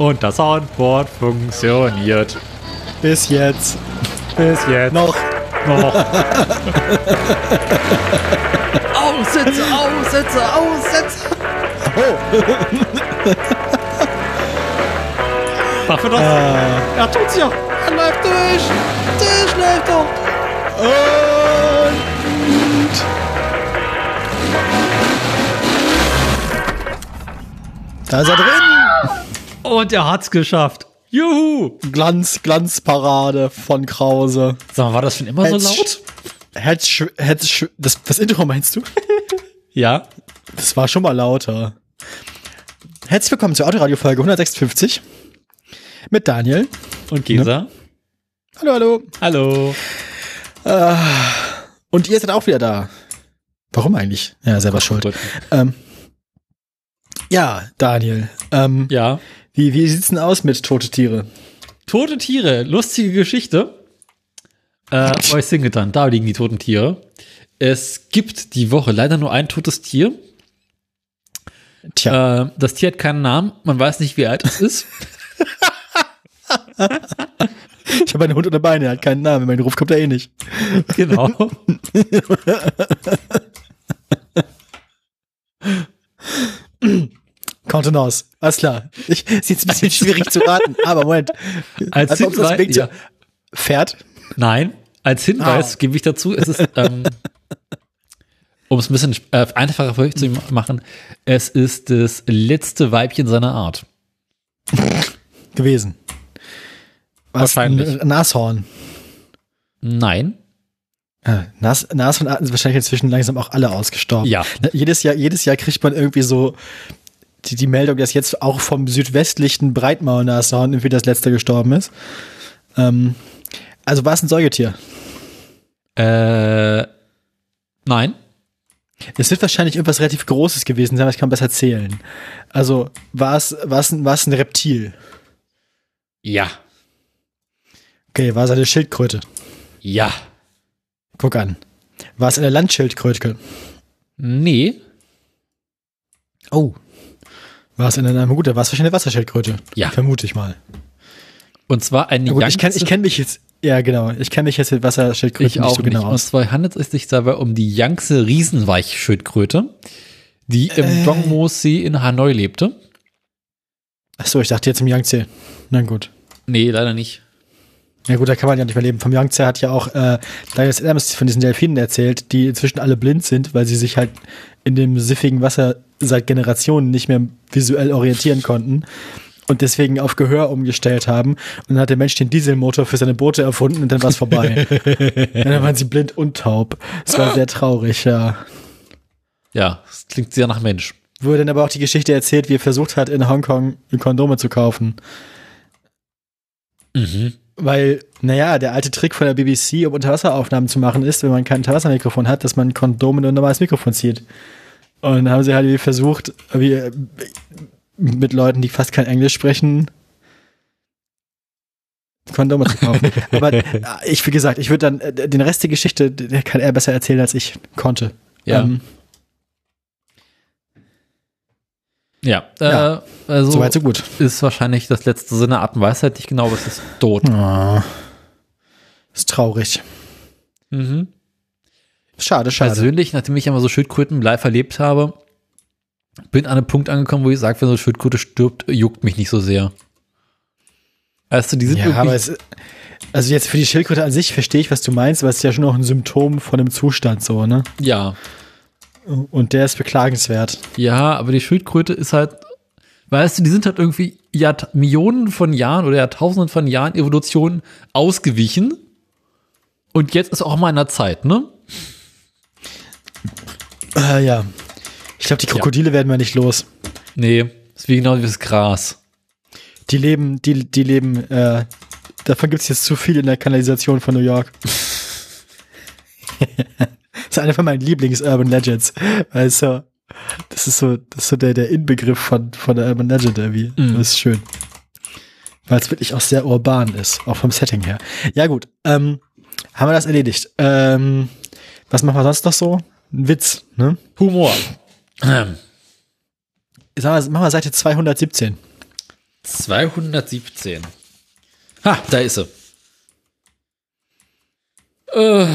Und das Soundboard funktioniert. Bis jetzt. Bis jetzt. Noch. Noch. aussetze, aussetze, aussetze. Oh. Dafür das. Ah. Er tut's ja. Er läuft durch. Der schläft doch. Und. Da ist er drin. Und er hat's geschafft. Juhu. Glanz, Glanzparade von Krause. Sag mal, war das schon immer so Hätt's- laut? Hätt's, sch- das, das Intro meinst du? Ja. Das war schon mal lauter. Herzlich willkommen zur Autoradio-Folge 156 mit Daniel. Und Gesa. Hallo, hallo. Hallo. Und ihr seid auch wieder da. Warum eigentlich? Ja, selber schuld. Ähm, ja, Daniel. Ähm, Ja. Wie, wie sieht's denn aus mit tote Tiere? Tote Tiere, lustige Geschichte. Äh, euch Singleton, da liegen die toten Tiere. Es gibt die Woche leider nur ein totes Tier. Tja, Äh, das Tier hat keinen Namen, man weiß nicht, wie alt es ist. ich habe einen Hund unter Beine, er hat keinen Namen. Mein Ruf kommt er eh nicht. genau. Contenance. Alles klar. Ich, ist jetzt ein bisschen schwierig zu raten, aber Moment. Als ob das Hinweis, ja. Pferd? Nein, als Hinweis Ah. gebe ich dazu, es ist, ähm, um es ein bisschen äh, einfacher für euch zu machen, es ist das letzte Weibchen seiner Art. Gewesen. Was, Wahrscheinlich. Ein Nashorn. Nein. Ja, Nas Nashornarten sind wahrscheinlich inzwischen langsam auch alle ausgestorben. Ja. Jedes Jahr, jedes Jahr kriegt man irgendwie so die, die Meldung, dass jetzt auch vom südwestlichen Breitmaulnashorn irgendwie das letzte gestorben ist. Ähm, also war es ein Säugetier? Äh, nein. Es wird wahrscheinlich irgendwas relativ Großes gewesen sein, aber ich kann besser zählen. Also war es, war es, ein, war es ein Reptil? Ja. Okay, war es eine Schildkröte? Ja. Guck an. War es eine Landschildkröte? Nee. Oh. War es eine, na gut, da war es wahrscheinlich eine Wasserschildkröte. Ja. Vermute ich mal. Und zwar eine Na gut, ich kenne ich kenn mich jetzt, ja genau, ich kenne mich jetzt mit Wasserschildkröten Ich nicht auch so nicht. genau Und aus. zwar handelt es sich dabei um die Yangtze Riesenweichschildkröte, die im Äh. Dongmo-See in Hanoi lebte. Achso, ich dachte jetzt im Yangtze. Na gut. Nee, leider nicht. Ja gut, da kann man ja nicht mehr leben. Vom Yangtze hat ja auch äh, Daniel Adams von diesen Delfinen erzählt, die inzwischen alle blind sind, weil sie sich halt in dem siffigen Wasser seit Generationen nicht mehr visuell orientieren konnten und deswegen auf Gehör umgestellt haben. Und dann hat der Mensch den Dieselmotor für seine Boote erfunden und dann war es vorbei. und dann waren sie blind und taub. Es war sehr traurig, ja. Ja, das klingt sehr nach Mensch. Wurde dann aber auch die Geschichte erzählt, wie er versucht hat, in Hongkong Kondome zu kaufen. Mhm. Weil, naja, der alte Trick von der BBC, um Unterwasseraufnahmen zu machen, ist, wenn man kein Unterwassermikrofon hat, dass man ein Kondom in ein normales Mikrofon zieht. Und dann haben sie halt versucht, wie, mit Leuten, die fast kein Englisch sprechen, Kondome zu kaufen. Aber äh, ich, wie gesagt, ich würde dann, äh, den Rest der Geschichte, der kann er besser erzählen, als ich konnte. Ja. Ähm, Ja, Ja. Äh, also Soweit, so gut. ist wahrscheinlich das letzte Sinne Art und Weise, hätte ich genau, aber es ist tot. Oh, ist traurig. Mhm. Schade, schade. Persönlich, nachdem ich immer so Schildkröten live erlebt habe, bin an einem Punkt angekommen, wo ich sage, wenn so eine Schildkröte stirbt, juckt mich nicht so sehr. Weißt du, die sind Ja, aber es, also jetzt für die Schildkröte an sich verstehe ich, was du meinst, aber es ist ja schon auch ein Symptom von einem Zustand so, ne? ja, Und der ist beklagenswert. ja, aber die Schildkröte ist halt, weißt du, die sind halt irgendwie Jahr, Millionen von Jahren oder Jahrtausenden von Jahren Evolution ausgewichen. Und jetzt ist auch mal in der Zeit, ne? Äh, ja. Ich glaube, die Krokodile werden wir nicht los. Nee, ist wie genau wie das Gras. Die leben, die, die leben, äh, davon gibt es jetzt zu viel in der Kanalisation von New York. das ist eine von meinen Lieblings-Urban Legends. Also, das ist so, das ist so der, der Inbegriff von, von der Urban Legend irgendwie. Mhm. Das ist schön. Weil es wirklich auch sehr urban ist, auch vom Setting her. Ja, gut. Ähm, haben wir das erledigt. Ähm, was machen wir sonst noch so? Ein Witz, ne? Humor. Ähm, Sagen wir, machen wir Seite 217. 217. Ha, da ist sie. Äh.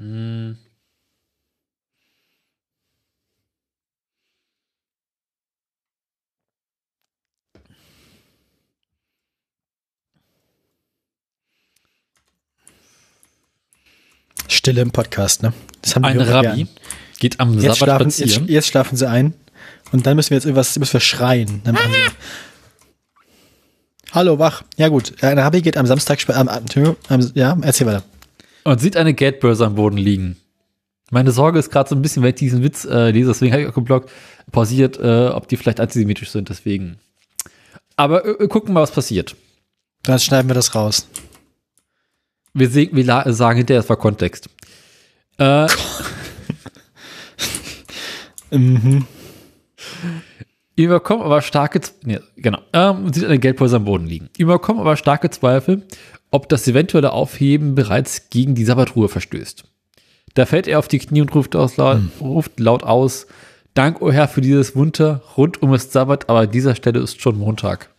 Hm. Stille im Podcast, ne? Das haben Ein Hörer Rabbi gern. geht am Jetzt Sabbat schlafen, jetzt, spazieren. jetzt schlafen sie ein und dann müssen wir jetzt irgendwas, müssen wir schreien. Dann machen sie, Hallo, wach. Ja gut, ein Rabbi geht am Samstag, am, am, ja, erzähl weiter. Und sieht eine Geldbörse am Boden liegen. Meine Sorge ist gerade so ein bisschen, wenn ich diesen Witz äh, lese, deswegen habe ich auch geblockt, pausiert, äh, ob die vielleicht antisemitisch sind, deswegen. Aber äh, äh, gucken mal, was passiert. Dann schneiden wir das raus. Wir, se- wir la- sagen hinterher, es war Kontext. Äh, Mhm. Überkommen aber starke, nee, genau, ähm, sieht eine Geldbörse am Boden liegen. Überkommen aber starke Zweifel, ob das eventuelle Aufheben bereits gegen die Sabbatruhe verstößt. Da fällt er auf die Knie und ruft, aus, laut, ruft laut aus, Dank, o Herr, für dieses Wunder rund um das Sabbat, aber an dieser Stelle ist schon Montag.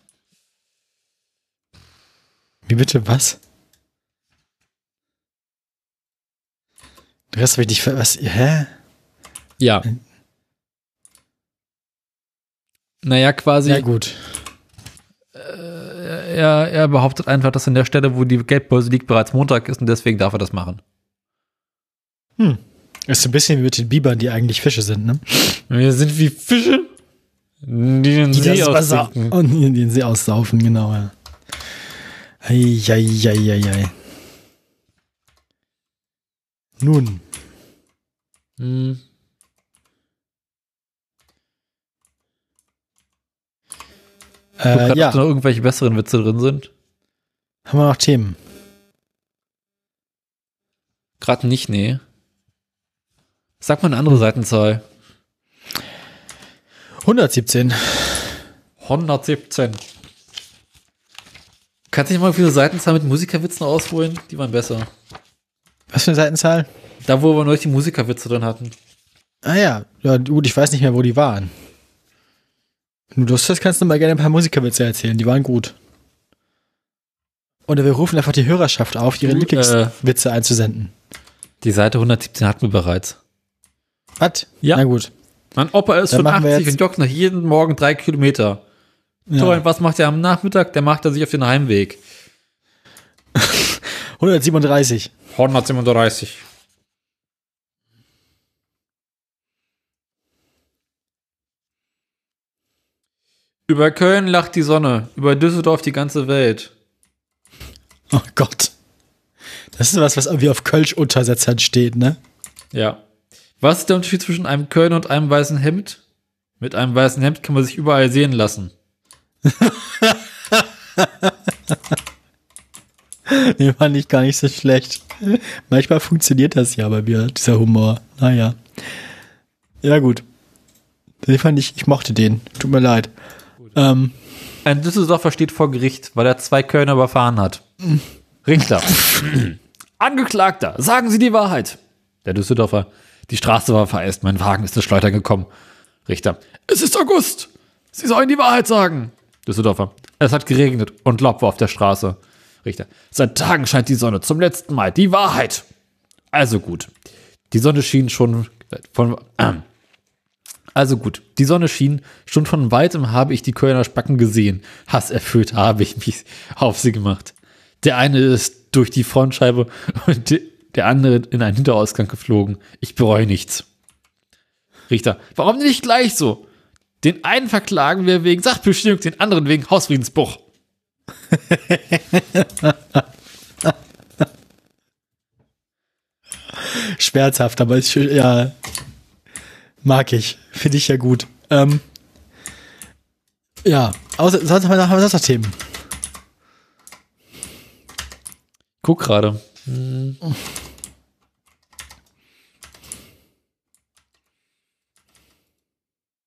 Wie bitte, was? Den Rest habe ich nicht ver... Was? Hä? Ja. Naja, quasi, Ja gut. Er, er behauptet einfach, dass an der Stelle, wo die Geldbörse liegt, bereits Montag ist und deswegen darf er das machen. Hm. Ist ein bisschen wie mit den Bibern, die eigentlich Fische sind, ne? Wir sind wie Fische, die den Die See austrinken. und in den See aussaufen, genau, ja. Eieieiei. Nun, Hm. Guck äh, grad, ja, ob da noch irgendwelche besseren Witze drin sind. haben wir noch Themen. Gerade nicht, nee. Sag mal eine andere Seitenzahl. 117. 117. Kannst du nicht mal viele Seitenzahl mit Musikerwitzen ausholen? Die waren besser. Was für eine Seitenzahl? Da, wo wir neulich die Musikerwitze drin hatten. Ah ja, ja, gut, ich weiß nicht mehr, wo die waren. Wenn du Lust hast, kannst du mal gerne ein paar Musikerwitze erzählen, die waren gut. Oder wir rufen einfach die Hörerschaft auf, ihre Du, Lieblingswitze einzusenden. Die Seite 117 hatten wir bereits. Was? Ja. Na gut. Mein Opa ist Dann schon machen wir 80 jetzt- und joggt nach jeden Morgen drei Kilometer. Ja. Toll, und was macht er am Nachmittag? Der macht er sich auf den Heimweg. 137. 137. Über Köln lacht die Sonne, über Düsseldorf die ganze Welt. Oh Gott. Das ist was, was irgendwie auf Kölsch-Untersetzern steht, ne? Ja. Was ist der Unterschied zwischen einem Köln und einem weißen Hemd? Mit einem weißen Hemd kann man sich überall sehen lassen. Den fand ich gar nicht so schlecht. Manchmal funktioniert das ja bei mir, dieser Humor. Naja. Ja, gut. Den fand ich, ich mochte den. Tut mir leid. Ähm, Ein Düsseldorfer steht vor Gericht, weil er zwei Kölner überfahren hat. Richter. Angeklagter, sagen Sie die Wahrheit. Der Düsseldorfer. Die Straße war vereist, mein Wagen ist ins Schleudern gekommen. Richter. Es ist August. Sie sollen die Wahrheit sagen. Düsseldorfer. Es hat geregnet und Laub war auf der Straße. Richter. Seit Tagen scheint die Sonne zum letzten Mal. Die Wahrheit. Also gut. Die Sonne schien schon äh, von. Äh, also gut, die Sonne schien, schon von weitem habe ich die Kölner Spacken gesehen. Hasserfüllt habe ich mich auf sie gemacht. Der eine ist durch die Frontscheibe und de- der andere in einen Hinterausgang geflogen. Ich bereue nichts. Richter, warum nicht gleich so? Den einen verklagen wir wegen Sachbeschädigung, den anderen wegen Hausfriedensbruch. schmerzhaft, aber ist schön, ja. Mag ich. Finde ich ja gut. Ähm, ja. Außer, sonst haben wir sonst noch Themen. Guck gerade. Hm.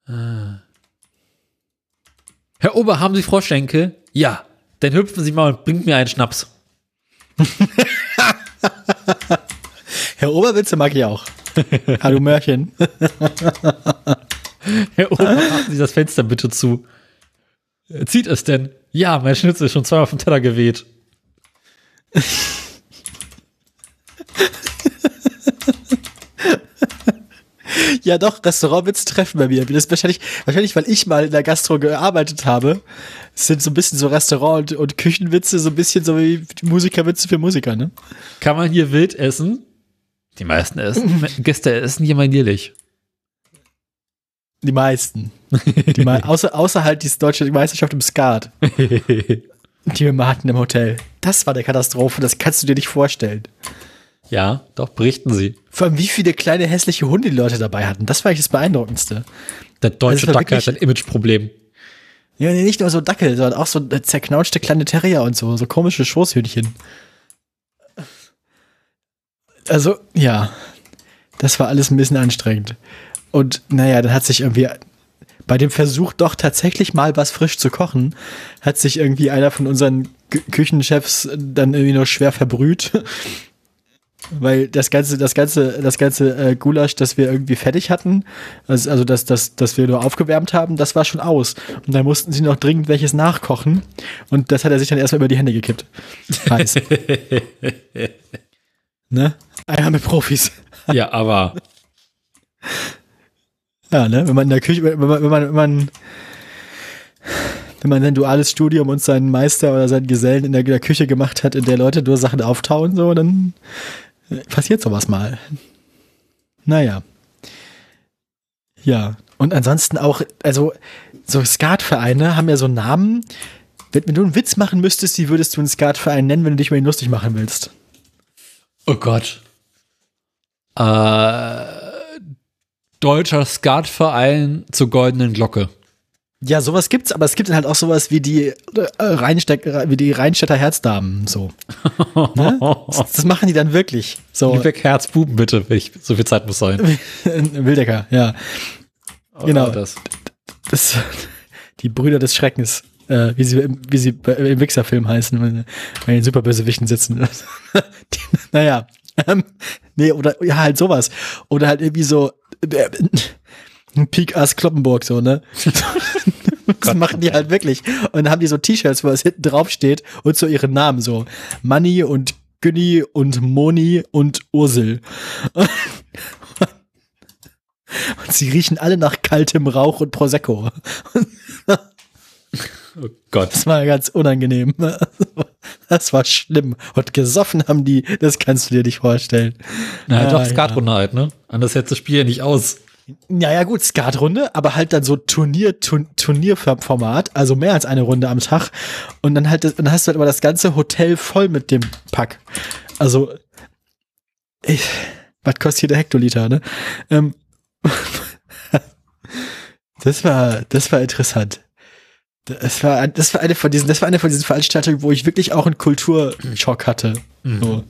Ah. Herr Ober, haben Sie Froschschenkel? Ja. Dann hüpfen Sie mal und bringt mir einen Schnaps. Herr Oberwitze mag ich auch. Hallo Mörchen. Herr Ober, machen Sie das Fenster bitte zu. Äh, Zieht es denn? Ja, mein Schnitzel ist schon zweimal vom Teller geweht. Ja, doch, Restaurantwitze treffen bei mir. Das ist wahrscheinlich, wahrscheinlich, weil ich mal in der Gastro gearbeitet habe, sind so ein bisschen so Restaurant- und, und Küchenwitze, so ein bisschen so wie Musikerwitze für Musiker, ne? Kann man hier wild essen? Die meisten essen. Gäste essen hier manierlich. Die meisten. Die mei außer, außer halt die deutsche Meisterschaft im Skat, die wir mal hatten im Hotel. Das war der Katastrophe, das kannst du dir nicht vorstellen. ja, doch, berichten Sie. Vor allem, wie viele kleine hässliche Hunde die Leute dabei hatten. Das war eigentlich das Beeindruckendste. Der deutsche Das war Dackel hat ein Imageproblem. Ja, nee, nicht nur so Dackel, sondern auch so zerknautschte kleine Terrier und so, so komische Schoßhühnchen. Also, ja, das war alles ein bisschen anstrengend. Und naja, dann hat sich irgendwie bei dem Versuch doch tatsächlich mal was frisch zu kochen, hat sich irgendwie einer von unseren Kü Küchenchefs dann irgendwie noch schwer verbrüht. Weil das ganze, das ganze, das ganze äh, Gulasch, das wir irgendwie fertig hatten, also, also das, das, das wir nur aufgewärmt haben, das war schon aus. Und dann mussten sie noch dringend welches nachkochen. Und das hat er sich dann erstmal über die Hände gekippt. Heiß. ne? Eier mit Profis. Ja, aber Ja, ne? Wenn man in der Küche, wenn man, wenn man, wenn man, wenn man ein duales Studium und seinen Meister oder seinen Gesellen in der, der Küche gemacht hat, in der Leute nur Sachen auftauen, so, dann äh, passiert sowas mal. Naja. Ja. Und ansonsten auch, also, so Skatvereine haben ja so Namen. Wenn, wenn du einen Witz machen müsstest, wie würdest du einen Skatverein nennen, wenn du dich mal lustig machen willst? Oh Gott. Äh, deutscher Skatverein zur goldenen Glocke. Ja, sowas gibt's, aber es gibt dann halt auch sowas wie die äh, Rheinsteck, wie die Rheinstädter Herzdamen, so. Ne? Das, das machen die dann wirklich. So. Lübeck Herzbuben, bitte. Ich, so viel Zeit muss sein. Wildecker, ja. Genau. Oh, das. Das, die Brüder des Schreckens, äh, wie sie, im- wie sie im Wichser-Film heißen, wenn, wenn die Superbösewichten sitzen. die, naja. Ähm, nee, oder ja, halt sowas. Oder halt irgendwie so äh, ein Peak Ass Kloppenburg, so, ne? das machen die halt wirklich. Und dann haben die so T-Shirts, wo es hinten drauf steht und so ihre Namen so. Manni und Günni und Moni und Ursel. Und sie riechen alle nach kaltem Rauch und Prosecco. Oh Gott. Das war ganz unangenehm. Das war schlimm. Und gesoffen haben die, das kannst du dir nicht vorstellen. Na, Ah, doch Skatrunde halt, ne? Anders hätte das Spiel ja nicht aus. Ja, ja, gut, Skatrunde, aber halt dann so Turnier, Turn, Turnierformat, also mehr als eine Runde am Tag. Und dann halt, das, dann hast du halt aber das ganze Hotel voll mit dem Pack. Also, ich, was kostet hier der Hektoliter, ne? Ähm, das war, das war interessant. Das war, das war eine von diesen, das war eine von diesen Veranstaltungen, wo ich wirklich auch einen Kulturschock hatte. So.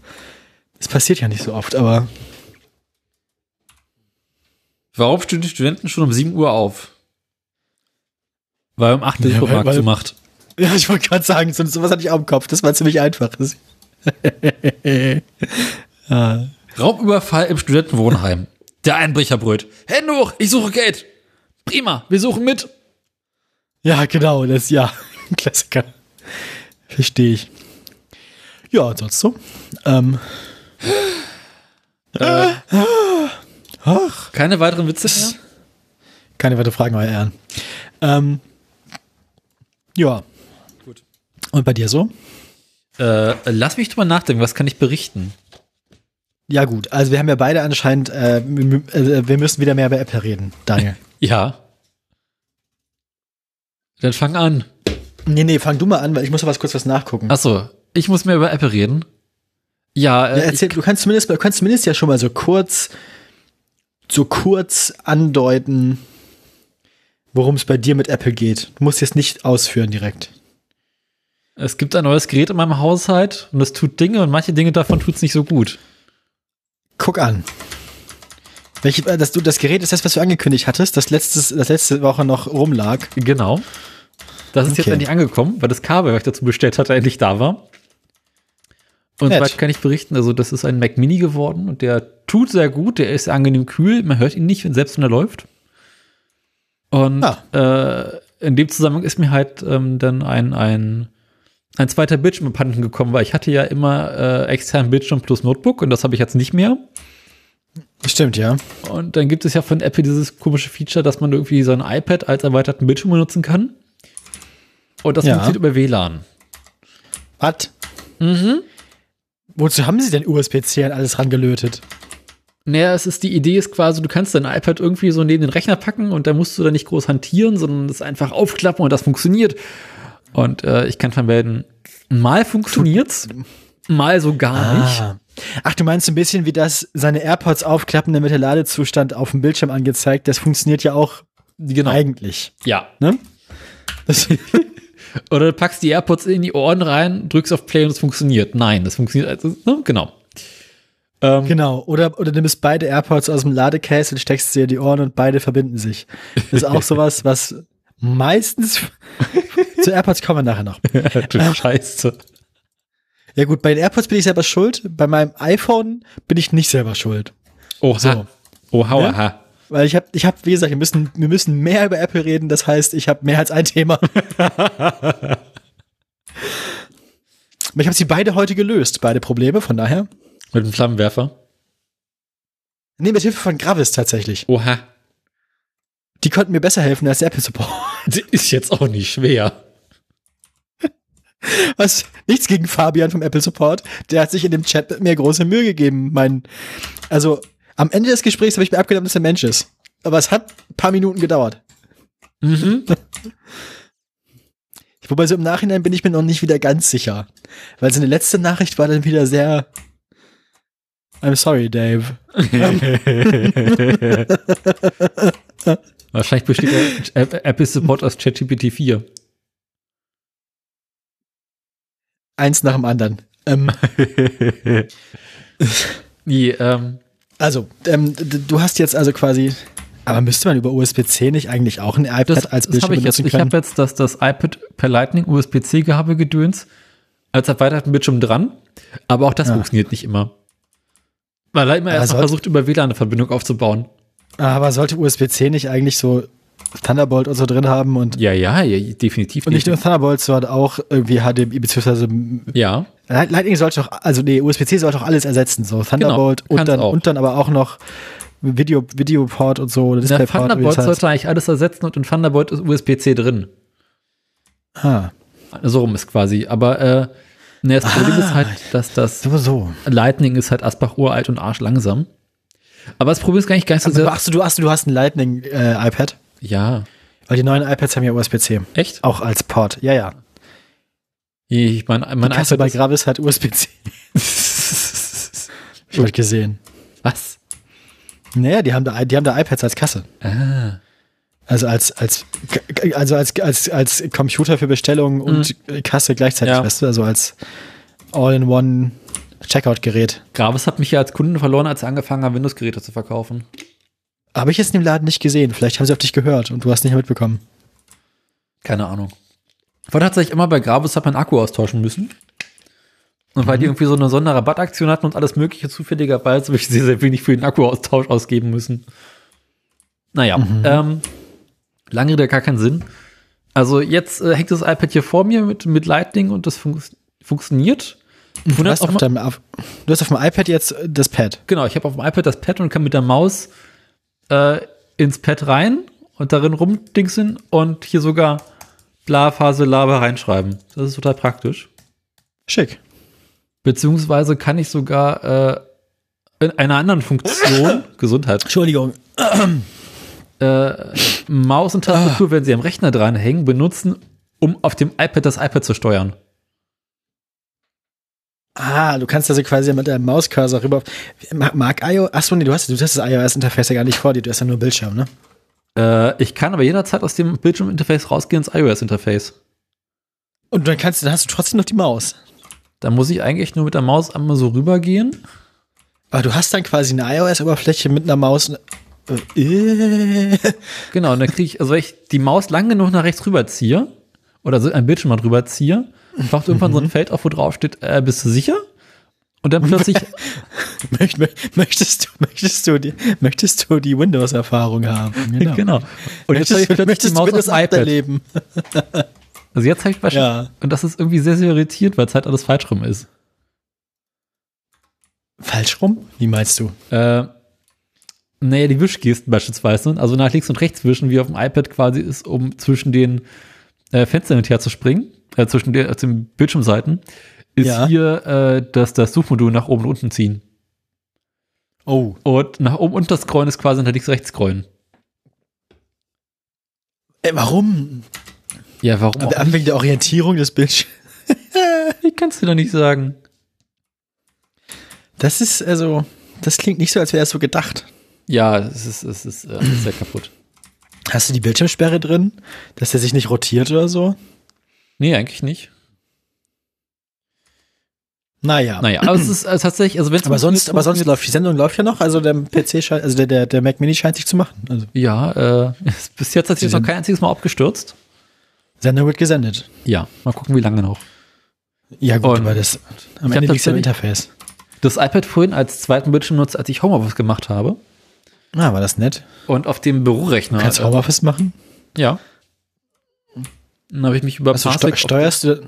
Das passiert ja nicht so oft, aber Warum stehen die Studenten schon um 7 Uhr auf? Weil um 8 der Ja, Supermarkt weil- so macht. Ja, ich wollte gerade sagen, so, sowas hatte ich auch im Kopf. Das war ziemlich einfach. Ah, Raubüberfall im Studentenwohnheim. Der Einbrecher brüllt. Hände hoch, ich suche Geld. Prima, wir suchen mit. Ja, genau, das ja. Klassiker. Verstehe ich. Ja, sonst so. Ähm, ach, Keine weiteren Witze mehr? keine weitere Fragen, euer Ehren. Ähm, ja. Gut. Und bei dir so? Äh, lass mich drüber nachdenken, was kann ich berichten? Ja, gut. Also, wir haben ja beide anscheinend, äh, m- äh, wir müssen wieder mehr über Apple reden, Daniel. Ja. Dann fang an. nee, nee, fang du mal an, weil ich muss noch was kurz was nachgucken. Achso, ich muss mehr über Apple reden. Ja, Ja, äh, erzähl, du kannst zumindest, du kannst zumindest ja schon mal so kurz, so kurz andeuten, worum es bei dir mit Apple geht. Du musst jetzt nicht ausführen direkt. es gibt ein neues Gerät in meinem Haushalt und es tut Dinge und manche Dinge davon tut es nicht so gut. Guck an. Welche, äh, das, das Gerät ist das, was du angekündigt hattest, das, letztes, das letzte Woche noch rumlag. Genau. Das ist jetzt Okay. endlich angekommen, weil das Kabel, was ich dazu bestellt hatte, endlich da war. Und Nett. kann ich berichten, also das ist ein Mac Mini geworden und der tut sehr gut, der ist angenehm kühl, man hört ihn nicht, wenn- selbst wenn er läuft. Und Ah. äh, in dem Zusammenhang ist mir halt ähm, dann ein, ein, ein zweiter Bildschirm abhanden gekommen, weil ich hatte ja immer äh, externen Bildschirm plus Notebook und das habe ich jetzt nicht mehr. Stimmt, ja. Und dann gibt es ja von Apple dieses komische Feature, dass man irgendwie so ein iPad als erweiterten Bildschirm benutzen kann. Und das Ja. funktioniert über WLAN. Was? Mhm. Wozu haben sie denn USB-C an alles rangelötet? Naja, es ist die Idee ist quasi, du kannst dein iPad irgendwie so neben den Rechner packen und da musst du da nicht groß hantieren, sondern es einfach aufklappen und das funktioniert. Und äh, ich kann vermelden, mal funktioniert's, mal so gar nicht. Ah. Ach, du meinst so ein bisschen wie das, seine AirPods aufklappen, dann wird der Ladezustand auf dem Bildschirm angezeigt. Das funktioniert ja auch Genau. eigentlich. Ja. Ne? Das, Oder du packst die AirPods in die Ohren rein, drückst auf Play und es funktioniert. Nein, das funktioniert. Also, ne? Genau. Ähm, genau. Oder, oder du nimmst beide AirPods aus dem Ladecase und steckst sie in die Ohren und beide verbinden sich. Das ist auch sowas, was meistens zu AirPods kommen wir nachher noch. du Scheiße. Ja gut, bei den AirPods bin ich selber schuld. Bei meinem iPhone bin ich nicht selber schuld. Oha. So. Oha, Ne? oha. Weil ich habe, ich hab, wie gesagt, wir müssen, wir müssen mehr über Apple reden. Das heißt, ich habe mehr als ein Thema. Aber ich habe sie beide heute gelöst, beide Probleme. Von daher. Mit dem Flammenwerfer. Nee, mit Hilfe von Gravis tatsächlich. Oha. Die konnten mir besser helfen als der Apple Support. Das ist jetzt auch nicht schwer. Was? Nichts gegen Fabian vom Apple Support. Der hat sich in dem Chat mit mir große Mühe gegeben. Mein, also am Ende des Gesprächs habe ich mir abgenommen, dass er Mensch ist. Aber es hat ein paar Minuten gedauert. Mhm. Wobei so im Nachhinein bin ich mir noch nicht wieder ganz sicher. Weil seine letzte Nachricht war dann wieder sehr. I'm sorry, Dave. Wahrscheinlich besteht der App- Apple Support aus ChatGPT 4. Eins nach dem anderen. Ähm, Nee, ähm, also, ähm, du hast jetzt also quasi. Aber müsste man über USB-C nicht eigentlich auch ein iPad das, als das Bildschirm habe ich jetzt. benutzen Ich können? habe jetzt das, das iPad per Lightning USB-C-Gabel gedöns als erweiterten Bildschirm dran, aber auch das Ja. funktioniert nicht immer. Weil er immer erst versucht, über WLAN eine Verbindung aufzubauen. Aber sollte USB-C nicht eigentlich so Thunderbolt und so drin haben und, Ja, ja, ja definitiv und nicht nur Thunderbolt, sondern auch irgendwie HDMI beziehungsweise Ja, Light- Lightning sollte doch, also nee, USB-C sollte doch alles ersetzen, so Thunderbolt und kann's dann auch. und dann aber auch noch Video Videoport und so, oder der Displayport, wie Thunderbolt das heißt. sollte eigentlich alles ersetzen und in Thunderbolt ist USB-C drin. Ah, So rum ist quasi. Aber äh, ne, das Problem Ah. ist halt, dass das so so. Lightning ist halt Asbach uralt und arschlangsam. Aber das Problem ist gar nicht, gar nicht so sehr. ach du hast du hast ein Lightning äh, iPad, Ja, weil die neuen iPads haben ja USB-C, echt? auch als Port. Ja, ja. Ich meine, mein Die Kasse bei Gravis hat USB-C. Ich hab gesehen. Was? Naja, die haben da die haben da iPads als Kasse. Ah. Also als als also als als als Computer für Bestellungen und Kasse gleichzeitig, Mhm. Ja. weißt du, also als All-in-One Checkout-Gerät. Gravis hat mich ja als Kunden verloren, als er angefangen hat, Windows-Geräte zu verkaufen. Habe ich jetzt in dem Laden nicht gesehen. Vielleicht haben sie auf dich gehört und du hast nicht mitbekommen. Keine Ahnung. Vorhin tatsächlich immer bei Gravis hat man Akku austauschen müssen. Und Mhm. weil die irgendwie so eine Sonderrabattaktion hatten und alles mögliche zufälligerweise, habe ich sehr, sehr wenig für den Akkuaustausch ausgeben müssen. Naja, Mhm. ähm, lange Rede, gar keinen Sinn. Also jetzt äh, hängt das iPad hier vor mir mit, mit Lightning und das fun funktioniert. Du hast, auf deinem, auf, du hast auf dem iPad jetzt das Pad. Genau, ich habe auf dem iPad das Pad und kann mit der Maus äh, ins Pad rein und darin rumdingsen und hier sogar bla Phase Lava reinschreiben. Das ist total praktisch. Schick. Beziehungsweise kann ich sogar äh, in einer anderen Funktion, Gesundheit, Entschuldigung. äh, Maus und Tastatur, wenn sie am Rechner dranhängen, benutzen, um auf dem iPad das iPad zu steuern. Ah, du kannst also quasi mit deinem Mauscursor rüber. Mag, mag iOS? Achso, nee, du hast, du hast das iOS-Interface ja gar nicht vor dir. Du hast ja nur Bildschirm, ne? Äh, ich kann aber jederzeit aus dem Bildschirminterface rausgehen ins iOS-Interface. Und dann kannst du, dann hast du trotzdem noch die Maus. Da muss ich eigentlich nur mit der Maus einmal so rübergehen. Aber du hast dann quasi eine iOS-Oberfläche mit einer Maus. Äh, Genau, und dann kriege ich, also wenn ich die Maus lang genug nach rechts rüberziehe, oder so ein Bildschirm mal drüber ziehe, taucht irgendwann so ein Feld auf, wo drauf steht, äh, bist du sicher? Und dann plötzlich, Möcht, mö- möchtest, du, möchtest, du die, möchtest du die Windows-Erfahrung haben? genau. Und jetzt habe ich Möchtest, plötzlich die möchtest Maus auf Windows dem 8 iPad. erleben? Also jetzt habe ich wahrscheinlich, Ja. und das ist irgendwie sehr, sehr irritiert, weil es halt alles falsch rum ist. Falsch rum? Wie meinst du? Äh, naja, die Wischgesten beispielsweise, also nach links und rechts wischen, wie auf dem iPad quasi ist, um zwischen den äh, Fenstern hin und her zu springen, äh, zwischen den, äh, den Bildschirmseiten, ist Ja. hier äh, das, das Suchmodul nach oben und unten ziehen. Oh. Und nach oben und das Scrollen ist quasi nach links rechts scrollen. Äh, warum? Ja, warum auch Aber wegen der Orientierung des Bildschirms. Wie kannst du da nicht sagen? Das ist also, das klingt nicht so, als wäre es so gedacht. Ja, es ist, es ist äh, sehr kaputt. Hast du die Bildschirmsperre drin, dass der sich nicht rotiert oder so? Nee, eigentlich nicht. Naja. Naja, aber es ist äh, tatsächlich, also wenn Aber sonst, aber sonst läuft die Sendung läuft ja noch, also der PC scheint, also der, der, der Mac Mini scheint sich zu machen. Also Ja, äh, bis jetzt hat sich noch kein einziges Mal abgestürzt. Sendung wird gesendet. Ja, mal gucken, wie lange noch. Ja gut, Und aber das am ich Ende liegt am tatsächlich- Interface. Das iPad vorhin als zweiten Bildschirm nutzt, als ich Homeoffice gemacht habe. Ah, war das nett? Und auf dem Bürorechner. Kannst du äh, Homeoffice machen? Ja. Dann habe ich mich über Also Parsec steu steuerst du.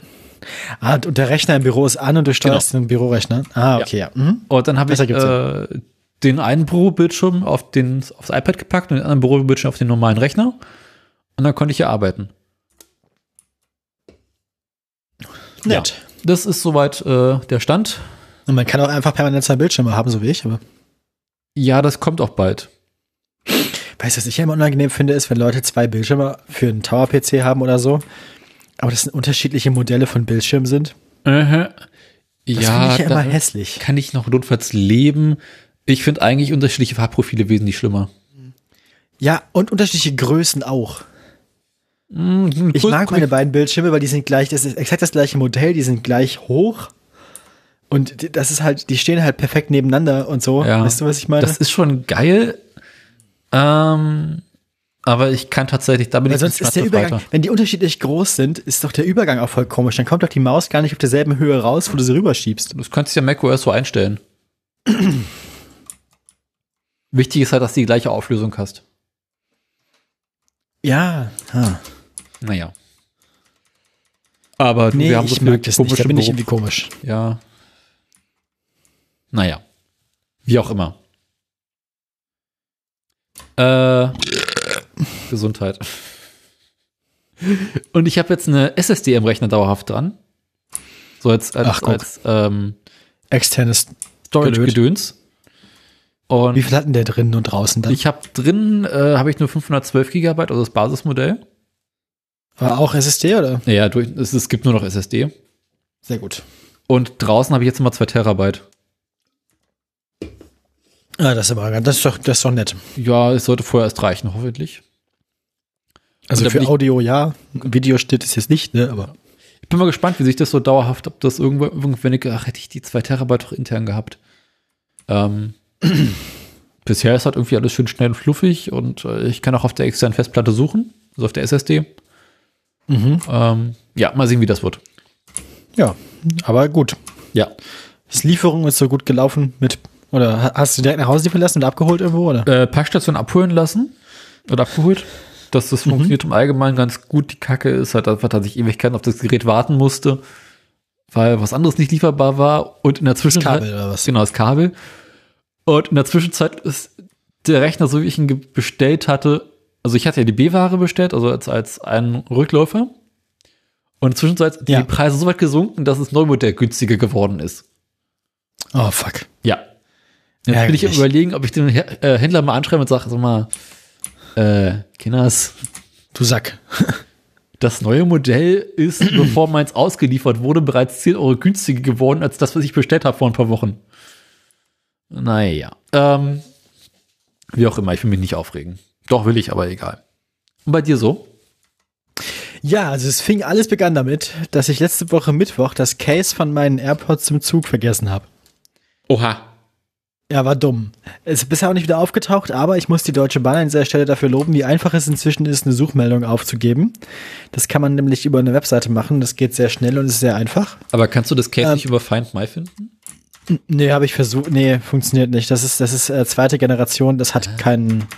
Ah, und der Rechner im Büro ist an und du steuerst den Bürorechner. Ah, okay, ja. Mhm. Und dann habe ich äh, den einen Bürobildschirm auf den, aufs iPad gepackt und den anderen Bürobildschirm auf den normalen Rechner. Und dann konnte ich hier arbeiten. Nett. Das ist soweit äh, der Stand. Und man kann auch einfach permanent zwei Bildschirme haben, so wie ich, aber. Ja, das kommt auch bald. Weißt du, was ich ja immer unangenehm finde, ist, wenn Leute zwei Bildschirme für einen Tower-PC haben oder so, aber das sind unterschiedliche Modelle von Bildschirmen sind. Das Das ja, finde ich ja immer hässlich. kann ich noch notfalls leben. Ich finde eigentlich unterschiedliche Farbprofile wesentlich schlimmer. Ja, und unterschiedliche Größen auch. Mhm, Ich mag meine beiden Bildschirme, weil die sind gleich, das ist exakt das gleiche Modell, die sind gleich hoch. Und das ist halt, die stehen halt perfekt nebeneinander und so. Ja, weißt du, was ich meine? Das ist schon geil. Ähm, aber ich kann tatsächlich, da bin Weil ich sonst ist der Übergang, wenn die unterschiedlich groß sind, ist doch der Übergang auch voll komisch. Dann kommt doch die Maus gar nicht auf derselben Höhe raus, wo du sie rüberschiebst. Das könntest du ja macOS so einstellen. Wichtig ist halt, dass du die gleiche Auflösung hast. Ja. Ah. Naja. Aber du, Nee, wir haben so ich viele mag das nicht. Da bin ich irgendwie komisch. Ja. Naja. Wie auch immer. Äh, Gesundheit. Und ich habe jetzt eine SSD im Rechner dauerhaft dran. So als, als, Ach, als ähm, Externes. Storage-Gedöns. Und Wie viel hatten der drin und draußen dann? ich habe drin, äh, habe ich nur 512 Gigabyte, also das Basismodell. War auch SSD oder? Ja, durch, es, es gibt nur noch SSD. Sehr gut. Und draußen habe ich jetzt immer 2 Terabyte. Ah, das ist aber das ist doch, das ist doch nett. Ja, es sollte vorher erst reichen, hoffentlich. Also für Audio ja, Video steht es jetzt nicht, ne? Aber Ich bin mal gespannt, wie sich das so dauerhaft, ob das irgendwo, irgendwann, ich- ach, hätte ich die 2 Terabyte doch intern gehabt. Ähm, bisher ist halt irgendwie alles schön schnell und fluffig und äh, ich kann auch auf der externen Festplatte suchen, also auf der SSD. mhm. Ähm, ja, mal sehen, wie das wird. ja, aber gut. Ja. Das Lieferung ist so gut gelaufen mit oder ha- hast du direkt nach Hause liefern lassen und abgeholt irgendwo oder? Äh, Packstation abholen lassen oder abgeholt. Dass das funktioniert im Allgemeinen ganz gut. Die Kacke ist halt einfach, dass ich Ewigkeiten auf das Gerät warten musste, weil was anderes nicht lieferbar war und in der Zwischenzeit. Kabel oder was? Genau, das Kabel. Und in der Zwischenzeit ist der Rechner, so wie ich ihn bestellt hatte, also ich hatte ja die B-Ware bestellt, also als, als einen Rückläufer. Und in der Zwischenzeit sind Ja. die Preise so weit gesunken, dass das Neumodell günstiger geworden ist. Oh fuck. Ja. Jetzt bin ich am Ärgerlich. überlegen, ob ich den äh, Händler mal anschreibe und sage, sag mal, äh, Kinders, Du Sack. das neue Modell ist, bevor meins ausgeliefert wurde, bereits 10 Euro günstiger geworden als das, was ich bestellt habe vor ein paar Wochen. Naja. Ähm, wie auch immer, ich will mich nicht aufregen. Doch, will ich, aber egal. Und bei dir so? Ja, also es fing alles begann damit, dass ich letzte Woche Mittwoch das Case von meinen AirPods zum Zug vergessen habe. Oha. Ja, war dumm. Es ist bisher auch nicht wieder aufgetaucht, aber ich muss die Deutsche Bahn an dieser Stelle dafür loben, wie einfach es inzwischen ist, eine Suchmeldung aufzugeben. Das kann man nämlich über eine Webseite machen. Das geht sehr schnell und ist sehr einfach. Aber kannst du das Case Ähm, nicht über Find My finden? Nee, habe ich versucht. Nee, funktioniert nicht. Das ist, das ist äh, zweite Generation, das hat keinen.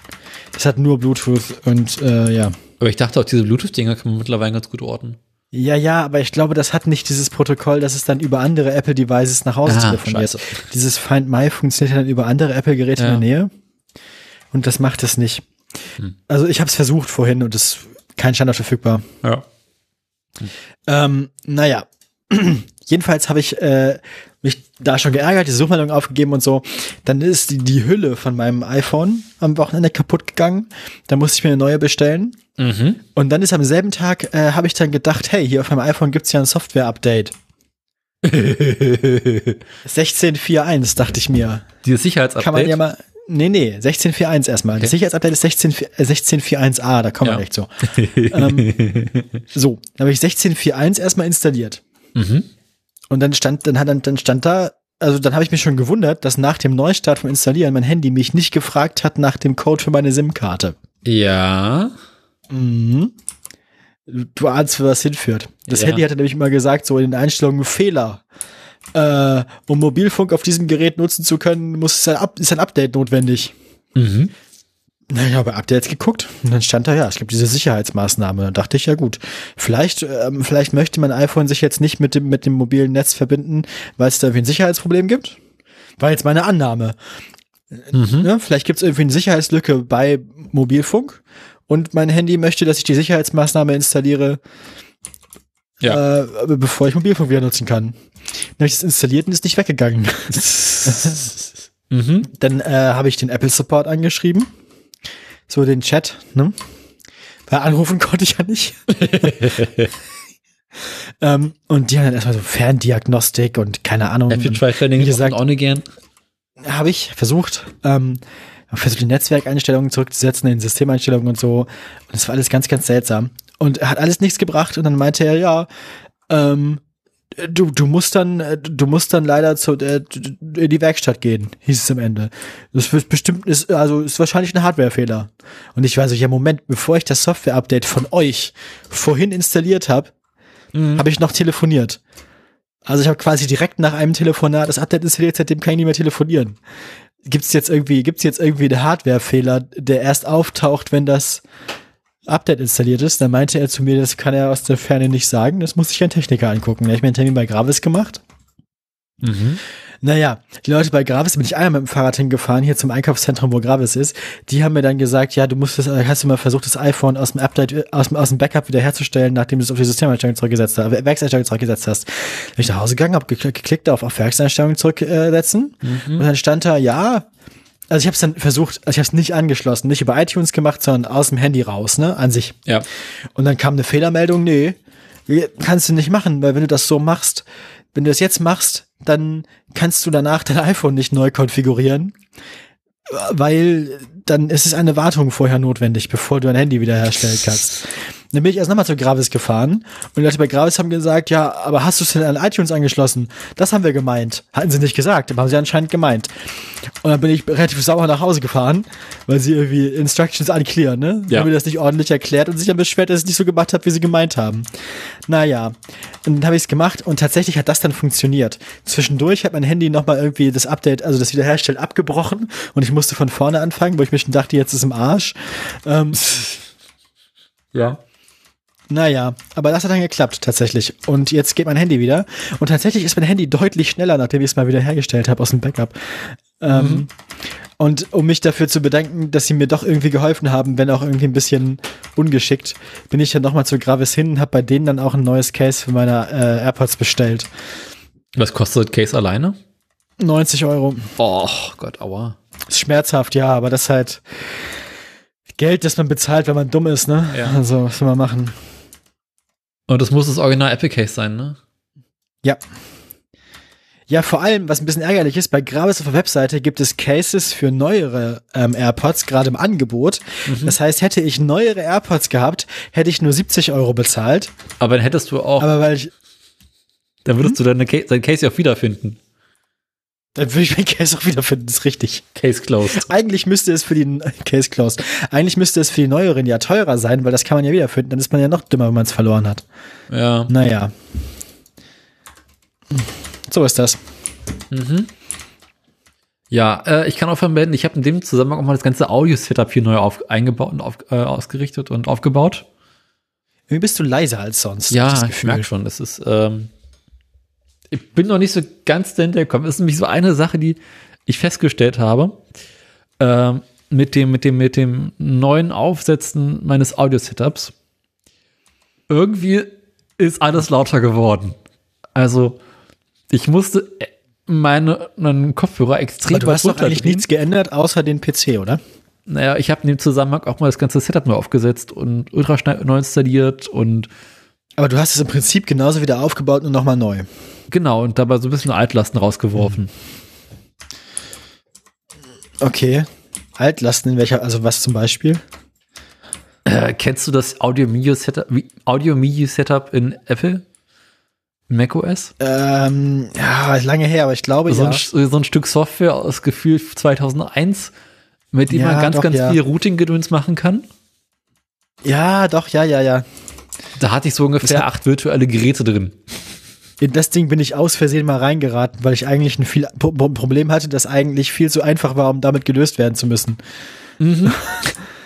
Das hat nur Bluetooth und äh, ja. Aber ich dachte auch, diese Bluetooth-Dinger kann man mittlerweile ganz gut orten. Ja, ja, aber ich glaube, das hat nicht dieses Protokoll, dass es dann über andere Apple-Devices nach Hause Ah, telefoniert. scheiße. Dieses Find My funktioniert ja dann über andere Apple-Geräte Ja. in der Nähe. Und das macht es nicht. Hm. Also ich habe es versucht vorhin und es ist kein Standard verfügbar. Ja. Ähm, naja. Jedenfalls habe ich äh, mich da schon geärgert, die Suchmeldung aufgegeben und so. Dann ist die, die Hülle von meinem iPhone am Wochenende kaputt gegangen. Da musste ich mir eine neue bestellen. Mhm. Und dann ist am selben Tag, äh, habe ich dann gedacht, hey, hier auf meinem iPhone gibt's ja ein Software-Update. 16.4.1, dachte ich mir. Dieses Sicherheitsupdate. Kann man ja mal. Nee, nee, 16.4.1 erstmal. Das Sicherheitsupdate ist 16 äh, 16.4.1a, da kommen Ja. wir gleich zu. ähm, so, dann habe ich 16.4.1 erstmal installiert. mhm. Und dann stand, dann hat dann, stand da, also dann habe ich mich schon gewundert, dass nach dem Neustart vom Installieren mein Handy mich nicht gefragt hat nach dem Code für meine SIM-Karte. Ja. Mhm. Du ahnst, wo das hinführt. Das Ja. Handy hatte nämlich immer gesagt, so in den Einstellungen Fehler. Äh, um Mobilfunk auf diesem Gerät nutzen zu können, muss es ein, Up ist ein Update notwendig. Mhm. Na, ich habe Updates geguckt und dann stand da, ja, es gibt diese Sicherheitsmaßnahme. Dann dachte ich, ja gut, vielleicht, ähm, vielleicht möchte mein iPhone sich jetzt nicht mit dem, mit dem mobilen Netz verbinden, weil es da irgendwie ein Sicherheitsproblem gibt. War jetzt meine Annahme. Mhm. Ne? Vielleicht gibt es irgendwie eine Sicherheitslücke bei Mobilfunk und mein Handy möchte, dass ich die Sicherheitsmaßnahme installiere, Ja. äh, bevor ich Mobilfunk wieder nutzen kann. Dann habe ich das installiert und ist nicht weggegangen. Mhm. Dann äh, habe ich den Apple Support angeschrieben. So den Chat, ne? Weil anrufen konnte ich ja nicht. ähm, und die haben dann erstmal so Ferndiagnostik und keine Ahnung. Apple Tri-Training Wie ist gesagt- auch nicht gern. Habe ich versucht, ähm, versucht die Netzwerkeinstellungen zurückzusetzen, in Systemeinstellungen und so. Und das war alles ganz, ganz seltsam. Und er hat alles nichts gebracht und dann meinte er, ja, ähm, du, du musst dann, äh, du musst dann leider zu, äh, in die Werkstatt gehen, hieß es am Ende. Das wird bestimmt, ist, also ist wahrscheinlich ein Hardwarefehler. Und ich war so, ja, Moment, bevor ich das Software-Update von euch vorhin installiert habe, habe ich noch telefoniert. Also ich habe quasi direkt nach einem Telefonat das Update installiert, seitdem kann ich nicht mehr telefonieren. Gibt's jetzt irgendwie, gibt's jetzt irgendwie einen Hardwarefehler, der erst auftaucht, wenn das Update installiert ist? Dann meinte er zu mir, das kann er aus der Ferne nicht sagen, das muss sich ein Techniker angucken. Da hab ich mir einen Termin bei Gravis gemacht. Mhm. Naja, die Leute bei Gravis bin ich einmal mit dem Fahrrad hingefahren, hier zum Einkaufszentrum, wo Gravis ist. Die haben mir dann gesagt, ja, du musst das, hast du mal versucht, das iPhone aus dem Update, aus dem, aus dem Backup wiederherzustellen, nachdem du es auf die Systemeinstellung zurückgesetzt hast, äh, Werkseinstellung zurückgesetzt hast. Bin ich nach Hause gegangen, habe geklickt auf, auf Werkseinstellung zurücksetzen und dann stand da, ja, also ich habe es dann versucht, also ich habe es nicht angeschlossen, nicht über iTunes gemacht, sondern aus dem Handy raus, ne, an sich. Ja. Und dann kam eine Fehlermeldung, nee, kannst du nicht machen, weil wenn du das so machst, wenn du das jetzt machst, dann kannst du danach dein iPhone nicht neu konfigurieren, weil dann ist es eine Wartung vorher notwendig, bevor du ein Handy wiederherstellen kannst. Dann bin ich erst nochmal zu Gravis gefahren und die Leute bei Gravis haben gesagt, ja, aber hast du es denn an iTunes angeschlossen? Das haben wir gemeint. Hatten sie nicht gesagt, aber haben sie anscheinend gemeint. Und dann bin ich relativ sauer nach Hause gefahren, weil sie irgendwie Instructions unclear, ne? Ja. Haben mir das nicht ordentlich erklärt und sich dann beschwert, dass ich es nicht so gemacht habe, wie sie gemeint haben. Naja, und dann habe ich es gemacht und tatsächlich hat das dann funktioniert. Zwischendurch hat mein Handy nochmal irgendwie das Update, also das Wiederherstellen abgebrochen und ich musste von vorne anfangen, wo ich mir schon dachte, jetzt ist im Arsch. Ähm, Ja. Naja, aber das hat dann geklappt tatsächlich. Und jetzt geht mein Handy wieder. Und tatsächlich ist mein Handy deutlich schneller, nachdem ich es mal wieder hergestellt habe aus dem Backup. Ähm, Und um mich dafür zu bedanken, dass sie mir doch irgendwie geholfen haben, wenn auch irgendwie ein bisschen ungeschickt, bin ich dann nochmal zu Gravis hin und habe bei denen dann auch ein neues Case für meine äh, AirPods bestellt. Was kostet Case alleine? 90 Euro. Oh Gott, aua. Ist schmerzhaft, ja, aber das ist halt Geld, das man bezahlt, wenn man dumm ist, ne? Ja. Also, was soll man machen? Und das muss das Original Apple Case sein, ne? Ja. Ja, vor allem, was ein bisschen ärgerlich ist, bei Gravis auf der Webseite gibt es Cases für neuere ähm, AirPods, gerade im Angebot. Das heißt, hätte ich neuere AirPods gehabt, hätte ich nur 70 Euro bezahlt. Aber dann hättest du auch, Aber weil ich, dann würdest du deine dein Case ja auch wiederfinden. Dann würde ich meinen Case auch wiederfinden, das ist richtig. Case closed. Eigentlich müsste es für die, Case closed. Eigentlich müsste es für die neueren ja teurer sein, weil das kann man ja wiederfinden. Dann ist man ja noch dümmer, wenn man es verloren hat. Ja. Naja. So ist das. Mhm. Ja, äh, ich kann auch vermelden, ich habe in dem Zusammenhang auch mal das ganze Audio-Setup hier neu auf, eingebaut und auf, äh, ausgerichtet und aufgebaut. Irgendwie bist du leiser als sonst. Ja, das ich merke schon, das ist, ähm, ich bin noch nicht so ganz dahinter gekommen. Das ist nämlich so eine Sache, die ich festgestellt habe, ähm, mit dem, mit dem, mit dem neuen Aufsetzen meines Audio-Setups. Irgendwie ist alles lauter geworden. Also, ich musste äh, meine, meinen Kopfhörer extrem Aber du hast doch eigentlich nichts geändert, außer den PC, oder? Naja, ich habe in dem Zusammenhang auch mal das ganze Setup neu aufgesetzt und Ultraschall neu installiert und Aber du hast es im Prinzip genauso wieder aufgebaut und nochmal neu. genau, und dabei so ein bisschen Altlasten rausgeworfen. Okay. Altlasten in welcher, also was zum Beispiel? Äh, kennst du das Audio-Media-Setup Audio Setup in Apple? MacOS? Ähm, ja, ist lange her, aber ich glaube So, ja. ein, so ein Stück Software aus Gefühl 2001, mit dem Ja, man ganz, doch, ganz ja. viel Routing-Gedöns machen kann. Ja, doch, ja, ja, ja. Da hatte ich so ungefähr acht virtuelle Geräte drin. In das Ding bin ich aus Versehen mal reingeraten, weil ich eigentlich ein viel Pro Pro- Problem hatte, das eigentlich viel zu einfach war, um damit gelöst werden zu müssen. Mhm.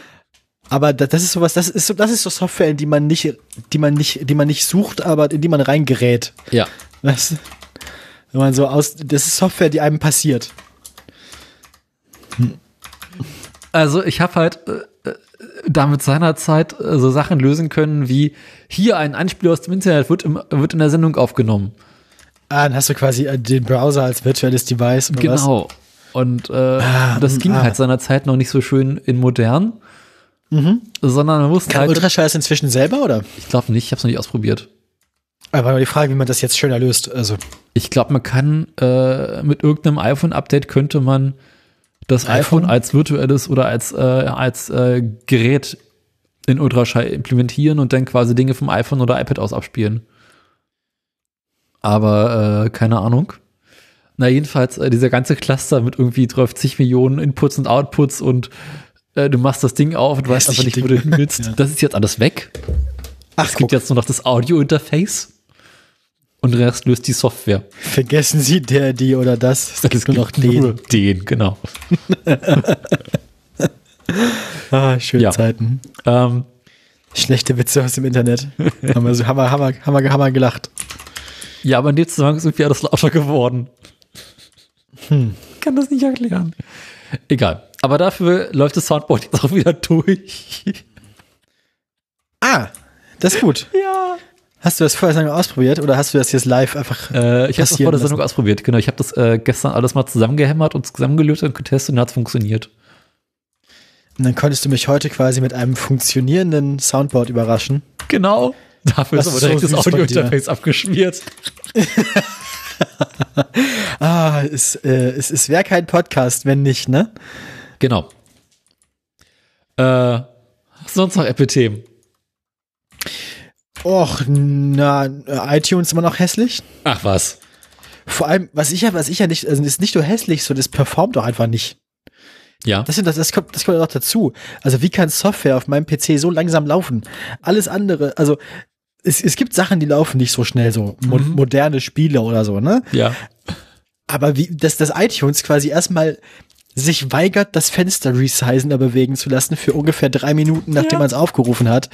aber da- das ist sowas, das ist so, das ist so Software, in die man nicht, die man nicht, die man nicht sucht, aber in die man reingerät. Ja. Du? Wenn man so aus, das ist Software, die einem passiert. Also ich habe halt äh, äh, damit seinerzeit äh, so Sachen lösen können wie hier ein Anspiel aus dem Internet wird, im, wird in der Sendung aufgenommen. Ah, dann hast du quasi äh, den Browser als virtuelles Device oder was? Genau. Und äh, das ging ah. halt seinerzeit noch nicht so schön in modern, sondern man musste Kann halt, Ultraschall das inzwischen selber oder? ich glaube nicht, ich habe es noch nicht ausprobiert. Aber die Frage, wie man das jetzt schöner löst. Also Ich glaube, man kann äh, mit irgendeinem iPhone-Update könnte man das iPhone, iPhone? als virtuelles oder als, äh, als äh, Gerät in Ultraschall implementieren und dann quasi Dinge vom iPhone oder iPad aus abspielen. Aber äh, keine Ahnung. Na, jedenfalls, äh, dieser ganze Cluster mit irgendwie 30 Millionen Inputs und Outputs und äh, du machst das Ding auf und weißt einfach nicht, wo du hin willst. Das ist jetzt alles weg. Ach, Es gibt jetzt nur noch das Audio-Interface und den Rest löst die Software. vergessen Sie der, die oder das. Es gibt nur noch nur den. den, genau. Ah, schöne Ja. Zeiten. Ähm, Schlechte Witze aus dem Internet. haben wir so, haben wir, haben wir gelacht. ja, aber in dem Zusammenhang ist irgendwie alles lauter geworden. Hm. Kann das nicht erklären. Egal. Aber dafür läuft das Soundboard jetzt auch wieder durch. Ah, das ist gut. ja. Hast du das vorher schon mal ausprobiert oder hast du das jetzt live einfach? Äh, ich habe das vor der lassen. Sendung ausprobiert. Genau, ich habe das äh, gestern alles mal zusammengehämmert und zusammengelöst und getestet und hat funktioniert. Und dann konntest du mich heute quasi mit einem funktionierenden Soundboard überraschen. Genau. Dafür Das ist aber ist so direkt das. Audio-Interface abgeschmiert. Ah, es, äh, es, es wäre kein Podcast, wenn nicht, ne? Genau. Äh, sonst noch Apple-Themen? Och, na, iTunes immer noch hässlich. Ach was. Vor allem, was ich ja, was ich ja nicht, also ist nicht nur hässlich, so das performt doch einfach nicht. Ja. Das, sind, das, das kommt, das kommt noch dazu. Also wie kann Software auf meinem PC so langsam laufen? Alles andere, also es, es gibt Sachen, die laufen nicht so schnell, so mo moderne Spiele oder so, ne? Ja. Aber wie, dass das iTunes quasi erstmal sich weigert, das Fenster resizen bewegen zu lassen für ungefähr drei Minuten, nachdem Ja. man es aufgerufen hat.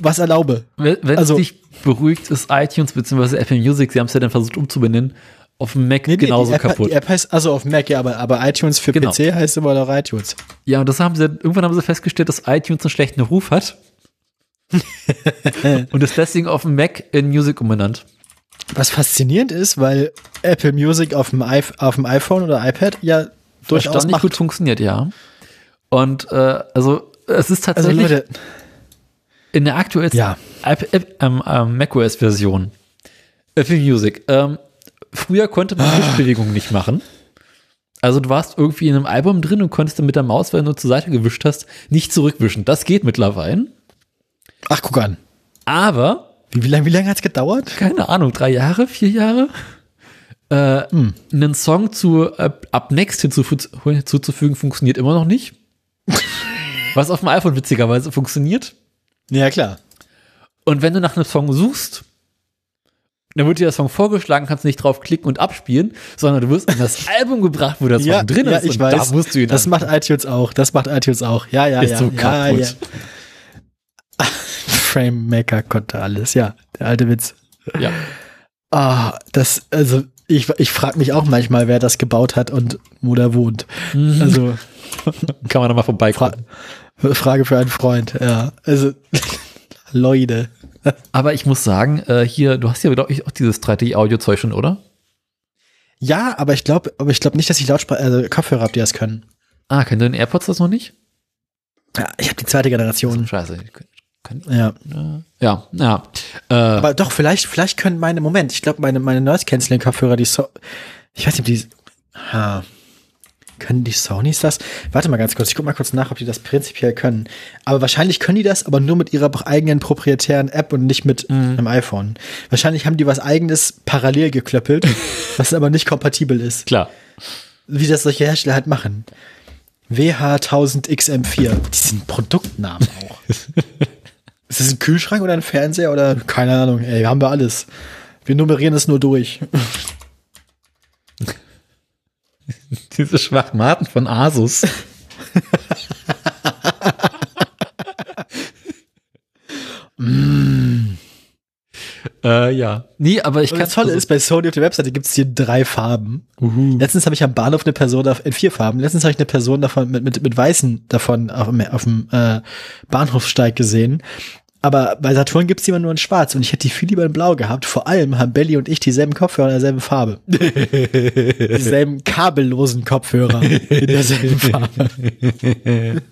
Was erlaube. Wenn wenn Also- es dich beruhigt, ist iTunes bzw. Apple Music, sie haben es ja dann versucht umzubenennen, auf dem Mac Nee, nee, genauso App, kaputt. Die App heißt, also auf Mac, ja, aber, aber iTunes für Genau. PC heißt immer noch iTunes. Ja, und das haben sie, irgendwann haben sie festgestellt, dass iTunes einen schlechten Ruf hat. und ist deswegen auf dem Mac in Music umbenannt. Was faszinierend ist, weil Apple Music auf dem, iP- auf dem iPhone oder iPad ja durchaus macht. gut funktioniert, ja. Und äh, also es ist Also tatsächlich Leute, in der aktuellsten Ja. ähm, ähm, macOS-Version Apple Music. Ähm, früher konnte man Wischbewegungen nicht machen. Also du warst irgendwie in einem Album drin und konntest dann mit der Maus, wenn du zur Seite gewischt hast, nicht zurückwischen. Das geht mittlerweile. ach guck an. Aber Wie, wie lange wie lang hat's gedauert? keine Ahnung, drei Jahre, vier Jahre, äh, einen Song zu äh, Up Next hinzufü- hinzuzufügen, funktioniert immer noch nicht. Was auf dem iPhone witzigerweise funktioniert. Ja, klar. Und wenn du nach einem Song suchst, dann wird dir der Song vorgeschlagen, kannst nicht drauf klicken und abspielen, sondern du wirst in das Album gebracht, wo der Song drin ist. ich weiß. Da musst du ihn das macht iTunes auch. Das macht iTunes auch. Ja, ja, Ist ja. so ja, kaputt. ja. Frame Maker konnte alles. Ja, der alte Witz. ja. Ah, das, also ich, ich frage mich auch manchmal, wer das gebaut hat und wo der wohnt. Also Kann man da mal vorbeikommen. Fra Frage für einen Freund. Ja, also Leute. Aber ich muss sagen, äh, hier, du hast ja, glaube ich, auch dieses 3D-Audio-Zeug schon, oder? Ja, aber ich glaube, aber ich glaube nicht, dass ich Lautsprecher, also Kopfhörer habe, die das können. Ah, können deine AirPods das noch nicht? Ja, ich habe die zweite Generation. Scheiße. können- können- Ja. Ja, ja. Äh, Aber doch, vielleicht, vielleicht können meine, Moment, ich glaube, meine, meine Noise-Canceling-Kopfhörer, die so, ich weiß nicht, ob die, ha, können die Sonys das? Warte mal ganz kurz, ich guck mal kurz nach, ob die das prinzipiell können. Aber wahrscheinlich können die das, aber nur mit ihrer eigenen proprietären App und nicht mit einem iPhone. Wahrscheinlich haben die was eigenes parallel geklöppelt, was aber nicht kompatibel ist. klar. Wie das solche Hersteller halt machen. WH1000XM4. Die sind Produktnamen auch. ist das ein Kühlschrank oder ein Fernseher oder keine Ahnung, ey, haben wir alles. Wir nummerieren es nur durch. Diese Schwachmaten von Asus. äh, ja. Nee, aber ich kann das Tolle ist, bei Sony auf der Webseite gibt es hier drei Farben. Letztens habe ich am Bahnhof eine Person in vier Farben. Letztens habe ich eine Person davon mit, mit, mit weißen davon auf, dem- auf dem äh, Bahnhofsteig gesehen. Aber bei Saturn gibt es die immer nur in schwarz und ich hätte die viel lieber in blau gehabt. Vor allem haben Belly und ich dieselben Kopfhörer in derselben Farbe. dieselben kabellosen Kopfhörer in derselben Farbe.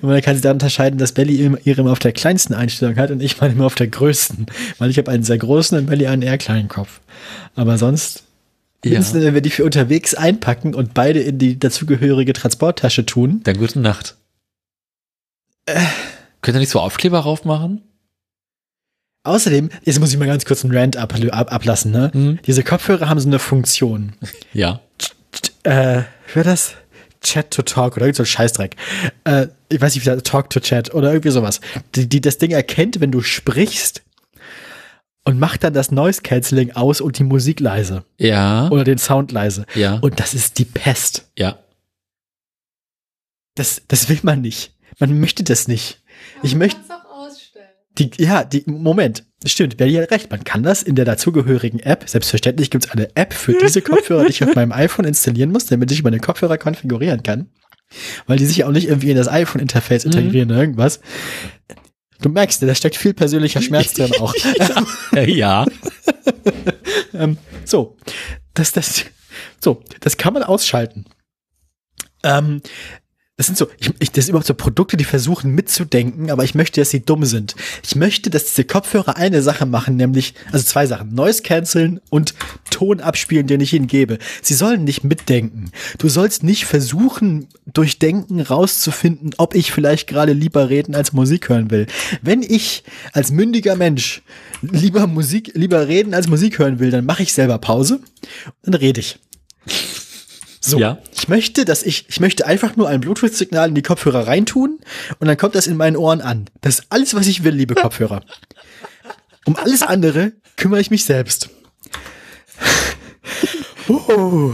und man kann sich da unterscheiden, dass Belly immer- ihre immer auf der kleinsten Einstellung hat und ich meine immer auf der größten. Weil ich habe einen sehr großen und Belly einen eher kleinen Kopf. Aber sonst Ja. Mindestens, wenn wir die für unterwegs einpacken und beide in die dazugehörige Transporttasche tun. Dann gute Nacht. Könnt ihr nicht so Aufkleber raufmachen? Außerdem, jetzt muss ich mal ganz kurz einen Rant ab, ab, ablassen, ne? Mhm. Diese Kopfhörer haben so eine Funktion. Ja. Äh, war das? Chat to Talk oder irgend so ein Scheißdreck. Äh, ich weiß nicht, wie das Talk to Chat oder irgendwie sowas. Die, die das Ding erkennt, wenn du sprichst und macht dann das Noise Cancelling aus und die Musik leise Ja. oder den Sound leise. Ja. Und das ist die Pest. ja. Das, das will man nicht. Man möchte das nicht. Ich Man möchte, kann's auch ausstellen. die, ja, die, Moment, stimmt, Belly hat recht. Man kann das in der dazugehörigen App, selbstverständlich gibt es eine App für diese Kopfhörer, die ich auf meinem iPhone installieren muss, damit ich meine Kopfhörer konfigurieren kann. Weil die sich ja auch nicht irgendwie in das iPhone-Interface integrieren oder irgendwas. Du merkst, da steckt viel persönlicher Schmerz drin auch. Äh, ja. ähm, so, das, das, so, das kann man ausschalten. Ähm, das sind so, ich, ich, das sind überhaupt so Produkte, die versuchen mitzudenken, aber ich möchte, dass sie dumm sind. Ich möchte, dass diese Kopfhörer eine Sache machen, nämlich, also zwei Sachen, Noise canceln und Ton abspielen, den ich ihnen gebe. Sie sollen nicht mitdenken. Du sollst nicht versuchen, durch Denken rauszufinden, ob ich vielleicht gerade lieber reden als Musik hören will. Wenn ich als mündiger Mensch lieber Musik, lieber reden als Musik hören will, dann mache ich selber Pause und dann rede ich. So, Ja. ich möchte, dass ich, ich möchte einfach nur ein Bluetooth-Signal in die Kopfhörer reintun und dann kommt das in meinen Ohren an. Das ist alles, was ich will, liebe Kopfhörer. Um alles andere kümmere ich mich selbst. Uh,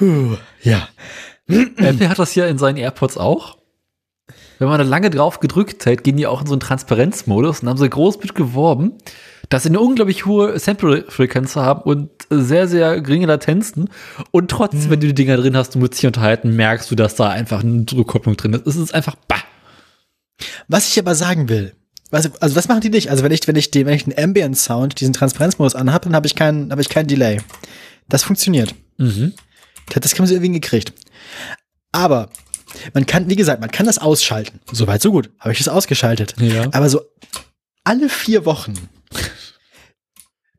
uh, ja. Apple hat das ja in seinen AirPods auch. Wenn man da lange drauf gedrückt hält, gehen die auch in so einen Transparenzmodus und haben so groß mit geworben, dass sie eine unglaublich hohe Sample-Frequenz haben und sehr, sehr geringe Latenzen. Und trotzdem, wenn du die Dinger drin hast und mit sich unterhalten, merkst du, dass da einfach eine Rückkopplung drin ist. Es ist einfach bah. Was ich aber sagen will, was, also was machen die nicht? Also wenn ich, wenn ich den, wenn ich den Ambient Sound, diesen Transparenzmodus anhabe, dann habe ich keinen, habe ich keinen Delay. Das funktioniert. Mhm. Das haben sie irgendwie gekriegt. Aber man kann, wie gesagt, man kann das ausschalten. Soweit, so gut. Habe ich das ausgeschaltet. Ja. Aber so alle vier Wochen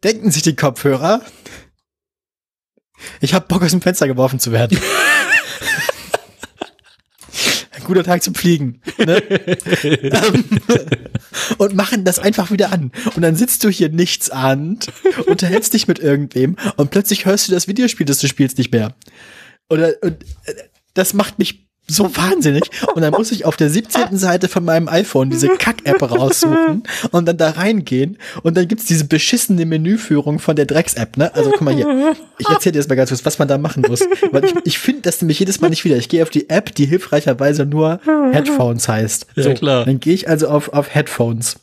denken sich die Kopfhörer, ich habe Bock aus dem Fenster geworfen zu werden. Ein guter Tag zum Fliegen. Ne? Ähm, und machen das einfach wieder an. Und dann sitzt du hier nichts ahnt, unterhältst dich mit irgendwem und plötzlich hörst du das Videospiel, das du spielst, nicht mehr. Oder und, äh, das macht mich so wahnsinnig. Und dann muss ich auf der 17. Seite von meinem iPhone diese Kack-App raussuchen und dann da reingehen. Und dann gibt's diese beschissene Menüführung von der Drecks-App, ne? Also guck mal hier. Ich erzähle dir jetzt mal ganz kurz, was man da machen muss. Weil ich, ich finde das nämlich jedes Mal nicht wieder. Ich gehe auf die App, die hilfreicherweise nur Headphones heißt. Ja, so, klar. Dann gehe ich also auf, auf Headphones.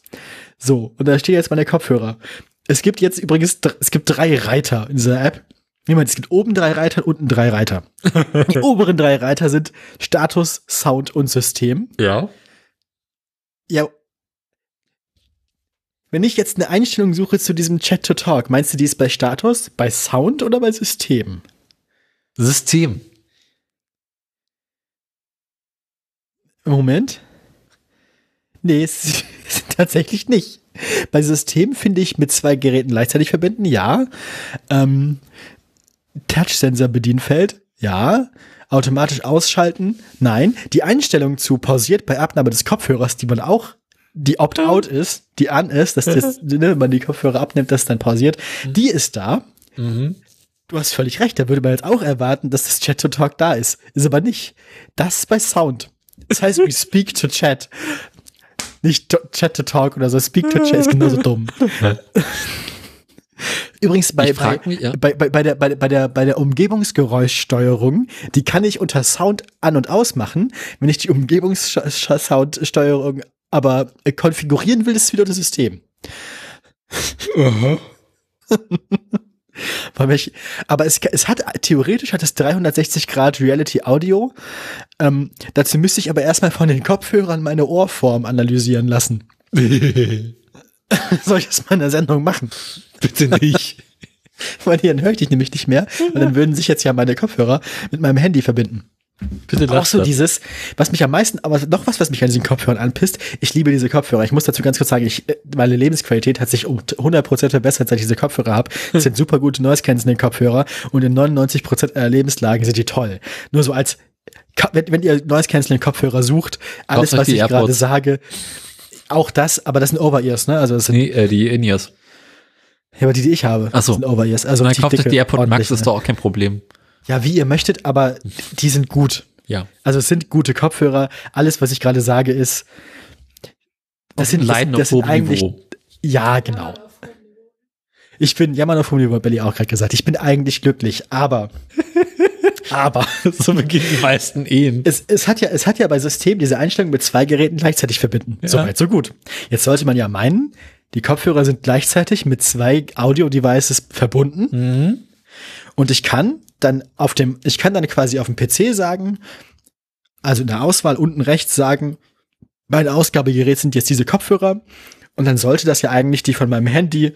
So, und da steht jetzt meine Kopfhörer. Es gibt jetzt übrigens, es gibt drei Reiter in dieser App. Niemand, es gibt oben drei Reiter, unten drei Reiter. Die oberen drei Reiter sind Status, Sound und System. Ja. Ja. Wenn ich jetzt eine Einstellung suche zu diesem Chat to Talk, meinst du, die ist bei Status, bei Sound oder bei System? System. Moment. Nee, es ist tatsächlich nicht. Bei System finde ich mit zwei Geräten gleichzeitig verbinden, ja. Ähm, Touch-Sensor-Bedienfeld, ja. Automatisch ausschalten, nein. Die Einstellung zu pausiert bei Abnahme des Kopfhörers, die man auch, die Opt-out ist, die an ist, dass das, ne, wenn man die Kopfhörer abnimmt, das dann pausiert, die ist da. Mhm. Du hast völlig recht, da würde man jetzt auch erwarten, dass das Chat to Talk da ist. Ist aber nicht. Das bei Sound. Das heißt, we speak to chat. Nicht to Chat to Talk oder so. Speak to Chat ist genauso dumm. Übrigens bei, bei, mich, ja. bei, bei, bei, der, bei, bei, der, bei der Umgebungsgeräuschsteuerung, die kann ich unter Sound an- und ausmachen. Wenn ich die Umgebungssoundsteuerung aber äh, konfigurieren will, ist es wieder das System. Weil ich, aber es, es hat theoretisch hat es 360 Grad Reality Audio. Ähm, dazu müsste ich aber erstmal von den Kopfhörern meine Ohrform analysieren lassen. Soll ich das mal in der Sendung machen? Bitte nicht. Weil dann höre ich dich nämlich nicht mehr. Und dann würden sich jetzt ja meine Kopfhörer mit meinem Handy verbinden. Bitte Auch lass so das. dieses, was mich am meisten, aber noch was, was mich an diesen Kopfhörern anpisst. Ich liebe diese Kopfhörer. Ich muss dazu ganz kurz sagen, ich, äh, meine Lebensqualität hat sich um 100% verbessert, seit ich diese Kopfhörer habe. Das sind super gute Noise Cancelling Kopfhörer und in 99% aller Lebenslagen sind die toll. Nur so als, wenn, wenn ihr Noise Cancelling Kopfhörer sucht, alles, was ich gerade sage, auch das, aber das sind Over-Ears, ne? Also das sind, Nee, äh, die In-Ears. ja, aber die, die ich habe, Ach so. sind Over-Ears. Also Dann richtig kauft dicke, die AirPod Max, ist doch auch kein Problem. Ja, wie ihr möchtet, aber die sind gut. Ja. Also es sind gute Kopfhörer. Alles, was ich gerade sage, ist. Das sind, das, das sind eigentlich. Niveau. Ja, genau. Ich bin, ja, man auf hohem Niveau, Belly auch gerade gesagt. Ich bin eigentlich glücklich, aber. aber. So beginnen die meisten Ehen. Es, es, hat ja, es hat ja bei System diese Einstellung mit zwei Geräten gleichzeitig verbinden. Ja. Soweit, so gut. Jetzt sollte man ja meinen, die Kopfhörer sind gleichzeitig mit zwei Audio-Devices verbunden. Mhm. Und ich kann dann auf dem, ich kann dann quasi auf dem PC sagen, also in der Auswahl unten rechts sagen, mein Ausgabegerät sind jetzt diese Kopfhörer. Und dann sollte das ja eigentlich die von meinem Handy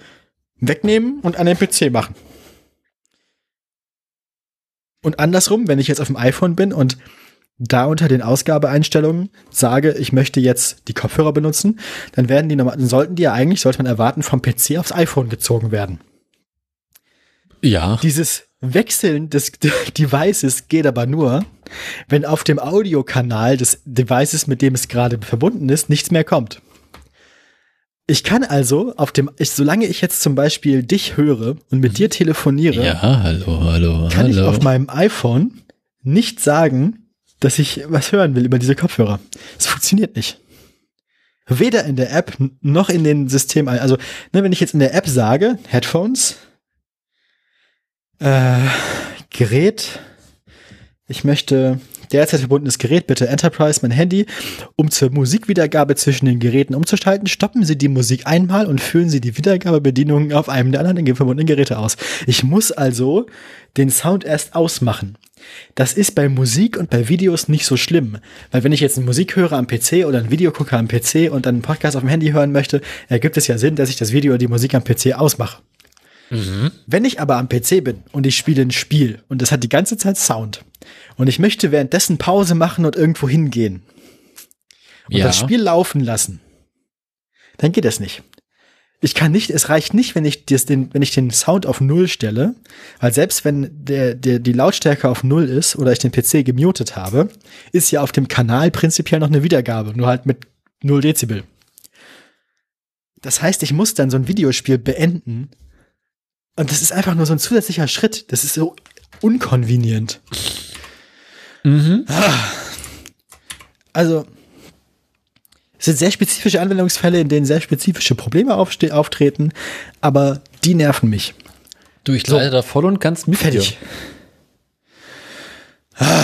wegnehmen und an den PC machen. Und andersrum, wenn ich jetzt auf dem iPhone bin und da unter den Ausgabeeinstellungen sage, ich möchte jetzt die Kopfhörer benutzen, dann werden die normal, dann sollten die ja eigentlich, sollte man erwarten, vom PC aufs iPhone gezogen werden. Ja. Dieses Wechseln des Devices geht aber nur, wenn auf dem Audiokanal des Devices, mit dem es gerade verbunden ist, nichts mehr kommt. Ich kann also auf dem, ich, solange ich jetzt zum Beispiel dich höre und mit dir telefoniere, Ja, hallo, hallo, kann ich hallo. auf meinem iPhone nicht sagen, dass ich was hören will über diese Kopfhörer. Es funktioniert nicht. Weder in der App noch in den Systemen. Also, ne, wenn ich jetzt in der App sage, Headphones, äh, Gerät, ich möchte derzeit verbundenes Gerät, bitte Enterprise, mein Handy, um zur Musikwiedergabe zwischen den Geräten umzuschalten, stoppen Sie die Musik einmal und führen Sie die Wiedergabebedienungen auf einem der anderen verbundenen Geräte aus. Ich muss also den Sound erst ausmachen. Das ist bei Musik und bei Videos nicht so schlimm, weil wenn ich jetzt Musik höre am PC oder ein Video gucke am PC und dann einen Podcast auf dem Handy hören möchte, ergibt es ja Sinn, dass ich das Video oder die Musik am PC ausmache. Wenn ich aber am PC bin und ich spiele ein Spiel und das hat die ganze Zeit Sound und ich möchte währenddessen Pause machen und irgendwo hingehen und Ja. das Spiel laufen lassen, dann geht das nicht. Ich kann nicht, es reicht nicht, wenn ich, das, den, wenn ich den Sound auf Null stelle, weil selbst wenn der, der, die Lautstärke auf Null ist oder ich den PC gemutet habe, ist ja auf dem Kanal prinzipiell noch eine Wiedergabe, nur halt mit Null Dezibel. Das heißt, ich muss dann so ein Videospiel beenden und das ist einfach nur so ein zusätzlicher Schritt. Das ist so unkonvenient. Mhm. Also, es sind sehr spezifische Anwendungsfälle, in denen sehr spezifische Probleme auftreten, aber die nerven mich. Du, ich So. leide da voll und ganz mit Fertig. dir.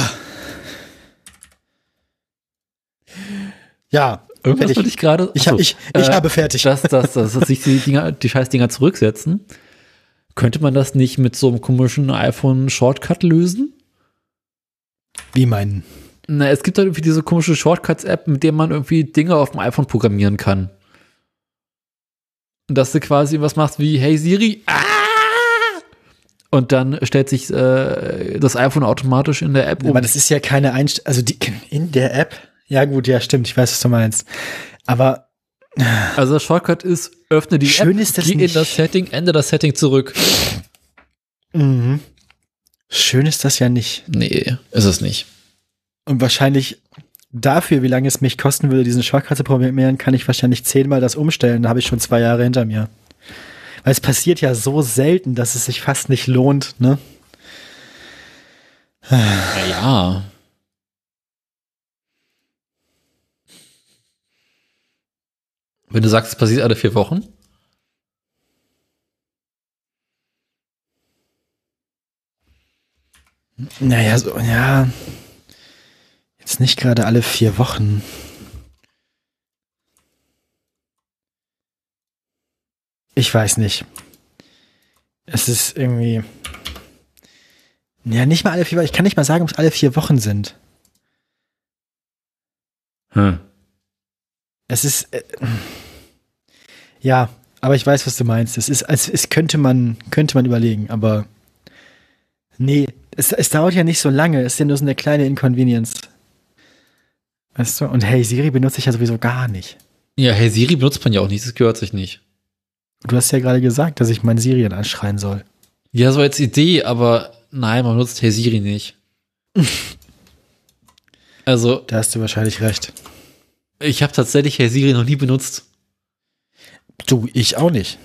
Ja, Irgendwas fertig. würde ich gerade. Ich, hab, ich, ich äh, habe fertig. dass, dass, dass, dass sich die, Dinger, die Scheißdinger zurücksetzen. Könnte man das nicht mit so einem komischen iPhone-Shortcut lösen? Wie meinen? Na, es gibt halt irgendwie diese komische Shortcuts-App, mit der man irgendwie Dinge auf dem iPhone programmieren kann. Und dass du quasi was machst wie, hey Siri, ah! Und dann stellt sich äh, das iPhone automatisch in der App um. Aber das ist ja keine Einstellung, also die, in der App, ja gut, ja stimmt, ich weiß, was du meinst. Aber Also das Shortcut ist, öffne die Schön App, ist das geh in nicht. das Setting, ende das Setting zurück. mhm. schön ist das ja nicht. Nee, ist es nicht. Und wahrscheinlich dafür, wie lange es mich kosten würde, diesen Shortcut zu programmieren, kann ich wahrscheinlich zehnmal das umstellen. Da habe ich schon zwei Jahre hinter mir. Weil es passiert ja so selten, dass es sich fast nicht lohnt, ne? Ja. Wenn du sagst, es passiert alle vier Wochen. Naja, so, ja. Jetzt nicht gerade alle vier Wochen. Ich weiß nicht. Es ist irgendwie. Ja, nicht mal alle vier Wochen. Ich kann nicht mal sagen, ob es alle vier Wochen sind. Hm. Es ist. Äh, ja, aber ich weiß, was du meinst. Es ist, als es könnte man, könnte man überlegen, aber. Nee, es, es dauert ja nicht so lange. Es ist ja nur so eine kleine Inconvenience. Weißt du? Und hey, Siri benutze ich ja sowieso gar nicht. Ja, hey Siri benutzt man ja auch nicht, das gehört sich nicht. Du hast ja gerade gesagt, dass ich mein Siri dann anschreien soll. Ja, so als Idee, aber nein, man benutzt Hey Siri nicht. also, Da hast du wahrscheinlich recht. Ich habe tatsächlich Hey Siri noch nie benutzt. Du, ich auch nicht.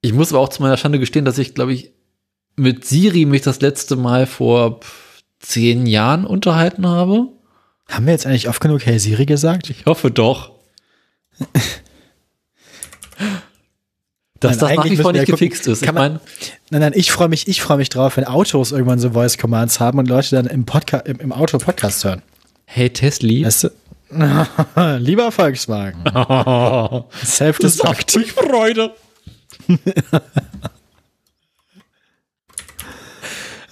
Ich muss aber auch zu meiner Schande gestehen, dass ich, glaube ich, mit Siri mich das letzte Mal vor zehn Jahren unterhalten habe. Haben wir jetzt eigentlich oft genug Hey Siri gesagt? Ich hoffe doch. Dass Nein, das nach eigentlich wie vor nicht gucken, gefixt ist. Man- Nein, nein, ich freue mich, ich freue mich drauf, wenn Autos irgendwann so Voice Commands haben und Leute dann im Podcast, im, im Auto Podcast hören. hey Tesli. Weißt du? Lieber Volkswagen. Self-Destruct. mich Freude.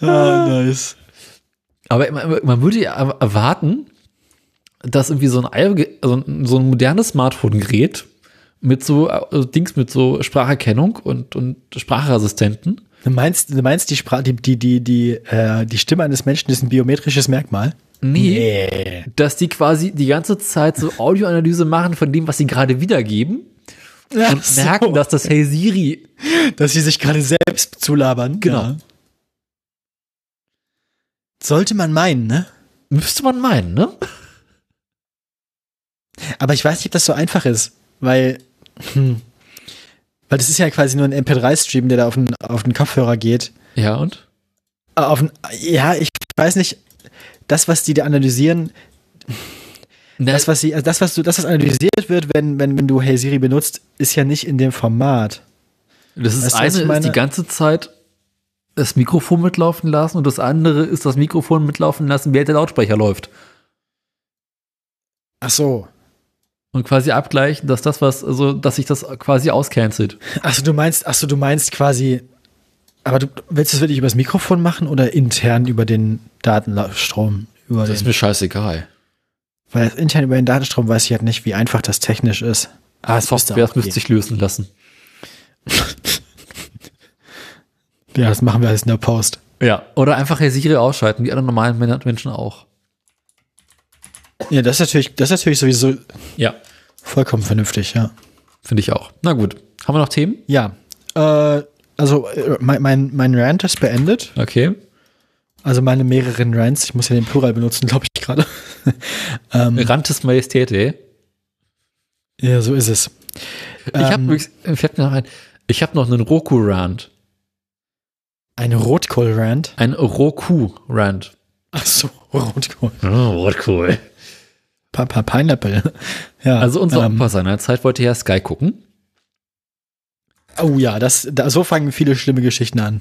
Ah, nice. Aber man, man würde ja erwarten, dass irgendwie so ein, Ei- ein- so ein modernes Smartphone-Gerät mit so also Dings mit so Spracherkennung und, und Sprachassistenten, Du meinst, du meinst die, Sprache, die, die, die, die, äh, die Stimme eines Menschen ist ein biometrisches Merkmal? Nee, Nee. dass die quasi die ganze Zeit so Audioanalyse machen von dem, was sie gerade wiedergeben und merken, dass das Hey Siri dass sie sich gerade selbst zulabern. Genau. Ja. Sollte man meinen, ne? müsste man meinen, ne? Aber ich weiß nicht, ob das so einfach ist, weil, hm, weil das ist ja quasi nur ein MP3-Stream, der da auf den, auf den Kopfhörer geht. Ja, und? Äh, Auf den, ja, ich weiß nicht, das, was die da analysieren, Na, das, was sie, also das, was du, das, was analysiert wird, wenn, wenn, wenn du Hey Siri benutzt, ist ja nicht in dem Format. das ist weißt eine ist meine? die ganze Zeit das Mikrofon mitlaufen lassen und das andere ist das Mikrofon mitlaufen lassen, während der Lautsprecher läuft. Ach so. Und quasi abgleichen, dass das was, also, dass sich das quasi auscancelt. Achso, du meinst, achso, du meinst quasi, aber du willst du es wirklich übers Mikrofon machen oder intern über den Datenstrom? Über den, mir scheißegal. weil intern über den Datenstrom weiß ich halt nicht, wie einfach das technisch ist. Ah, es müsste Software müsste sich lösen lassen. Ja, das machen wir alles in der Post. Ja. Oder einfach Herr Siri ausschalten, wie alle normalen Men- Menschen auch. Ja, das ist natürlich, das ist natürlich sowieso Ja. vollkommen vernünftig, ja. Finde ich auch. Na gut. Haben wir noch Themen? Ja. Äh, also äh, mein, mein, mein Rant ist beendet. Okay. Also meine mehreren Rants. Ich muss ja den Plural benutzen, glaube ich gerade. ähm, Rantes Majestäte. ja, so ist es. Ich habe Ähm, mir noch ein, ich habe noch einen Roku-Rant. Ein Rotkohl-Rant. Ein Roku-Rant. Ach so, Rotkohl. Oh, Rotkohl. Pa pa Pineapple. Ja, Also unser ähm, Opa seinerzeit wollte ja Sky gucken. Oh ja, das, da, so fangen viele schlimme Geschichten an.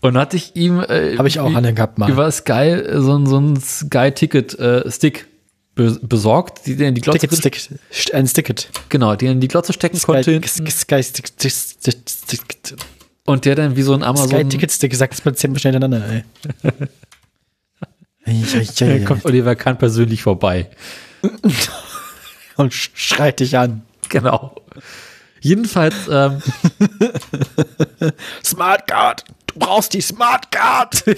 Und dann hatte ich ihm äh, Habe ich auch an den gehabt mal. über Sky äh, so, ein- so ein Sky-Ticket-Stick be besorgt, die den in die Glotze Ticket, Stick, St- ein Sticket. genau, die in die Glotze stecken konnte Sky, hinten Sky, Stick, Stick, Stick, Stick, und der dann wie so ein Sky Amazon Ticket Stick, sag das mal zehnmal schnell hintereinander, ey. Ei. kommt Oliver Kahn persönlich vorbei. Und sch- schreit dich an. Genau. Jedenfalls, ähm, Smart Card! Du brauchst die Smart Card!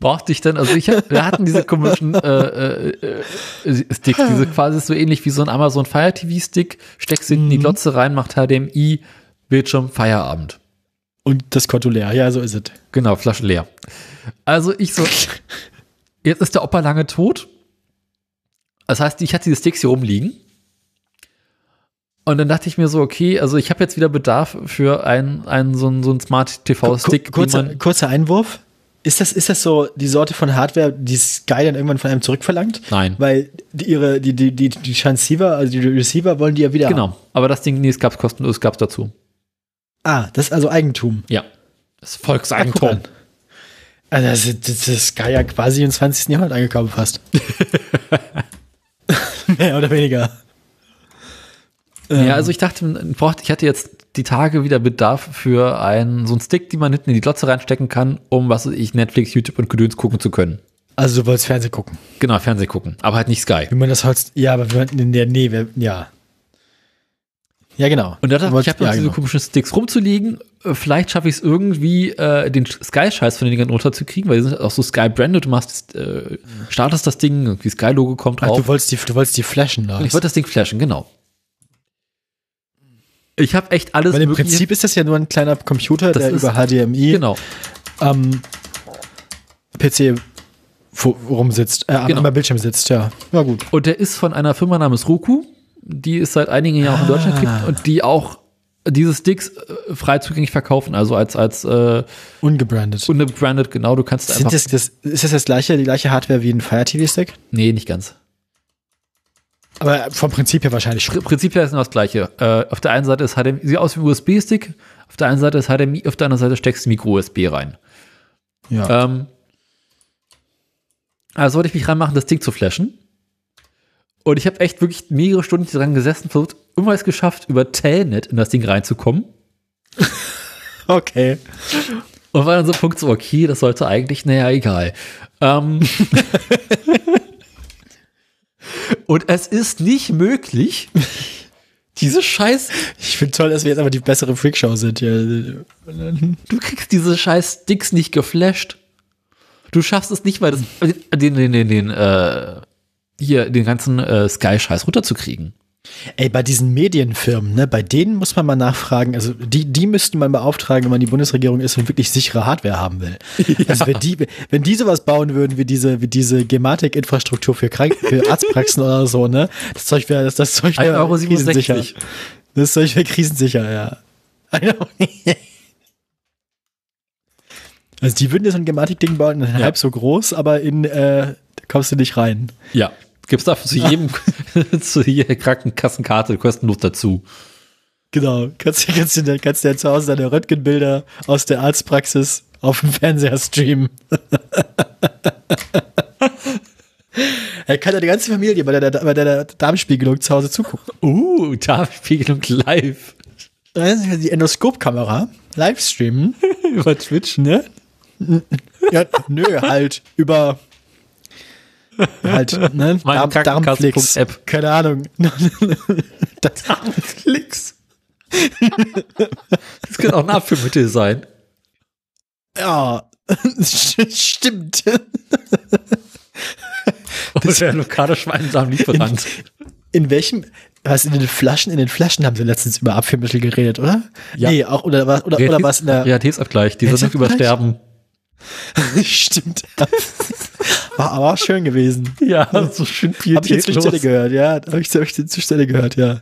brauchte ich dann, also ich, wir hatten diese komischen äh, äh, äh, Sticks, diese quasi so ähnlich wie so ein Amazon Fire TV Stick, steckst in die Glotze rein, macht HDMI, Bildschirm, Feierabend. Und das Konto leer, ja, so ist es. Genau, Flasche leer. Also ich so, jetzt ist der Opa lange tot. Das heißt, ich hatte diese Sticks hier rumliegen. Und dann dachte ich mir so, okay, also ich habe jetzt wieder Bedarf für einen, einen so einen, so einen Smart TV-Stick, Kur- kurzer, kurzer Einwurf. Ist das, ist das so die Sorte von Hardware, die Sky dann irgendwann von einem zurückverlangt? Nein. Weil die, ihre, die, die, die, die Transceiver, also die Receiver wollen die ja wieder haben. Genau, aber das Ding, nee, es gab's kostenlos, es gab's dazu. Ah, das ist also Eigentum. Ja. Das ist Volkseigentum. an. Also das, ist- das ist Sky ja quasi im 20. Jahrhundert angekommen fast. Mehr oder weniger. Ja, also ich dachte, ich hatte jetzt die Tage wieder Bedarf für einen, so einen Stick, den man hinten in die Glotze reinstecken kann, um, was weiß ich, Netflix, YouTube und Gedöns gucken zu können. Also du wolltest Fernsehen gucken. Genau, Fernsehen gucken, aber halt nicht Sky. Wie man das heute, ja, aber wir in der, wir, ja. Ja, genau. Und da dachte ich, ich habe ja, diese genau. komischen Sticks rumzuliegen. Äh, Vielleicht schaffe ich es irgendwie, äh, den Sky-Scheiß von den Dingern runterzukriegen, weil die sind auch so Sky-branded. Du machst, äh, startest das Ding, irgendwie Sky-Logo kommt Ach, drauf. du wolltest die, du wolltest die flashen, oder? ich wollte das Ding flashen, genau. Ich habe echt alles Weil im Mögliche- Prinzip ist das ja nur ein kleiner Computer, Das der über HDMI Genau. am PC vo- rumsitzt, äh, am- Genau. am Bildschirm sitzt, ja. Ja, gut. Und der ist von einer Firma namens Roku, die es seit einigen Jahren auch in Deutschland Ah. gibt und die auch diese Sticks äh, frei zugänglich verkaufen, also als, als äh, Ungebrandet. unbranded, genau, du kannst Sind einfach. das, das, ist das das gleiche, die gleiche Hardware wie ein Fire TV Stick? nee, nicht ganz. Aber vom Prinzip her wahrscheinlich schon. Pr- Prinzipiell ist nur das gleiche. Äh, auf der einen Seite ist HDMI, sieht aus wie ein USB-Stick, auf der einen Seite ist HDMI, auf der anderen Seite steckst du Micro-USB rein. Ja. Ähm, also wollte ich mich ranmachen, das Ding zu flashen. Und ich habe echt wirklich mehrere Stunden dran gesessen, versucht, immer es geschafft, über Telnet in das Ding reinzukommen. Okay. Und war dann so ein Punkt so, okay, das sollte eigentlich, naja, egal. Ähm, und es ist nicht möglich, diese scheiß, Ich finde toll, dass wir jetzt aber die bessere Freakshow sind hier. du kriegst diese scheiß Sticks nicht geflasht. Du schaffst es nicht, weil das, den, den, den, den, äh, hier, den ganzen äh, Sky-Scheiß runterzukriegen. Ey, bei diesen Medienfirmen, ne, bei denen muss man mal nachfragen, also die, die müssten man beauftragen, wenn man die Bundesregierung ist und wirklich sichere Hardware haben will. Also wenn die, wenn die sowas bauen würden wie diese, wie diese Gematik-Infrastruktur für, Krank für Arztpraxen oder so, ne, das Zeug wäre, das, das Zeug wäre 1,67 krisensicher. Das Zeug wäre krisensicher, ja. Also die würden jetzt ein Gematik-Ding bauen, Ja. halb so groß, aber in, äh, da kommst du nicht rein. Ja. Gibt's dafür zu jedem, zu jeder Krankenkassenkarte kostenlos dazu. Genau, kannst, du- kannst, kannst du ja zu Hause deine Röntgenbilder aus der Arztpraxis auf dem Fernseher streamen. Er kann ja die ganze Familie bei der, bei der Darmspiegelung zu Hause zugucken. Uh, Darmspiegelung live. Die Endoskopkamera live streamen. Über Twitch. Ne? Ja, nö, halt über halt, ne? Meine Darm, Darmflix. Krankenkasse.app. Keine Ahnung. Das, Darmflix. Das kann auch ein Abführmittel sein. ja, stimmt. Oder der lokale Schweinsamenlieferant. In welchem, was in den Flaschen, in den Flaschen haben sie letztens über Abführmittel geredet, oder? Ja. Nee, auch, oder was, oder, oder was in der, Realitätsabgleich, die sind nicht Realitätsabgleich? übersterben. stimmt. War aber auch schön gewesen. Ja, so schön Hab ich jetzt zur Stelle pietätlos. gehört, ja. Hab ich zur, hab zur Stelle gehört, ja.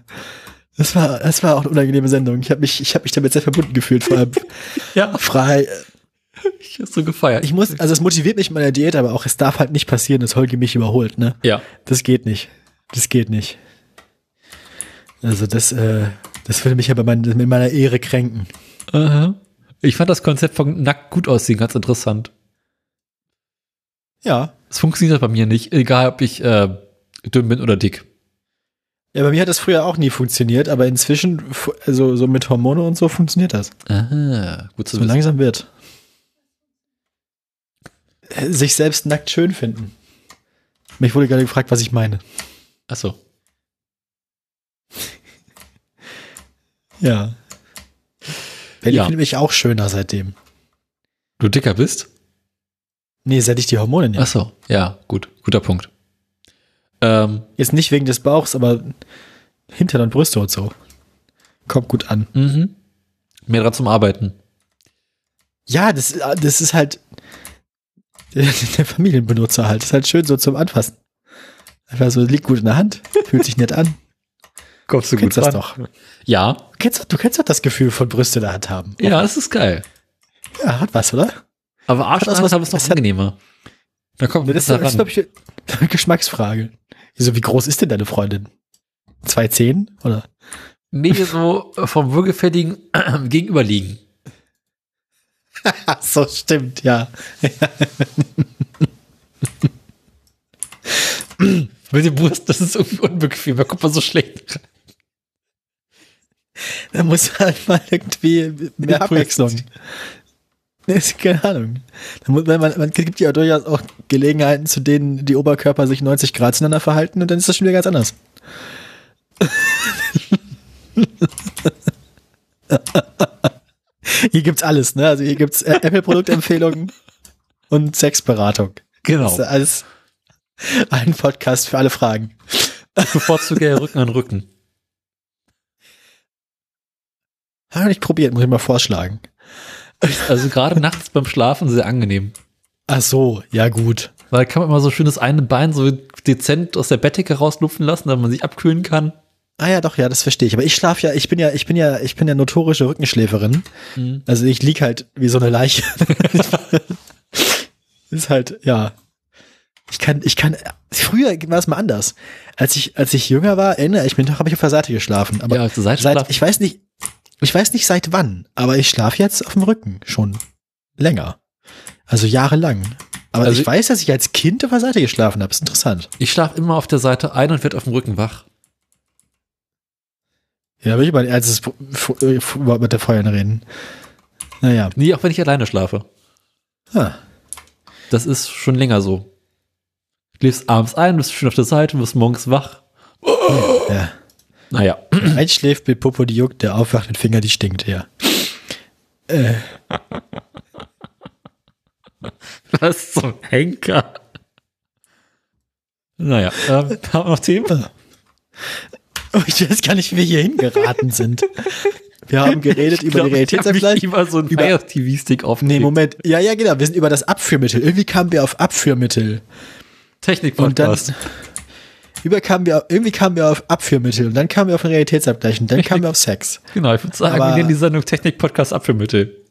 Das war, das war auch eine unangenehme Sendung. Ich habe mich, ich habe mich damit sehr verbunden gefühlt, vor allem Ja. frei. Ich hab's so gefeiert. Ich muss, also es motiviert mich in meiner Diät, aber auch es darf halt nicht passieren, dass Holgi mich überholt, ne? ja. Das geht nicht. Das geht nicht. Also das, äh, das würde mich ja bei mein, mit meiner Ehre kränken. Aha. Ich fand das Konzept von nackt gut aussehen ganz interessant. Ja. Es funktioniert bei mir nicht, egal ob ich äh, dünn bin oder dick. Ja, bei mir hat das früher auch nie funktioniert, aber inzwischen, also so mit Hormone und so funktioniert das. Aha, gut zu So wissen. langsam wird. Äh, Sich selbst nackt schön finden. Mich wurde gerade gefragt, was ich meine. Achso. Ja. Benny Ja. findet mich auch schöner seitdem. Du dicker bist? Nee, seit ich die Hormone nehme. Achso, ja, gut. Guter Punkt. Ähm, Jetzt nicht wegen des Bauchs, aber Hintern und Brüste und so. Kommt gut an. mhm. Mehr dran zum Arbeiten. Ja, das, das ist halt der, Familienbenutzer halt. Das ist halt schön so zum Anfassen. Einfach so, liegt gut in der Hand, fühlt sich nett an. Kommst du Du kennst das doch. Du Ja. kennst, du kennst doch das Gefühl von Brüste in der Hand haben. Ja, das ist geil. Ja, hat was, oder? Aber Arsch das das was- haben ist noch angenehmer. Da kommt man Das das ist glaube ich, eine Geschmacksfrage. Wieso, wie groß ist denn deine Freundin? Zwei Zehen? Oder? Nee, so vom Würgefälligen gegenüberliegen. So, stimmt, ja. Mit dem Brust, das ist irgendwie unbequem. Da kommt man so schlecht rein. Da muss halt mal irgendwie mehr. Abwechslung. Nee, keine Ahnung. Muss, man, man gibt ja durchaus auch Gelegenheiten, zu denen die Oberkörper sich 90 Grad zueinander verhalten und dann ist das schon wieder ganz anders. hier gibt's alles, ne? Also hier gibt's äh, Apple-Produktempfehlungen und Sexberatung. Genau. Das ist alles ein Podcast für alle Fragen. Bevorzuge ja Rücken an Rücken. Habe ich nicht probiert, muss ich mal vorschlagen. Also gerade nachts beim Schlafen sehr angenehm. Ach so, ja gut. Weil kann man immer so schön das eine Bein so dezent aus der Bettdecke rauslupfen lassen, damit man sich abkühlen kann. Ah ja, doch, ja, das verstehe ich. Aber ich schlafe ja, ich bin ja, ich bin ja, ich bin ja notorische Rückenschläferin. Mhm. Also ich lieg halt wie so eine Leiche. ist halt, ja. Ich kann, ich kann, früher war es mal anders. Als ich, als ich jünger war, erinnere ich mich noch, habe ich auf der Seite geschlafen. Aber Ja, auf der Seite seit, schlafen. ich weiß nicht, ich weiß nicht seit wann, aber ich schlafe jetzt auf dem Rücken schon länger. Also jahrelang. Aber Also- ich weiß, dass ich als Kind auf der Seite geschlafen habe. Ist interessant. Ich schlafe immer auf der Seite ein und werde auf dem Rücken wach. Ja, will ich mal als mit der Feuerin reden. Naja. Nie, auch wenn ich alleine schlafe. Ah. Das ist schon länger so. Du schläfst abends ein, bist schön auf der Seite, wirst morgens wach. Ja. Naja. Einschläft mit Popo, die juckt, der aufwacht mit Finger, die stinkt, ja. Äh, Was zum Henker? Naja, ähm, haben wir noch Themen? oh, ich weiß gar nicht, wie wir hier hingeraten sind. Wir haben geredet über die Ich hab mich Realitätsabgleich. immer so ein über- TV-Stick auf Nee, Moment. Ja, ja, genau. Wir sind über das Abführmittel. Irgendwie kamen wir auf Abführmittel. Und dann, Technik-Podcast. Über kamen wir, irgendwie kamen wir auf Abführmittel. Und dann kamen wir auf den Realitätsabgleich. Und dann kamen wir auf Sex. Genau, ich würde sagen, Aber- wir nennen die Sendung Technik-Podcast Abführmittel.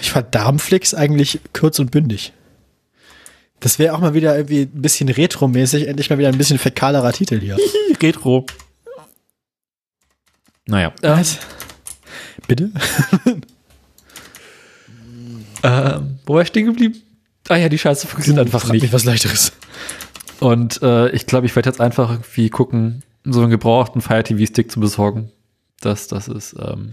Ich fand Darmflix eigentlich kurz und bündig. Das wäre auch mal wieder irgendwie ein bisschen retromäßig. Endlich mal wieder ein bisschen fäkalerer Titel hier. Retro. Naja. Ähm, Was? Bitte? ähm, wo war ich stehen geblieben? Ah ja, die Scheiße funktioniert einfach Frag mich nicht. was leichteres. Und äh, ich glaube, ich werde jetzt einfach irgendwie gucken, so einen gebrauchten Fire TV-Stick zu besorgen. Das, das ist, ähm,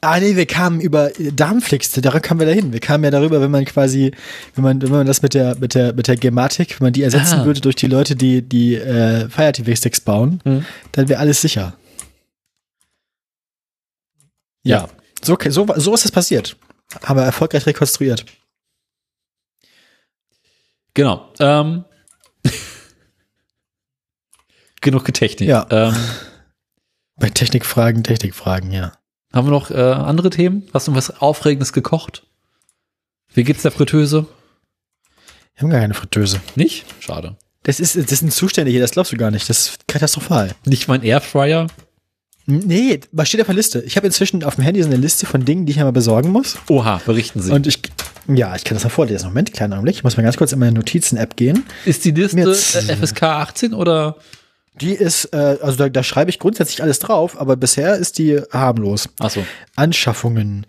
Ah, nee, wir kamen über äh, Darmflix, daran kamen wir dahin. Wir kamen ja darüber, wenn man quasi, wenn man, wenn man das mit der, mit der, mit der Gematik, wenn man die ersetzen Ah. würde durch die Leute, die, die äh, Fire TV Sticks bauen, Hm. dann wäre alles sicher. Ja. So, so, so ist es passiert. Haben wir erfolgreich rekonstruiert. genau. Ähm, genug getechnikt. Ja. Ähm, Bei Technikfragen, Technikfragen, ja. haben wir noch äh, andere Themen? Hast du was Aufregendes gekocht? Wie geht's der Fritteuse? Wir haben gar keine Fritteuse. Nicht? Schade. Das ist, das sind Zustände hier, das glaubst du gar nicht. Das ist katastrophal. Nicht mein Airfryer? Nee, was steht auf der Liste? Ich habe inzwischen auf dem Handy so eine Liste von Dingen, die ich mir mal besorgen muss. Oha, berichten Sie. Und ich, ja, ich kann das mal vorlesen. Moment, kleinen Augenblick. Ich muss mal ganz kurz in meine Notizen-App gehen. ist die Liste Jetzt- FSK 18 oder? Die ist, äh, also da, da schreibe ich grundsätzlich alles drauf, aber bisher ist die harmlos. Achso. Anschaffungen.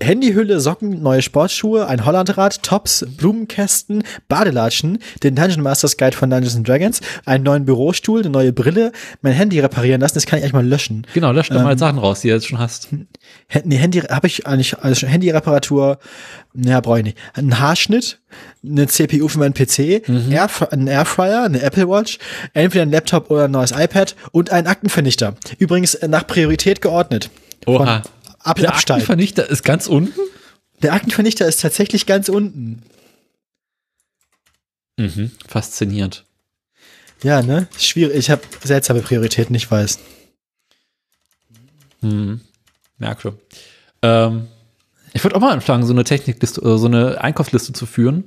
Handyhülle, Socken, neue Sportschuhe, ein Hollandrad, Tops, Blumenkästen, Badelatschen, den Dungeon Masters Guide von Dungeons and Dragons, einen neuen Bürostuhl, eine neue Brille, mein Handy reparieren lassen, das kann ich eigentlich mal löschen. Genau, lösch doch mal Sachen raus, die du jetzt schon hast. Nee, Handy habe ich eigentlich, also Handyreparatur, naja, brauche ich nicht. Ein Haarschnitt, eine CPU für meinen PC, Air, ein Airfryer, eine Apple Watch, entweder ein Laptop oder ein neues iPad und einen Aktenvernichter. Übrigens äh, nach Priorität geordnet. Oha. Ab, Der absteigen. Aktenvernichter ist ganz unten? Der Aktenvernichter ist tatsächlich ganz unten. Mhm. Faszinierend. Ja, ne? Schwierig. Ich habe seltsame Prioritäten, ich weiß. Hm. Merk schon. Ähm, ich würde auch mal anfangen, so eine Technikliste oder so eine Einkaufsliste zu führen.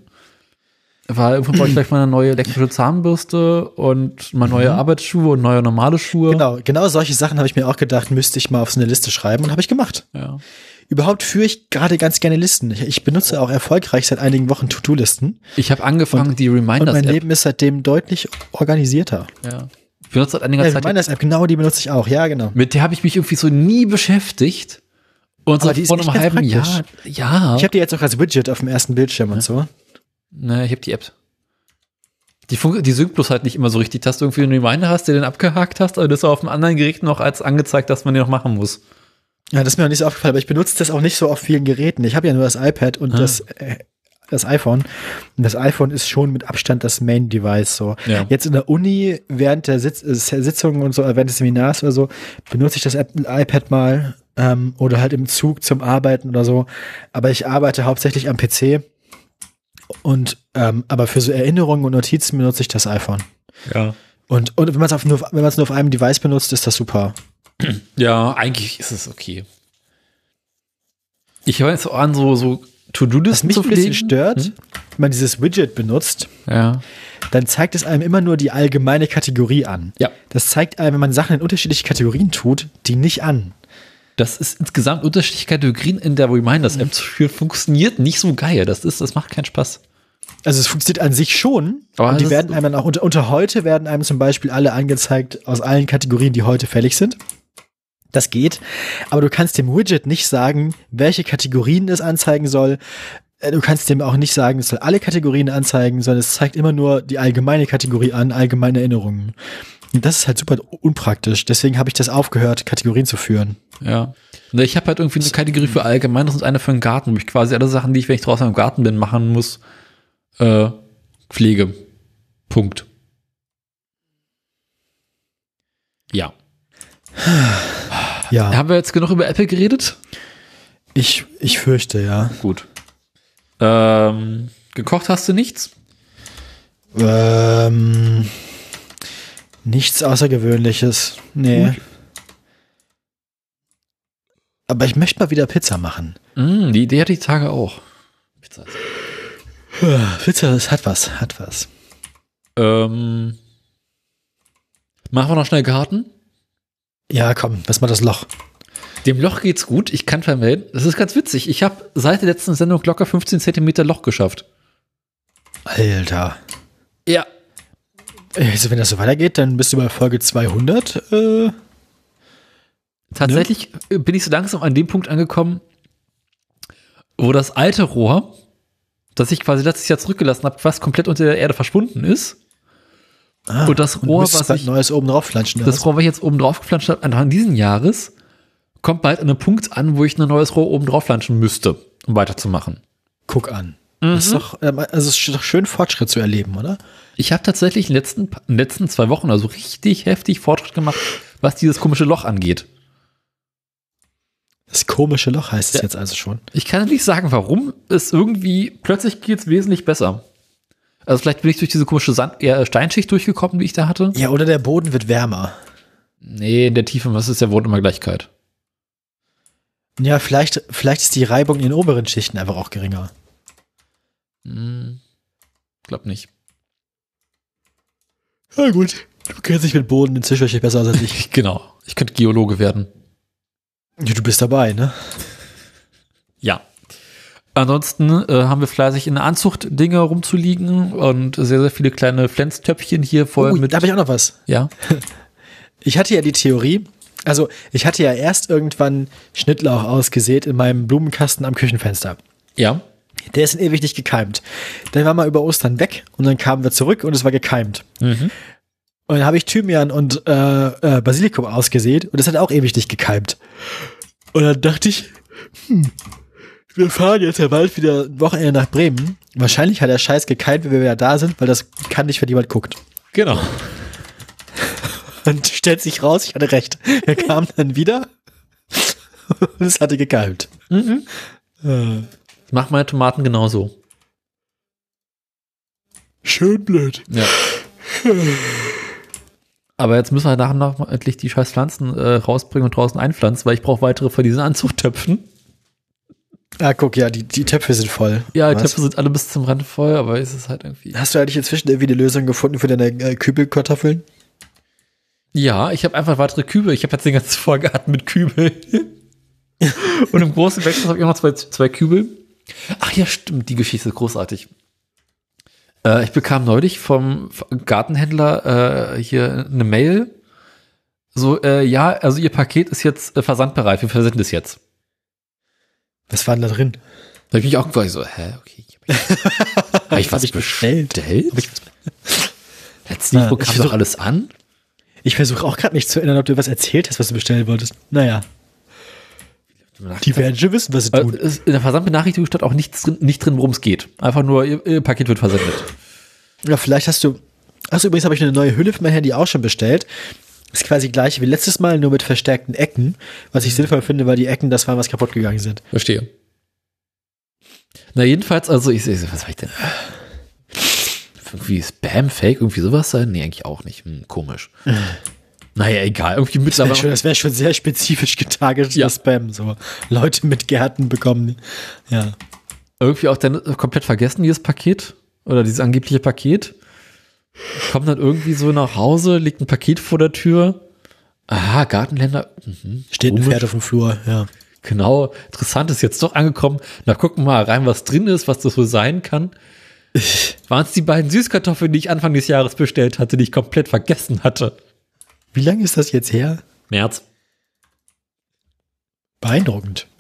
Weil irgendwann brauche ich vielleicht mal eine neue elektrische Zahnbürste und mal neue Arbeitsschuhe und neue normale Schuhe. Genau, genau solche Sachen habe ich mir auch gedacht, müsste ich mal auf so eine Liste schreiben und habe ich gemacht. Ja. Überhaupt führe ich gerade ganz gerne Listen. Ich, benutze auch erfolgreich seit einigen Wochen To-Do-Listen Ich habe angefangen, die und mein. Leben ist seitdem deutlich organisierter. Ja. Ich benutze seit einiger Ja, Zeit. Reminders-App, genau die benutze ich auch. Ja, genau. Mit der habe ich mich irgendwie so nie beschäftigt. Und so die vor einem halben Jahr. Ja. Ich habe die jetzt auch als Widget auf dem ersten Bildschirm und so. Ne, ich habe die App. Die, fun- die synkt bloß halt nicht immer so richtig, dass du irgendwie einen Reminder hast, der den abgehakt hast, aber das auf dem anderen Gerät noch als angezeigt, dass man den noch machen muss. Ja, das ist mir noch nicht so aufgefallen, aber ich benutze das auch nicht so auf vielen Geräten. Ich habe ja nur das iPad und Ah. das, äh, das iPhone. Und das iPhone ist schon mit Abstand das Main-Device. So. Ja. Jetzt in der Uni, während der Sitz äh, Sitzungen und so, äh, während des Seminars oder so, benutze ich das iPad mal ähm, oder halt im Zug zum Arbeiten oder so. Aber ich arbeite hauptsächlich am PC. Und ähm, aber für so Erinnerungen und Notizen benutze ich das iPhone. Ja. Und, und wenn man es nur, wenn nur auf einem Device benutzt, ist das super. Ja, eigentlich ist es okay. Ich höre jetzt so an, so, so Was To-Do-Listen mich zu ein bisschen stört, Hm? wenn man dieses Widget benutzt, Ja. dann zeigt es einem immer nur die allgemeine Kategorie an. Ja. Das zeigt einem, wenn man Sachen in unterschiedliche Kategorien tut, die nicht an. Das ist insgesamt unterschiedliche Kategorien in der Reminders-App zu führen, funktioniert nicht so geil. Das ist, das macht keinen Spaß. Also es funktioniert an sich schon. Aber und die werden einem dann auch unter, unter heute werden einem zum Beispiel alle angezeigt aus allen Kategorien, die heute fällig sind. Das geht. Aber du kannst dem Widget nicht sagen, welche Kategorien es anzeigen soll. Äh, Du kannst dem auch nicht sagen, es soll alle Kategorien anzeigen, sondern es zeigt immer nur die allgemeine Kategorie an, allgemeine Erinnerungen. Und das ist halt super unpraktisch. Deswegen habe ich das aufgehört, Kategorien zu führen. Ja. Ich habe halt irgendwie eine Kategorie für Allgemeines und eine für den Garten, wo ich quasi alle Sachen, die ich, wenn ich draußen im Garten bin, machen muss, äh, pflege. Punkt. Ja. Ja, Haben wir jetzt genug über Apple geredet? ich, ich fürchte, ja. Gut. Ähm, gekocht hast du nichts? Ähm, nichts Außergewöhnliches. Nee. Gut. Aber ich möchte mal wieder Pizza machen. Mm, die Idee hatte ich die Tage auch. Pizza. Pizza, das hat was, hat was. Ähm, machen wir noch schnell Garten? Ja, komm, lass mal das Loch. Dem Loch geht's gut. Ich kann vermelden. Das ist ganz witzig. Ich habe seit der letzten Sendung locker 15 Zentimeter Loch geschafft. Alter. Ja. Also, wenn das so weitergeht, dann bist du bei Folge 200. Äh, Tatsächlich äh, bin ich so langsam an dem Punkt angekommen, wo das alte Rohr, das ich quasi letztes Jahr zurückgelassen habe, fast komplett unter der Erde verschwunden ist. ah, Und das Rohr, müsstest was ich- Neues oben drauf flanschen. Das? Rohr, was ich jetzt oben drauf gepflanzt habe, Anfang dieses Jahres, kommt bald an einen Punkt an, wo ich ein neues Rohr oben drauf flanschen müsste, um weiterzumachen. Guck an. Das ist doch, ähm, also es ist doch schön, Fortschritt zu erleben, oder? Ich habe tatsächlich in den letzten, in den letzten zwei Wochen also richtig heftig Fortschritt gemacht, was dieses komische Loch angeht. Das komische Loch heißt es Ja. jetzt also schon. Ich kann nicht sagen, warum. Es irgendwie, plötzlich geht es wesentlich besser. Also vielleicht bin ich durch diese komische Sand eher Steinschicht durchgekommen, die ich da hatte. Ja, oder der Boden wird wärmer. Nee, in der Tiefe, was ist der Wohnt immer Gleichkeit? Ja, vielleicht, vielleicht ist die Reibung in den oberen Schichten einfach auch geringer. Hm, glaub nicht. Ja, gut. Du kennst dich mit Boden inzwischen wahrscheinlich besser als ich. Genau. Ich könnte Geologe werden. Ja, Du bist dabei, ne? Ja. Ansonsten äh, haben wir fleißig in der Anzucht Dinge rumzuliegen und sehr, sehr viele kleine Pflänztöpfchen hier voll Oh, mit. da habe ich auch noch was. Ja. Ich hatte ja die Theorie, also ich hatte ja erst irgendwann Schnittlauch ausgesät in meinem Blumenkasten am Küchenfenster. Ja. Der ist in ewig nicht gekeimt. Dann war mal über Ostern weg und dann kamen wir zurück und es war gekeimt. Mhm. Und dann habe ich Thymian und äh, äh, Basilikum ausgesät und das hat auch ewig nicht gekeimt. Und dann dachte ich, hm, wir fahren jetzt ja bald wieder ein Wochenende nach Bremen. Wahrscheinlich hat der Scheiß gekeimt, wenn wir wieder da sind, weil das kann nicht, wenn jemand guckt. Genau. Und stellt sich raus, ich hatte recht. Er kam dann wieder und es hatte gekeimt. Ich mache meine Tomaten genauso. Schön blöd. Ja. Aber jetzt müssen wir nachher noch endlich die scheiß Pflanzen äh, rausbringen und draußen einpflanzen, weil ich brauche weitere von diesen Anzuchttöpfen. Ah, guck, ja, die, die Töpfe sind voll. Ja, die Was? Töpfe sind alle bis zum Rand voll, aber es ist halt irgendwie. Hast du eigentlich inzwischen irgendwie eine Lösung gefunden für deine äh, Kübelkartoffeln? Ja, ich habe einfach weitere Kübel. Ich habe jetzt den ganzen Vorgarten mit Kübel. und im großen Wechsel habe ich auch noch zwei, zwei Kübel. Ach ja, stimmt, die Geschichte ist großartig. Äh, ich bekam neulich vom Gartenhändler äh, hier eine Mail. So, äh, ja, also ihr Paket ist jetzt äh, versandbereit, wir versenden es jetzt. Was war denn da drin? Da habe ich mich auch gefragt, so, hä, okay. Habe ich was ich bestellt? bestellt? Letztlich, Ah, wo ich kam versuch- doch alles an? Ich versuche auch gerade mich zu erinnern, ob du was erzählt hast, was du bestellen wolltest. Naja, die werden schon wissen, was sie Äh, tun. In der Versandbenachrichtigung stand auch nichts drin, nicht drin, worum es geht. Einfach nur, ihr, ihr Paket wird versendet. Ja, vielleicht hast du. Achso, übrigens habe ich eine neue Hülle für mein Handy auch schon bestellt. Ist quasi gleich wie letztes Mal, nur mit verstärkten Ecken. Was ich sinnvoll finde, weil die Ecken das waren, was kaputt gegangen sind. Verstehe. Na, jedenfalls, also ich sehe, was war ich denn? Irgendwie Spam, Fake, irgendwie sowas sein? Nee, eigentlich auch nicht. Hm, komisch. naja, egal. Irgendwie Das wäre schon, wär schon sehr spezifisch getargeteter Ja. Spam. So Leute mit Gärten bekommen. Ja. irgendwie auch dann komplett vergessen, dieses Paket oder dieses angebliche Paket. Kommt dann irgendwie so nach Hause, liegt ein Paket vor der Tür. Aha, Gartenländer. Mhm, Steht ein. Pferd auf dem Flur, ja. Genau, interessant ist jetzt doch angekommen. Na, gucken wir mal rein, was drin ist, was das wohl sein kann. Waren es die beiden Süßkartoffeln, die ich Anfang des Jahres bestellt hatte, die ich komplett vergessen hatte? Wie lange ist das jetzt her? März. Beeindruckend.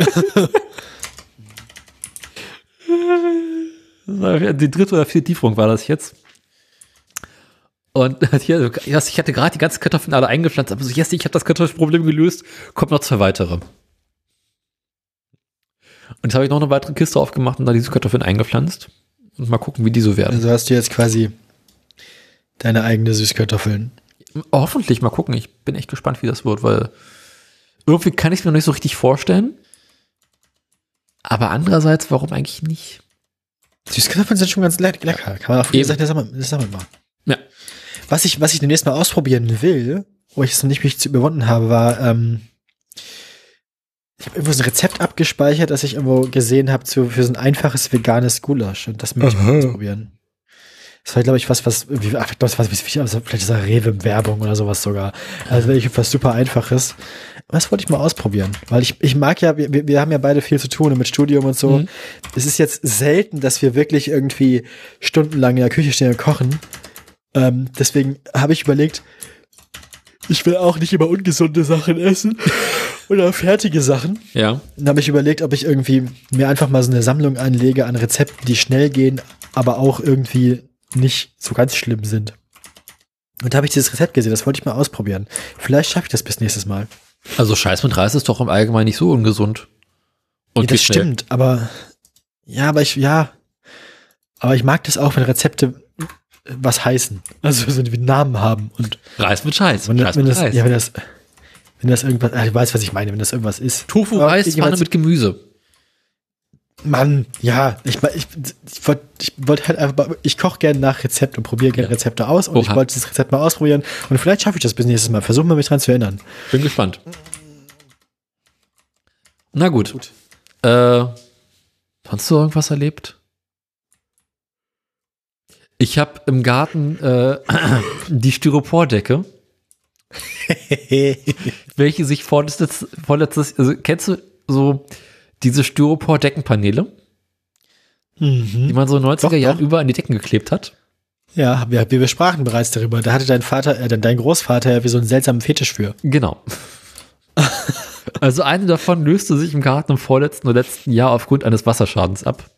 Die dritte oder vierte Lieferung war das jetzt. Und hier, yes, ich hatte gerade die ganzen Kartoffeln alle eingepflanzt, aber so, yes, ich habe das Kartoffelproblem gelöst, kommt noch zwei weitere. Und jetzt habe ich noch eine weitere Kiste aufgemacht und da diese Kartoffeln eingepflanzt. Und mal gucken, wie die so werden. Also hast du jetzt quasi deine eigene Süßkartoffeln. Hoffentlich mal gucken. Ich bin echt gespannt, wie das wird, weil irgendwie kann ich es mir noch nicht so richtig vorstellen. Aber andererseits, warum eigentlich nicht? Süßkartoffeln sind schon ganz le lecker. Kann man auch das haben wir mal. Ja. Was ich, was ich demnächst mal ausprobieren will, wo ich es noch nicht mich zu überwunden habe, war, ähm, ich habe irgendwo so ein Rezept abgespeichert, das ich irgendwo gesehen habe für so ein einfaches veganes Gulasch. Und das möchte ich mal ausprobieren. Das war, glaube ich, was, was, irgendwie, ach, das war, was, also vielleicht ist das Rewe-Werbung oder sowas sogar. Also wirklich was super Einfaches. Das wollte ich mal ausprobieren. Weil ich, ich mag ja, wir, wir haben ja beide viel zu tun mit Studium und so. Mhm. Es ist jetzt selten, dass wir wirklich irgendwie stundenlang in der Küche stehen und kochen. Ähm, deswegen habe ich überlegt, ich will auch nicht immer ungesunde Sachen essen oder fertige Sachen. Ja. Dann habe ich überlegt, ob ich irgendwie mir einfach mal so eine Sammlung anlege an Rezepten, die schnell gehen, aber auch irgendwie nicht so ganz schlimm sind. Und da habe ich dieses Rezept gesehen, das wollte ich mal ausprobieren. Vielleicht schaffe ich das bis nächstes Mal. Also Scheiß mit Reis ist doch im Allgemeinen nicht so ungesund. Und ja, das schnell. stimmt, aber ja, aber ich, ja. Aber ich mag das auch, wenn Rezepte was heißen. Also so wie Namen haben. Und Reis mit Scheiß. wenn, Scheiß wenn mit das, Reis. ja, wenn das, wenn das irgendwas, ah, ich weiß, was ich meine, wenn das irgendwas ist. Tofu, Aber Reis, irgendjemand- Pfanne mit Gemüse. Mann, ja, ich, ich, ich wollte ich wollt halt einfach, mal- ich koche gerne nach Rezept und probiere gerne. Rezepte aus und ich Oha. wollte dieses Rezept mal ausprobieren und vielleicht schaffe ich das bis nächstes Mal. Versuchen wir mich dran zu erinnern. Bin gespannt. Na gut. Äh, hast du irgendwas erlebt? Ich habe im Garten äh, die Styropordecke, welche sich vorletztes, vorletztes also kennst du so diese Styropor-Deckenpaneele, die man so in den 90er Doch, Jahren überall an die Decken geklebt hat? Ja, wir, wir sprachen bereits darüber. Da hatte dein Vater, äh, dein Großvater ja wie so einen seltsamen Fetisch für. Genau. also eine davon löste sich im Garten im vorletzten oder letzten Jahr aufgrund eines Wasserschadens ab.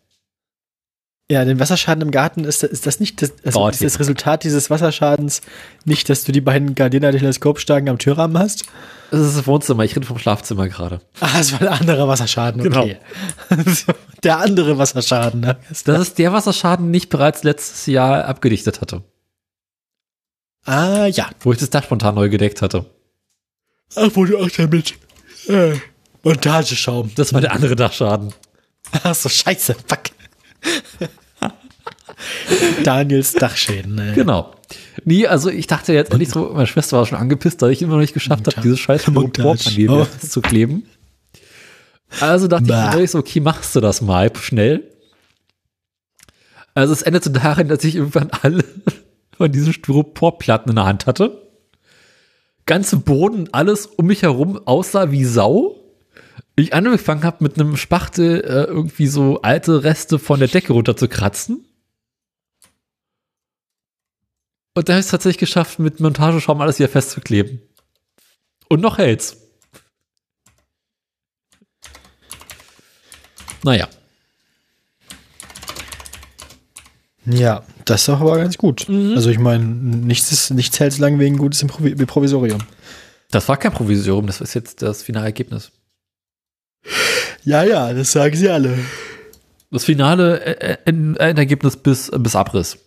Ja, den Wasserschaden im Garten ist, ist das nicht das, also ist das Resultat dieses Wasserschadens nicht, dass du die beiden Gardena Teleskopstangen am Türrahmen hast? Das ist das Wohnzimmer, ich rede vom Schlafzimmer gerade. Ah, es war ein anderer Wasserschaden, okay. Der andere Wasserschaden, ne? Das ist der Wasserschaden, den ich bereits letztes Jahr abgedichtet hatte, Ah, ja. wo ich das Dach spontan neu gedeckt hatte. Ach, wo du auch damit äh, Montageschaum. Das war der andere Dachschaden. Ach so, scheiße, fuck. Daniels Dachschäden, ey. Genau. Nee, also ich dachte jetzt endlich so, meine Schwester war schon angepisst, dass ich immer noch nicht geschafft habe, Montage. diese scheiß. Styroporpaneele Oh. zu kleben. Also dachte Bah. ich mir so, okay, machst du das mal schnell. Also es endete darin, dass ich irgendwann alle von diesen Styroporplatten in der Hand hatte. Ganze Boden, alles um mich herum aussah wie Sau. Ich angefangen habe, mit einem Spachtel äh, irgendwie so alte Reste von der Decke runter zu kratzen. Und dann habe ich es tatsächlich geschafft, mit Montageschaum alles wieder festzukleben. Und noch hält's. Naja. Ja, das ist doch aber ganz gut. Mhm. Also ich meine, nichts, ist, nichts hält so lange wegen gutes Improvi Provisorium. Das war kein Provisorium, das ist jetzt das finale Ergebnis. Ja, ja, das sagen sie alle. Das finale äh, äh, End- Endergebnis bis, bis Abriss.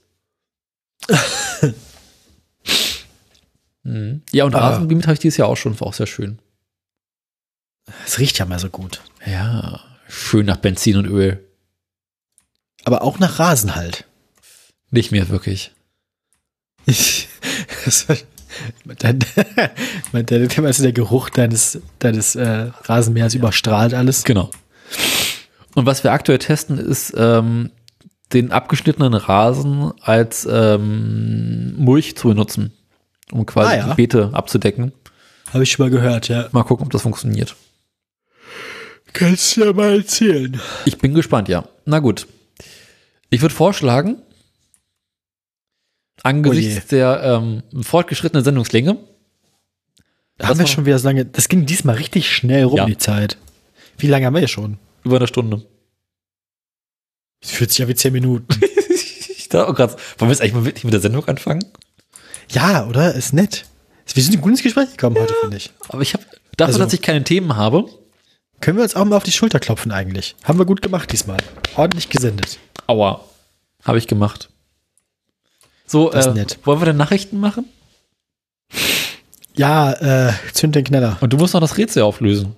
mhm. Ja, und Ah. Rasengebiet habe ich dieses Jahr auch schon, war auch sehr schön. Es riecht ja mal so gut. Ja, schön nach Benzin und Öl. Aber auch nach Rasen halt. Nicht mehr wirklich. Das war- Dein, mein- also der Geruch deines, deines äh, Rasenmähers überstrahlt alles. Genau. Und was wir aktuell testen, ist ähm, den abgeschnittenen Rasen als ähm, Mulch zu benutzen, um quasi Ah, ja. die Beete abzudecken. Habe ich schon mal gehört, ja. Mal gucken, ob das funktioniert. Kannst du ja mal erzählen. Ich bin gespannt, ja. Na gut. Ich würde vorschlagen, angesichts der ähm, fortgeschrittenen Sendungslänge, Da haben wir schon wieder so lange. Das ging diesmal richtig schnell rum, Ja. die Zeit. Wie lange haben wir hier schon? über eine Stunde. Es fühlt sich ja wie zehn Minuten. ich dachte auch gerade, wollen wir jetzt eigentlich mal wirklich mit der Sendung anfangen? Ja, oder? Ist nett. Wir sind gut ins Gespräch gekommen heute, finde ich. Aber ich habe, dafür, Also- dass ich keine Themen habe, Können wir uns auch mal auf die Schulter klopfen eigentlich. Haben wir gut gemacht diesmal. Ordentlich gesendet. aua, habe ich gemacht. So, Das ist äh, nett. wollen wir denn Nachrichten machen? Ja, äh, zünd den Kneller. Und du musst noch das Rätsel auflösen.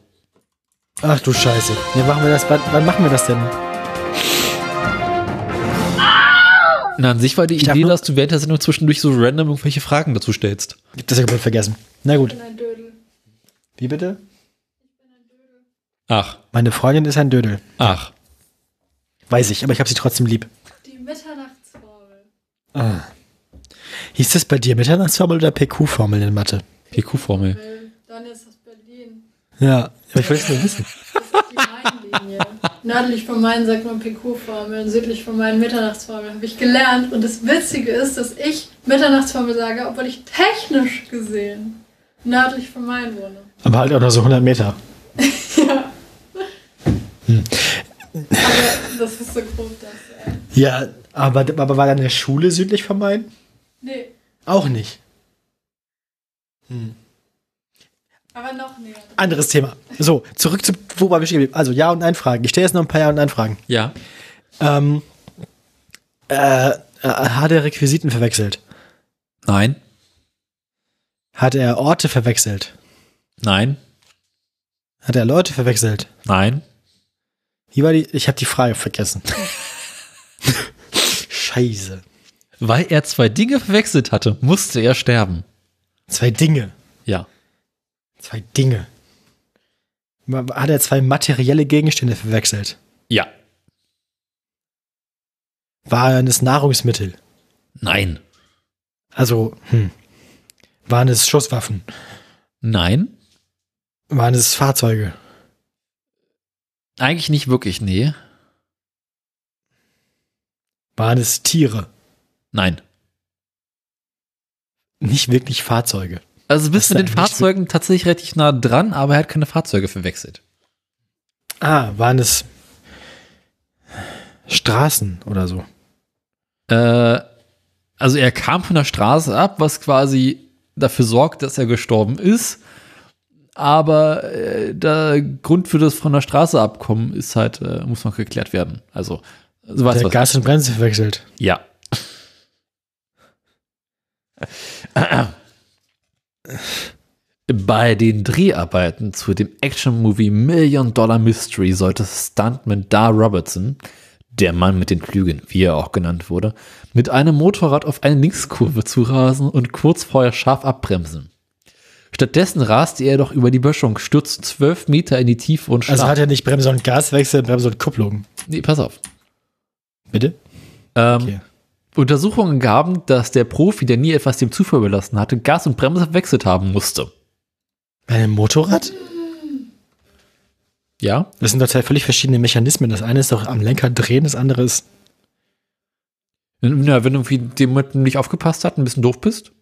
Ach du Scheiße. Ja, machen wir das, wann, wann machen wir das denn? Na, an sich war die darf Idee, dass du während der Sendung zwischendurch so random irgendwelche Fragen dazu stellst. Ich hab das ja komplett vergessen. Na gut. bin ein Dödel. Wie bitte? Ach, Meine Freundin ist ein Dödel. ach. Weiß ich, aber ich habe sie trotzdem lieb. Die Mitternachtsformel. Ah. Hieß das bei dir Mitternachtsformel oder PQ-Formel in Mathe? PQ-Formel. Dann ist das Berlin. Ja, aber ich will es nur wissen. Mainlinie. Nördlich von Main sagt man PQ-Formel südlich von Main Mitternachtsformel. Habe ich gelernt. Und das Witzige ist, dass ich Mitternachtsformel sage, obwohl ich technisch gesehen nördlich von Main wohne. Aber halt auch nur so 100 Meter. Aber das ist so grob, das. Ja, aber, aber war deine Schule südlich von Main? nee, Auch nicht. Aber noch näher. Anderes Thema. So, zurück zu, wo war wir stehen geblieben? Also Ja- und Nein-Fragen. Ich stelle jetzt noch ein paar Ja- und Nein-Fragen. Ja. Ähm, äh, äh, hat er Requisiten verwechselt? Nein. Hat er Orte verwechselt? Nein. Hat er Leute verwechselt? Nein. Wie war die? Ich habe die Frage vergessen. Scheiße. Weil er zwei Dinge verwechselt hatte, musste er sterben. Zwei Dinge. Ja. Zwei Dinge. Hat er zwei materielle Gegenstände verwechselt? Ja. War er das Nahrungsmittel? Nein. Also, hm. Waren es Schusswaffen? Nein. Waren es Fahrzeuge? Eigentlich nicht wirklich, nee. Waren es Tiere? Nein. Nicht wirklich Fahrzeuge. Also bist du den Fahrzeugen tatsächlich relativ nah dran, aber er hat keine Fahrzeuge verwechselt. Ah, waren es Straßen oder so? Äh, also er kam von der Straße ab, was quasi dafür sorgt, dass er gestorben ist. Aber äh, der Grund für das von der Straße abkommen ist halt, äh, muss noch geklärt werden. Also, so weißt Der was. Gas und Bremse verwechselt. Ja. Bei den Dreharbeiten zu dem Action-Movie Million Dollar Mystery sollte Stuntman Dar Robertson, der Mann mit den Flügeln, wie er auch genannt wurde, mit einem Motorrad auf eine Linkskurve zurasen und kurz vorher scharf abbremsen. Stattdessen raste er doch über die Böschung, stürzte zwölf Meter in die Tiefe und Also starb. hat er nicht Bremse und Gaswechsel, Bremse und Kupplung. nee, pass auf. Bitte? Ähm, Okay. Untersuchungen gaben, dass der Profi, der nie etwas dem Zufall überlassen hatte, Gas und Bremse verwechselt haben musste. Bei einem Motorrad? Ja? Das sind doch zwei völlig verschiedene Mechanismen. Das eine ist doch am Lenker drehen, das andere ist. Ja, wenn du irgendwie dem Moment nicht aufgepasst hast, ein bisschen doof bist.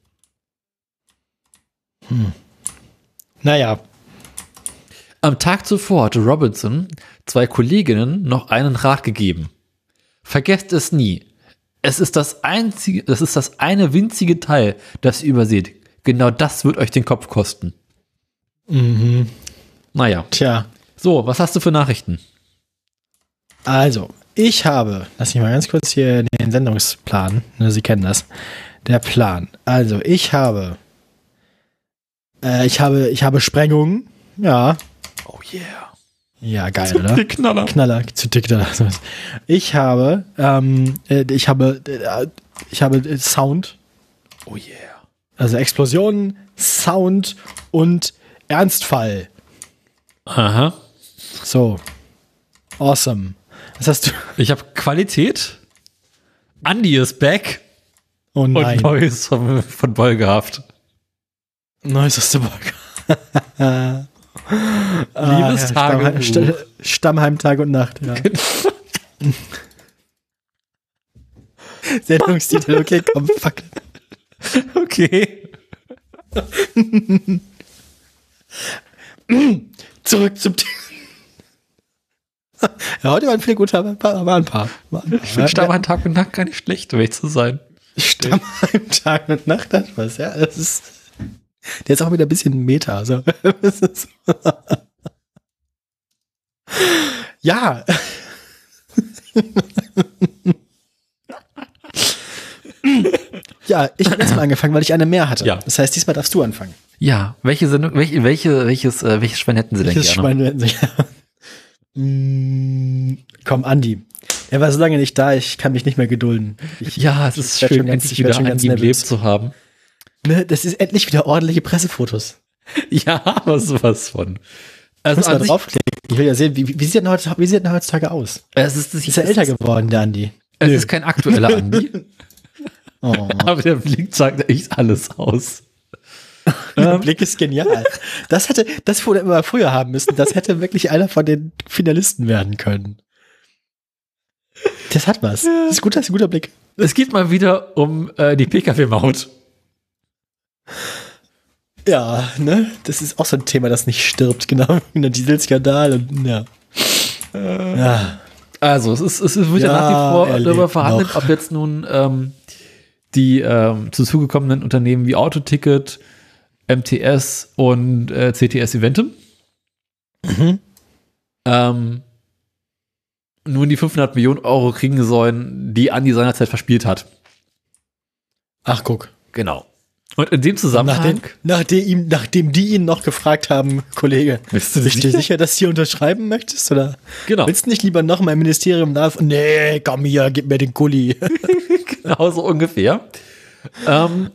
Naja, Am Tag zuvor hatte Robinson zwei Kolleginnen noch einen Rat gegeben. Vergesst es nie. Es ist das einzige, das ist das eine winzige Teil, das ihr überseht. Genau das wird euch den Kopf kosten. mhm. Naja. tja. So, was hast du für Nachrichten? Also, ich habe, lass mich mal ganz kurz hier den Sendungsplan, ne, Sie kennen das. Der Plan. Also, ich habe, äh, ich habe, ich habe Sprengungen. Ja. Oh yeah. Ja, geil, oder? Knaller. Knaller, zu dick da. Ich habe, ähm, äh, ich habe, äh, ich habe äh, Sound, Oh yeah. also Explosionen, Sound und Ernstfall. Aha. So. Awesome. Was hast du? Ich habe Qualität. Andy ist back. Oh Und nein. Neues von, von Bolgehaft. Neues aus der Burg. Liebes Tagebuch. Stammheim, Stammheim Tag und Nacht, ja. Sendungstitel, okay, komm, fuck. Okay. Zurück zum Thema. Ja, heute waren viele gute, aber ein paar. War ein paar. War ein paar. Ich finde Stammheim Tag und Nacht gar nicht schlecht, um ehrlich zu sein. Stammheim Tag und Nacht hat was, ja. Das ist, der ist auch wieder ein bisschen Meta. Also, ja. ja, ich habe erstmal angefangen, weil ich eine mehr hatte. Ja. Das heißt, diesmal darfst du anfangen. Ja, welche Sendung, welche, welche, welches, äh, welches Schwein hätten sie denn Welches gerne? Schwein werden sie? Mm, Komm, Andi. Er war so lange nicht da, ich kann mich nicht mehr gedulden. Ich, Ja, es ist schön, endlich wieder ganz im Leben zu haben. Ne, das ist endlich wieder ordentliche Pressefotos. Ja, aber sowas von. Also Muss mal an sich, draufklicken. Ich will ja sehen, wie, wie, sieht denn heute, wie sieht denn heutzutage aus? es ist, Ist er älter geworden, der Andi? Es Nö. ist kein aktueller Andi, Oh, aber der Blick sagt echt alles aus. der Blick ist genial. Das hätte, das wurde immer früher haben müssen. Das hätte wirklich einer von den Finalisten werden können. Das hat was. Das ist gut, das ist ein guter Blick. Es geht mal wieder um äh, die Pkw-Maut. Ja, ne? Das ist auch so ein Thema, das nicht stirbt, genau. Der Dieselskandal und ja. Ja. Also, es, ist, es wird ja, nach wie vor er darüber verhandelt, noch. ob jetzt nun ähm, die ähm, zuzugekommenen Unternehmen wie Autoticket, MTS und äh, CTS Eventim Mhm. ähm, nun die 500 Millionen Euro kriegen sollen, die Andi seinerzeit verspielt hat. Ach, guck. Genau. Und in dem Zusammenhang nachdem, ihm, nachdem die ihn noch gefragt haben, Kollege, Bist du sicher? sicher, dass du hier unterschreiben möchtest? Oder Genau. willst du nicht lieber noch mal im Ministerium nach? Nee, komm hier, gib mir den Gulli. Genau so ungefähr. ähm,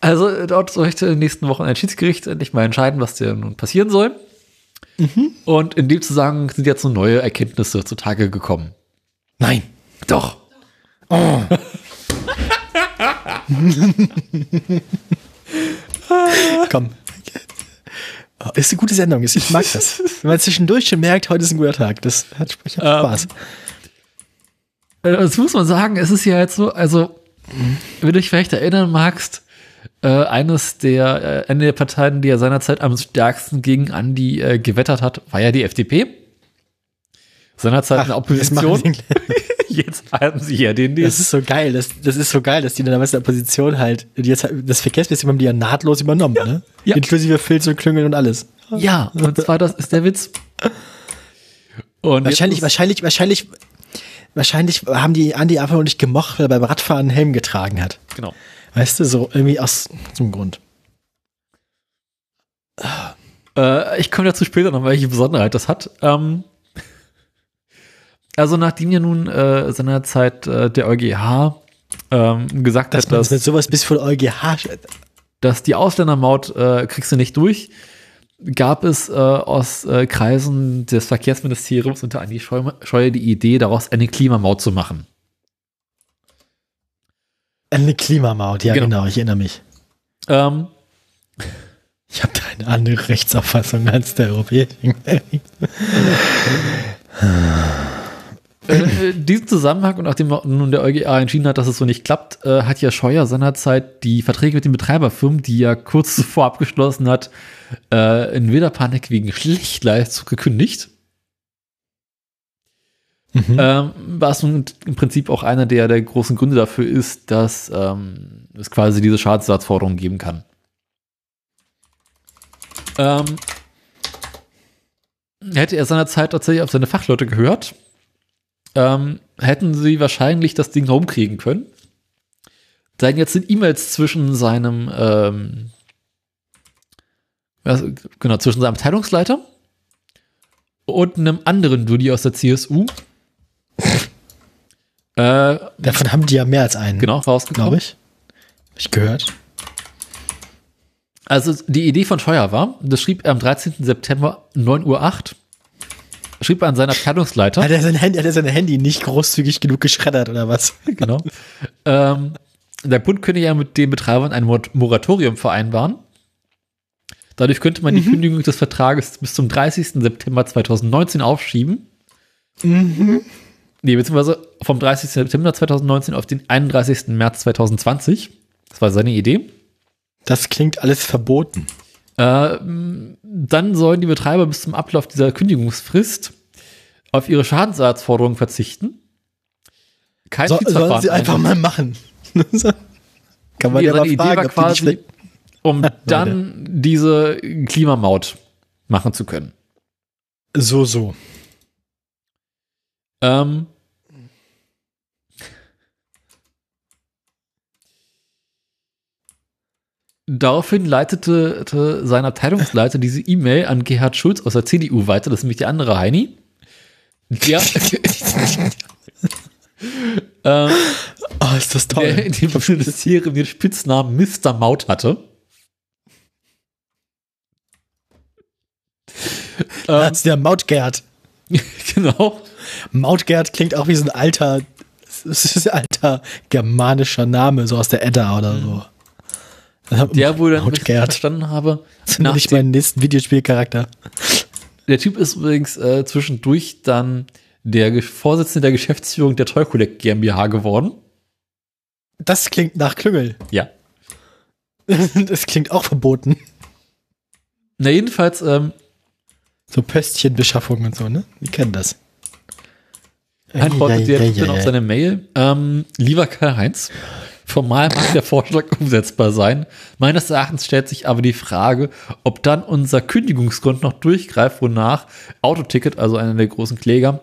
also dort möchte in den nächsten Wochen ein Schiedsgericht endlich mal entscheiden, was denn nun passieren soll. Und in dem Zusammenhang sind jetzt so neue Erkenntnisse zutage gekommen. Nein. Doch. Komm. Oh, ist eine gute Sendung. Ich mag das. Wenn man zwischendurch schon merkt, heute ist ein guter Tag. Das hat, hab Ähm, Spaß. Äh, Das muss man sagen, es ist ja jetzt so, also, wenn du dich vielleicht erinnern magst, äh, eines der, äh, eine der Parteien, die ja seinerzeit am stärksten gegen Andi äh, gewettert hat, war ja die FDP. Seinerzeit in der das machen Opposition. Jetzt haben sie ja den Das nächsten. ist so geil, das, das ist so geil, dass die dann damals in der Opposition halt, jetzt, das Verkehrsministerium haben die ja nahtlos übernommen, ne? Ja. Inklusive Filz und Klüngeln und alles. Ja, und zwar das ist der Witz. Und Wahrscheinlich, wahrscheinlich, wahrscheinlich, wahrscheinlich haben die Andi einfach nur nicht gemocht, weil er beim Radfahren einen Helm getragen hat. genau. Weißt du, so irgendwie aus zum Grund. Äh, ich komme dazu später noch, welche Besonderheit das hat. Ähm, also nachdem ja nun äh, seinerzeit äh, der EuGH ähm, gesagt Dass hat, dass, mit sowas bis vor EuGH, dass die Ausländermaut äh, kriegst du nicht durch, gab es äh, aus äh, Kreisen des Verkehrsministeriums unter Andi Scheu- Scheuer die Idee, daraus eine Klimamaut zu machen. eine Klimamaut, ja Genau. genau, ich erinnere mich. Ähm, Ich habe da eine andere Rechtsauffassung als der Europäische. äh, diesen Zusammenhang und nachdem nun der EuGH entschieden hat, dass es so nicht klappt, äh, hat ja Scheuer seinerzeit die Verträge mit den Betreiberfirmen, die er kurz zuvor abgeschlossen hat, äh, in wilder Panik wegen Schlechtleistung gekündigt. Mhm. Ähm, was nun im Prinzip auch einer der, der großen Gründe dafür ist, dass ähm, es quasi diese Schadensersatzforderung geben kann. Ähm, hätte er seinerzeit tatsächlich auf seine Fachleute gehört, ähm, hätten sie wahrscheinlich das Ding rumkriegen können. Denn jetzt sind E-Mails zwischen seinem, ähm, was, genau, zwischen seinem Abteilungsleiter und einem anderen Dulli aus der CSU. äh, Davon haben die ja mehr als einen, genau, rausgekommen. glaube ich. Hab ich gehört. Also die Idee von Scheuer war, das schrieb er am 13. September 9.08 Uhr, schrieb er an seinen Abteilungsleiter. Hat er sein Handy, hat er sein Handy nicht großzügig genug geschreddert oder was? genau. ähm, der Bund könne ja mit den Betreibern ein Mor- Moratorium vereinbaren. Dadurch könnte man die Kündigung des Vertrages bis zum 30. September 2019 aufschieben. Nee, beziehungsweise vom 30. September 2019 auf den 31. März 2020. Das war seine Idee. Das klingt alles verboten. Äh, dann sollen die Betreiber bis zum Ablauf dieser Kündigungsfrist auf ihre Schadensersatzforderungen verzichten. Kein So, sollen sie einfach mal machen. Kann man ja mal seine Idee fragen, war quasi, um dann diese Klimamaut machen zu können. So, so. Ähm, Daraufhin leitete te- sein Abteilungsleiter diese E-Mail an Gerhard Schulz aus der CDU weiter, das ist nämlich der andere Heini. Der, ähm, Oh, ist das toll. der in dem Ministerium den Spitznamen Mr. Maut hatte. ähm, Hat's der Mautgerd. genau. Mautgerd klingt auch wie so ein alter, das ist ein alter germanischer Name, so aus der Edda oder so. Der dann, wenn ich Mautgerd. verstanden habe, Das ist nach nicht meinen nächsten Videospielcharakter. Der Typ ist übrigens äh, zwischendurch dann der Vorsitzende der Geschäftsführung der Toy Collect GmbH geworden. Das klingt nach Klüngel. Ja. Das klingt auch verboten. Na, jedenfalls, ähm, So Pöstchenbeschaffung und so, ne? Wir kennen das. antwortet der Ja, ja, dann ja, auf ja. seine Mail. Ähm, lieber Karl-Heinz, formal mag der Vorschlag umsetzbar sein. Meines Erachtens stellt sich aber die Frage, ob dann unser Kündigungsgrund noch durchgreift, wonach Autoticket, also einer der großen Kläger,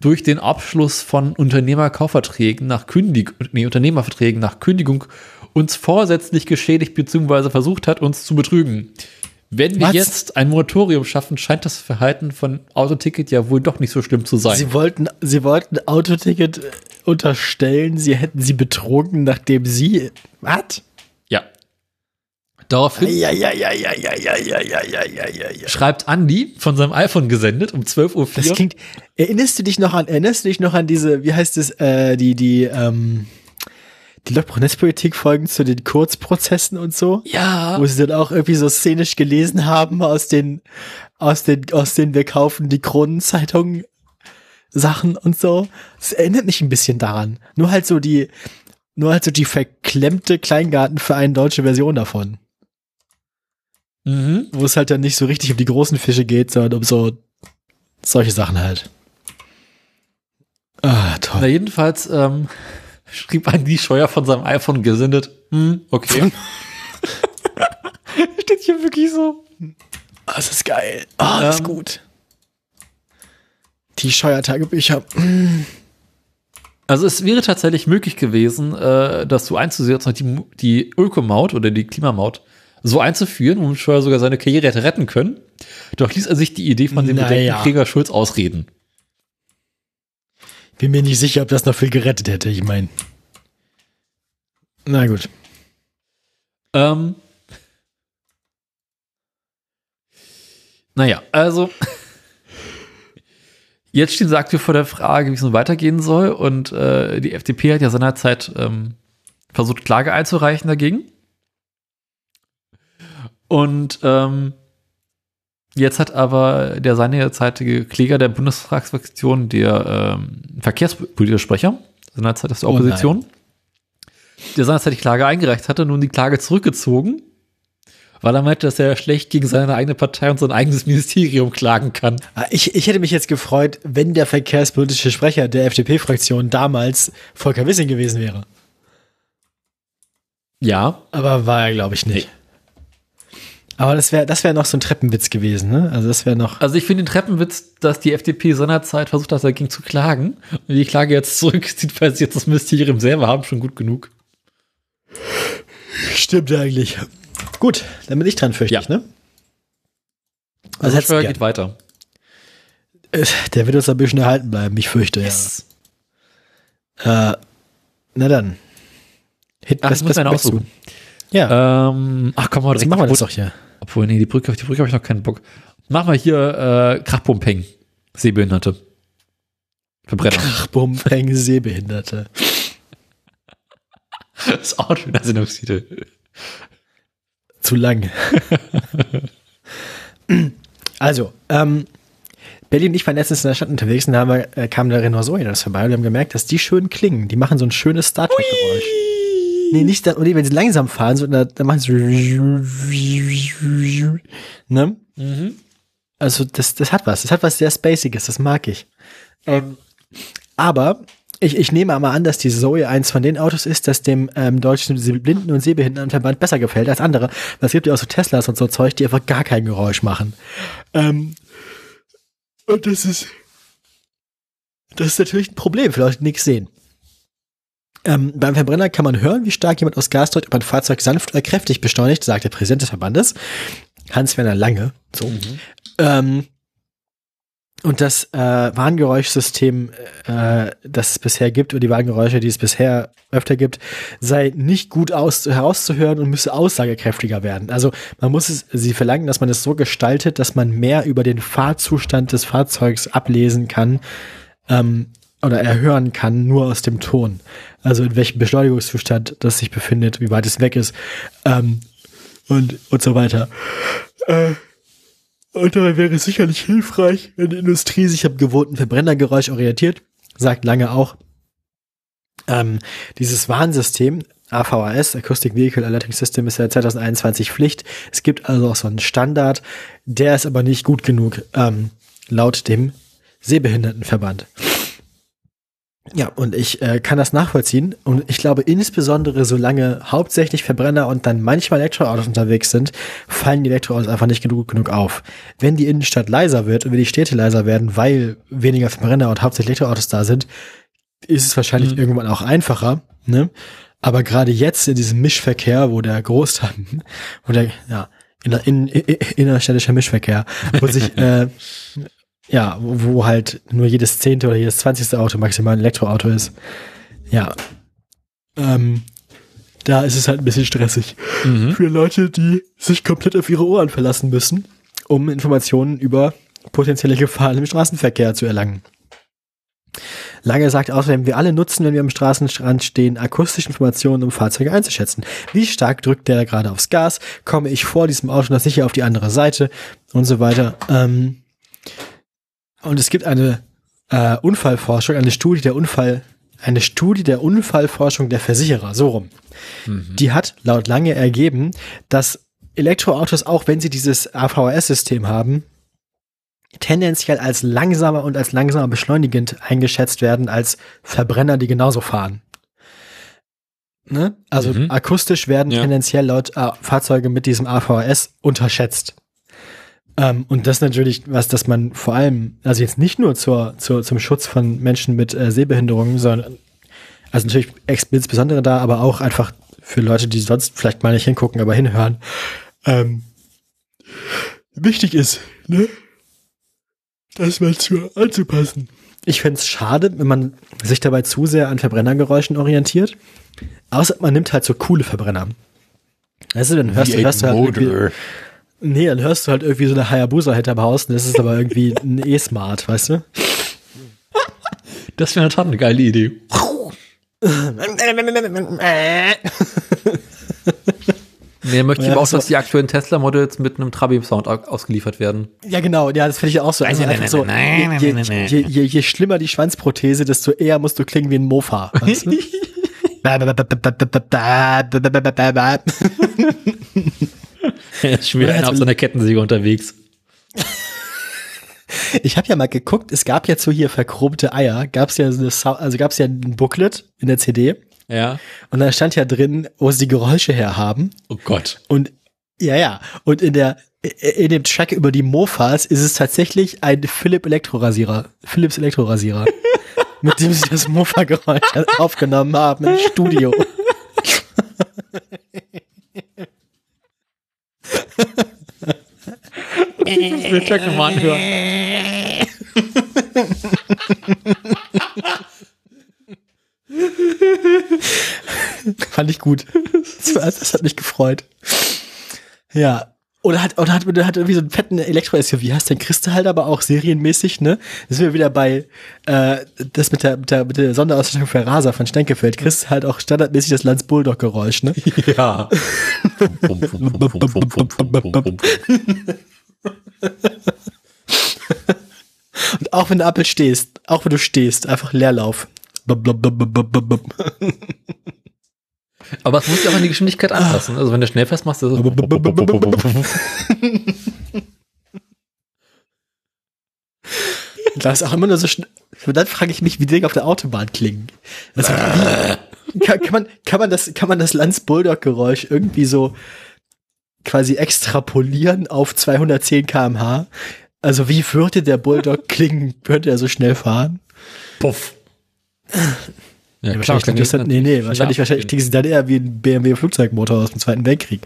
durch den Abschluss von Unternehmerkaufverträgen nach Kündigung, nee, Unternehmerverträgen nach Kündigung uns vorsätzlich geschädigt bzw. versucht hat, uns zu betrügen. Wenn wir Was? jetzt ein Moratorium schaffen, scheint das Verhalten von Autoticket ja wohl doch nicht so schlimm zu sein. Sie wollten, sie wollten Autoticket äh, unterstellen, sie hätten sie betrogen, nachdem sie. Was? Ja. Daraufhin schreibt Andy von seinem iPhone gesendet um 12.04 Uhr. Das klingt. Erinnerst du dich noch an, erinnerst du dich noch an diese, wie heißt es, äh, die, die, ähm, die Loch-Netzpolitik folgen zu den Kurzprozessen und so. Ja. Wo sie dann auch irgendwie so szenisch gelesen haben aus den, aus den, aus den wir kaufen die Kronenzeitungen Sachen und so. Das erinnert mich ein bisschen daran. Nur halt so die, nur halt so die verklemmte Kleingartenverein deutsche Version davon. Mhm. Wo es halt dann nicht so richtig um die großen Fische geht, sondern um so solche Sachen halt. Ah, Na, toll. jedenfalls ähm, schrieb Andy Scheuer von seinem iPhone gesendet. Hm, okay. Steht hier wirklich so. Ah, das ist geil. Ah, das ist Ähm. gut. Die Scheuertagebücher. Also es wäre tatsächlich möglich gewesen, äh, das so einzusetzen, die, die Ökomaut oder die Klimamaut so einzuführen, um Scheuer sogar seine Karriere hätte retten können. Doch ließ er sich die Idee von dem Naja. Bedenkenkläger Schulz ausreden. Bin mir nicht sicher, ob das noch viel gerettet hätte, ich meine. Na gut. Ähm, naja, also jetzt stehen sie aktuell vor der Frage, wie es nun weitergehen soll. Und äh, die FDP hat ja seinerzeit ähm, versucht, Klage einzureichen dagegen. Und ähm, jetzt hat aber der seinerzeitige Kläger der Bundestagsfraktion, der ähm, verkehrspolitische Sprecher, seinerzeit aus der Oh. Opposition, der seinerzeit die Klage eingereicht hatte, nun die Klage zurückgezogen, weil er meinte, dass er schlecht gegen seine eigene Partei und sein eigenes Ministerium klagen kann. Ah, Ich, ich hätte mich jetzt gefreut, wenn der verkehrspolitische Sprecher der FDP-Fraktion damals Volker Wissing gewesen wäre. Ja, Aber war er, glaube ich, nicht. Aber das wäre das wär noch so ein Treppenwitz gewesen, ne? Also das wäre noch. also ich finde den Treppenwitz, dass die FDP seinerzeit versucht hat, dagegen zu klagen und die Klage jetzt zurückzieht, weil sie jetzt das Ministerium selber haben, schon gut genug. Stimmt eigentlich. Gut, dann bin ich dran, fürchte Ja. ich, ne? Also du Scheuer gern? geht weiter. Äh, Der wird uns ein bisschen erhalten bleiben, ich fürchte, ja. Äh, na dann. Hit, Ach, ich muss einen möchtest du? aussuchen. Ja, Ähm, ach komm mal, direkt machen wir das doch hier. Obwohl, nee, die Brücke, auf die Brücke habe ich noch keinen Bock. Machen wir hier äh, Krachbumpeng. Sehbehinderte. Verbrenner. Ach, bumm, Peng, Sehbehinderte. das ist auch ein schöner Sendungstitel. Zu lang. also, ähm, Berlin und ich waren letztens in der Stadt unterwegs und da haben äh, kam der Renault Zoe das vorbei und wir haben gemerkt, dass die schön klingen. Die machen so ein schönes Star Trek-Geräusch. Nee, nicht dann, nee, wenn sie langsam fahren, so, dann, dann machen sie ne? Also das, das hat was. Das hat was sehr Spaciges, das mag ich. Ähm, aber ich, ich nehme aber an, dass die Zoe eins von den Autos ist, das dem ähm, deutschen Blinden- und Sehbehindertenverband besser gefällt als andere. Weil es gibt ja auch so Teslas und so Zeug, die einfach gar kein Geräusch machen. Ähm, und das ist, das ist natürlich ein Problem für Leute, die nichts sehen. Ähm, beim Verbrenner kann man hören, wie stark jemand aus Gas drückt, ob ein Fahrzeug sanft oder kräftig beschleunigt, sagt der Präsident des Verbandes, Hans-Werner Lange. So. Ähm, und das äh, Warngeräuschsystem, äh, das es bisher gibt, oder die Warngeräusche, die es bisher öfter gibt, sei nicht gut aus herauszuhören und müsse aussagekräftiger werden. Also man muss es, sie verlangen, dass man es so gestaltet, dass man mehr über den Fahrzustand des Fahrzeugs ablesen kann ähm, oder erhören kann, nur aus dem Ton. Also in welchem Beschleunigungszustand das sich befindet, wie weit es weg ist ähm, und, und so weiter. Äh, und dabei wäre es sicherlich hilfreich, wenn die Industrie sich am gewohnten Verbrennergeräusch orientiert, sagt Lange auch. Ähm, dieses Warnsystem, AVAS, Acoustic Vehicle Alerting System, ist ja 2021 Pflicht. Es gibt also auch so einen Standard, der ist aber nicht gut genug, ähm, laut dem Sehbehindertenverband. Ja, und ich äh, kann das nachvollziehen. Und ich glaube, insbesondere solange hauptsächlich Verbrenner und dann manchmal Elektroautos unterwegs sind, fallen die Elektroautos einfach nicht genug, genug auf. Wenn die Innenstadt leiser wird und wenn die Städte leiser werden, weil weniger Verbrenner und hauptsächlich Elektroautos da sind, ist es wahrscheinlich irgendwann auch einfacher. Ne? Aber gerade jetzt in diesem Mischverkehr, wo der Großteil, wo der, ja, inner, in, in, innerstädtischer Mischverkehr, wo sich äh, ja, wo, wo halt nur jedes zehnte oder jedes zwanzigste Auto maximal ein Elektroauto ist. Ja. Ähm, da ist es halt ein bisschen stressig. Für Leute, die sich komplett auf ihre Ohren verlassen müssen, um Informationen über potenzielle Gefahren im Straßenverkehr zu erlangen. Lange sagt außerdem, wir alle nutzen, wenn wir am Straßenrand stehen, akustische Informationen, um Fahrzeuge einzuschätzen. Wie stark drückt der gerade aufs Gas? Komme ich vor diesem Auto noch sicher auf die andere Seite? Und so weiter. Ähm, und es gibt eine äh, Unfallforschung, eine Studie der Unfall, eine Studie der Unfallforschung der Versicherer, so rum. Die hat laut Lange ergeben, dass Elektroautos, auch wenn sie dieses AVS-System haben, tendenziell als langsamer und als langsamer beschleunigend eingeschätzt werden als Verbrenner, die genauso fahren. Ne? Also Mhm. akustisch werden Ja. tendenziell laut äh, Fahrzeuge mit diesem AVS unterschätzt. Ähm, und das natürlich was, dass man vor allem, also jetzt nicht nur zur, zur, zum Schutz von Menschen mit äh, Sehbehinderungen, sondern also natürlich insbesondere da, aber auch einfach für Leute, die sonst vielleicht mal nicht hingucken, aber hinhören, ähm, wichtig ist, ne? Das mal zu anzupassen. Ich fänd's schade, wenn man sich dabei zu sehr an Verbrennergeräuschen orientiert. Außer man nimmt halt so coole Verbrenner. Weißt du, dann hörst, du, hörst du halt nee, dann hörst du halt irgendwie so eine Hayabusa hinterm Haus und das ist aber irgendwie ein E-Smart, weißt du? Das wäre in der Tat eine geile Idee. Nee, möchte Ja, ich aber auch, dass die aktuellen Tesla-Models mit einem Trabi-Sound au- ausgeliefert werden. Ja, genau, ja, das finde ich auch so. Also Nein, einfach so nein, nein, je, je, je, je schlimmer die Schwanzprothese, desto eher musst du klingen wie ein Mofa. Weißt du? Ist schon wieder einer auf seiner Kettensäge unterwegs. Ich habe ja mal geguckt, es gab ja so hier verchromte Eier, gab's ja so eine, also gab's ja ein Booklet in der CD Ja. und da stand ja drin, wo sie die Geräusche herhaben Oh Gott. und ja, ja, und in der in dem Track über die Mofas ist es tatsächlich ein Philips Elektrorasierer, Philips Elektrorasierer, mit dem sie das Mofa-Geräusch aufgenommen haben im Studio. Ich will Track nochmal anhören. Fand ich gut. Das, das hat mich gefreut. Ja. Oder hat, oder hat, oder hat irgendwie so einen fetten Elektro-SUV, hast, dann kriegst du halt aber auch serienmäßig, ne? Da sind wir wieder bei, äh, das mit der, mit der, mit der Sonderausstattung für Raser von Stenkefeld, kriegst du halt auch standardmäßig das Lanz Bulldog-Geräusch, ne? Ja. Und auch wenn du Apfel stehst, auch wenn du stehst, einfach Leerlauf. Bub, bub, bub. Aber es muss sich auch an die Geschwindigkeit anpassen. Also wenn du schnell fest machst, ist Das ist auch immer nur so schnell. Und dann frage ich mich, wie Dinge auf der Autobahn klingen. Also, wie, kann, kann, man, kann, man das, kann man das Lanz Bulldog Geräusch irgendwie so quasi extrapolieren auf 210 kmh? Also wie würde der Bulldog klingen, könnte er so schnell fahren? Puff. Ja, wahrscheinlich klingt das dann, nee, nee, wahrscheinlich, wahrscheinlich klingt sie dann eher wie ein BMW Flugzeugmotor aus dem Zweiten Weltkrieg.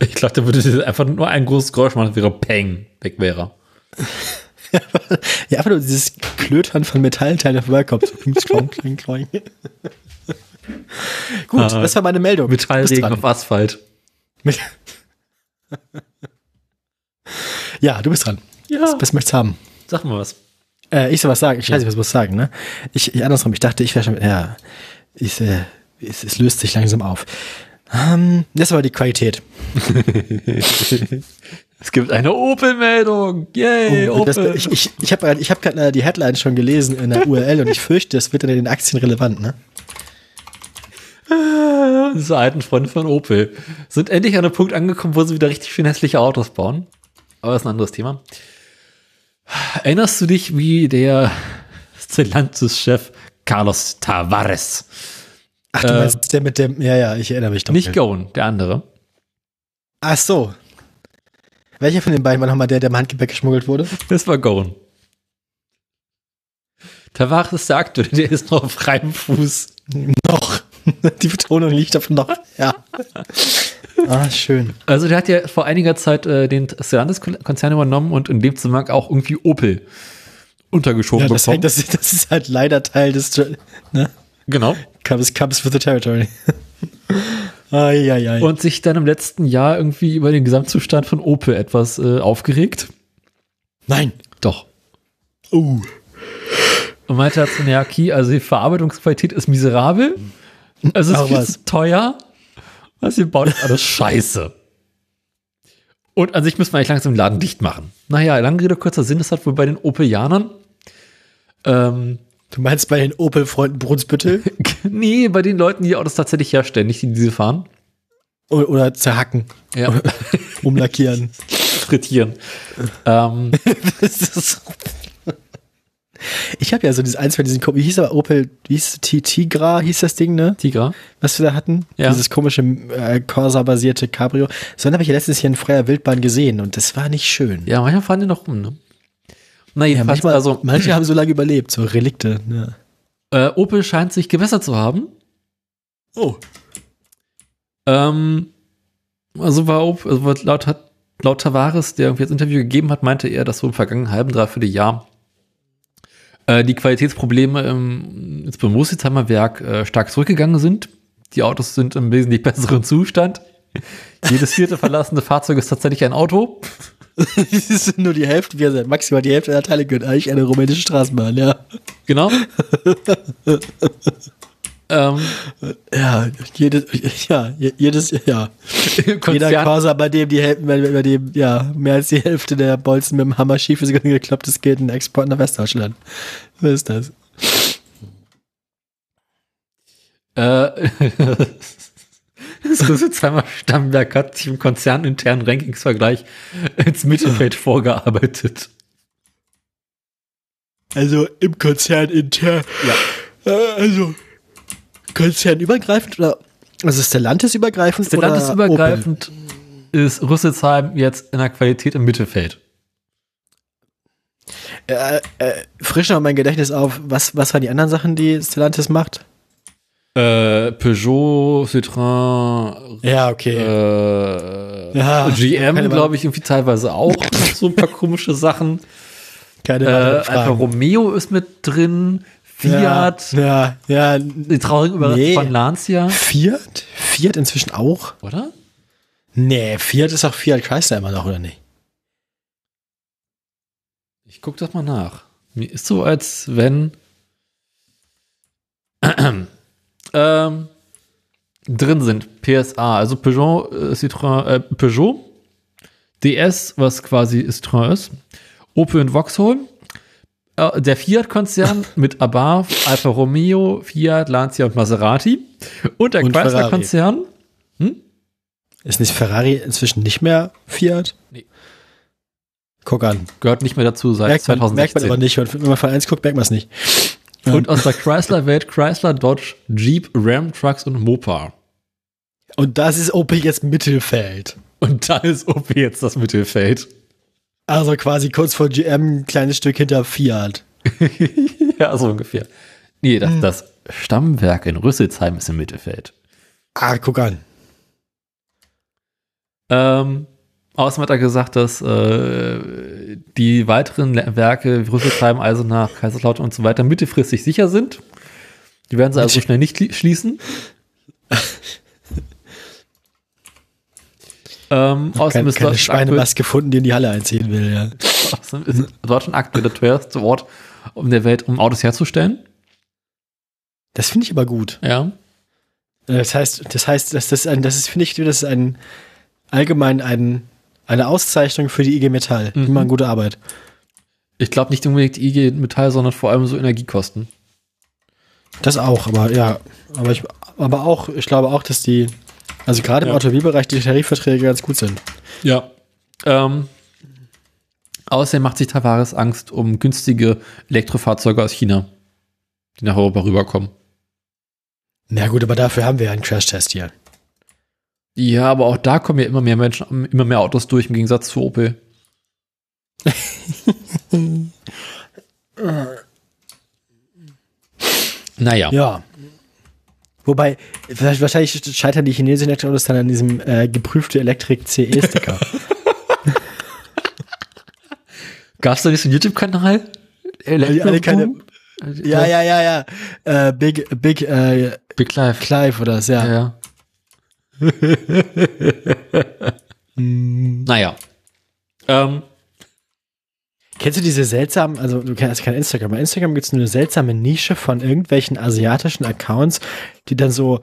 Ich glaube, da würde sie einfach nur ein großes Geräusch machen, das wäre Peng, weg wäre. Ja, einfach nur dieses Klötern von Metallteilen der vorbeikommt. So kling, kling, kling, kling. Gut, Ah, das war meine Meldung. Metallregen auf Asphalt. Mit- ja, du bist dran. Ja. Was, was möchtest du haben? Sag mal was. Äh, ich soll was sagen. Ich weiß nicht, was muss ich sagen, ne? Ich, ich andersrum, ich dachte, ich wäre schon, ja, ich, äh, es, es löst sich langsam auf. Ähm, das war die Qualität. Es gibt eine Opel-Meldung. Yay, das, Opel. ich ich, ich habe ich hab gerade äh, die Headline schon gelesen in der URL und ich fürchte, das wird dann in den Aktien relevant, ne? Diese alten Freunde von Opel sind endlich an einem Punkt angekommen, wo sie wieder richtig schön hässliche Autos bauen. Aber das ist ein anderes Thema. Erinnerst du dich, wie der Stellantis-Chef Carlos Tavares, Ach, du Äh, meinst der mit dem, ja, ja, ich erinnere mich doch. nicht Goen, der andere, Ach so. Welcher von den beiden war nochmal der, der im Handgepäck geschmuggelt wurde? das war Goen. Tavares ist der ist noch auf freiem Fuß. Noch. Die Betonung liegt auf noch. Ja. Ah, schön. Also der hat ja vor einiger Zeit äh, den Stellantis-Konzern übernommen und in dem Zusammenhang auch irgendwie Opel untergeschoben Ja, das, bekommen. hängt, das, das ist halt leider Teil des. Ne? Genau. Comes, comes with the territory. ai, ai, ai. Und sich dann im letzten Jahr irgendwie über den Gesamtzustand von Opel etwas äh, aufgeregt. Nein. Doch. Uh. Und meinte dazu, ja, okay, also die Verarbeitungsqualität ist miserabel. Es ist viel was. zu teuer. Was ihr baut, ist alles scheiße. Und an sich müssen wir eigentlich langsam den Laden dicht machen. Naja, lange Rede, kurzer Sinn, das hat wohl bei den Opelianern, ähm, Du meinst bei den Opel-Freunden Brunsbüttel? nee, bei den Leuten, die Autos tatsächlich herstellen, nicht die, die diese fahren. oder, oder zerhacken, Ja. umlackieren. Frittieren. ähm, Das ist ich habe ja so dieses eins von diesen, wie hieß aber Opel, wie hieß Tigra hieß das Ding, ne? Tigra. Was wir da hatten? Ja. Dieses komische äh, Corsa-basierte Cabrio. So habe ich ja letztens hier in freier Wildbahn gesehen und das war nicht schön. Ja, manchmal fahren die noch rum, ne? Na, Ja, manchmal, also, manche haben so lange überlebt, so Relikte. ne? Äh, Opel scheint sich gewässert zu haben. Oh. Ähm, also war Opel, also laut, hat, laut Tavares, der irgendwie das Interview gegeben hat, meinte er, dass so im vergangenen halben, dreiviertel Jahr äh, die Qualitätsprobleme im, jetzt beim Rossheimer Werk äh, stark zurückgegangen sind. Die Autos sind im wesentlich besseren Zustand. Jedes vierte verlassene Fahrzeug ist tatsächlich ein Auto. das ist nur die Hälfte, wie gesagt, maximal die Hälfte der Teile gehört eigentlich eine rumänische Straßenbahn, ja. Genau. ähm, Ja, jedes, ja, je- jedes, ja. Jeder Konzern, Corsa, bei dem die Hälfte, bei, bei dem, ja, mehr als die Hälfte der Bolzen mit dem Hammer schief ist, geklappt ist, geht ein Export nach Westdeutschland. Was ist das? Äh, das Rüsselsheimer Stammwerk hat sich im konzerninternen Rankingsvergleich ins Mittelfeld vorgearbeitet. Also im Konzern intern. Ja. Äh, also konzernübergreifend oder also Stellantis übergreifend oder Stellantis-übergreifend ist Rüsselsheim jetzt in der Qualität im Mittelfeld. Opel? Äh, äh, frisch noch mein Gedächtnis auf, was, was waren die anderen Sachen, die Stellantis macht? Äh, Peugeot, Citroën, Ja, okay. äh, Ja, GM, glaube ich, irgendwie teilweise auch so ein paar komische Sachen. Keine Äh, Alfa. Romeo ist mit drin, Fiat, Ja, ja. ja. die traurige Überraschung Nee. von Lancia, Fiat? Fiat inzwischen auch? oder? Nee, Fiat ist auch Fiat Chrysler immer noch, oder nicht? Ich guck das mal nach. Mir ist so, als wenn ähm, drin sind PSA, also Peugeot, äh, Citroën, äh, Peugeot, DS, was quasi Citroën ist, Opel und Vauxhall, der Fiat-Konzern mit Abarth, Alfa Romeo, Fiat, Lancia und Maserati und der. Chrysler-Konzern. Ist nicht Ferrari inzwischen nicht mehr Fiat? Nee. Guck an. Gehört nicht mehr dazu seit Merkt man, merkt 2016. man aber nicht. Wenn man von eins guckt, merkt man es nicht. Und aus der Chrysler-Welt Chrysler, Dodge, Jeep, Ram, Trucks und Mopar. Und das ist Opel jetzt Mittelfeld. Und da ist OP jetzt das Mittelfeld. Also quasi kurz vor GM, ein kleines Stück hinter Fiat. ja, so ungefähr. Nee, das, das Stammwerk in Rüsselsheim ist im Mittelfeld. Ah, guck an. Ähm, außerdem hat er gesagt, dass äh, die weiteren Werke wie Rüsselsheim, Eisenach, Kaiserslautern und so weiter mittelfristig sicher sind. Die werden sie also schnell nicht schli- schließen. ähm, außerdem ist keine Schweine was gefunden, die in die Halle einziehen will, ja. Außerdem ist Deutschland aktuell der teuerste Ort um der Welt, um Autos herzustellen. Das finde ich aber gut. Ja. Das heißt, das heißt, dass das ein, das ist, finde ich, das ist ein allgemein ein, eine Auszeichnung für die IG Metall. Mhm. machen gute Arbeit. Ich glaube nicht unbedingt IG Metall, sondern vor allem so Energiekosten. Das auch, aber ja, aber ich, aber auch, ich glaube auch, dass die, also gerade im Ja. Automobilbereich die Tarifverträge ganz gut sind. Ja. Ähm, außerdem macht sich Tavares Angst um günstige Elektrofahrzeuge aus China, die nach Europa rüberkommen. Na gut, aber dafür haben wir ja einen Crashtest hier. Ja, aber auch da kommen ja immer mehr Menschen, immer mehr Autos durch im Gegensatz zu Opel. naja. Ja. Wobei, wahrscheinlich scheitern die chinesischen Elektroautos dann an diesem äh, geprüfte Elektrik-CE-Sticker. Gab es da nicht so einen YouTube-Kanal? Alle keine, Ja, ja, ja, ja. Äh, Big, Big, äh, Big Clive. Clive oder so, ja. Ja. naja. Ähm, Kennst du diese seltsamen, also du kennst kein Instagram, bei Instagram gibt es eine seltsame Nische von irgendwelchen asiatischen Accounts, die dann so,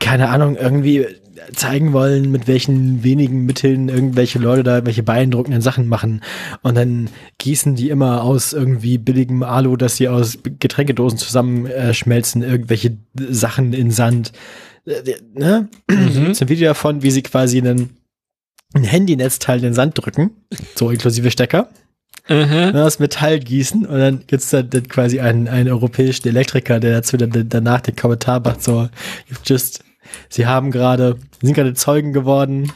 keine Ahnung, irgendwie zeigen wollen, mit welchen wenigen Mitteln irgendwelche Leute da welche beeindruckenden Sachen machen. Und dann gießen die immer aus irgendwie billigem Alu, dass sie aus Getränkedosen zusammenschmelzen, irgendwelche Sachen in Sand. Äh, ne? Mhm. So ein Video davon, wie sie quasi einen, ein Handynetzteil in den Sand drücken, so inklusive Stecker mhm. aus Metall gießen und dann gibt's dann, dann quasi einen, einen europäischen Elektriker, der dazu dann danach den Kommentar macht, so, you've just, sie haben gerade, sie sind gerade Zeugen geworden,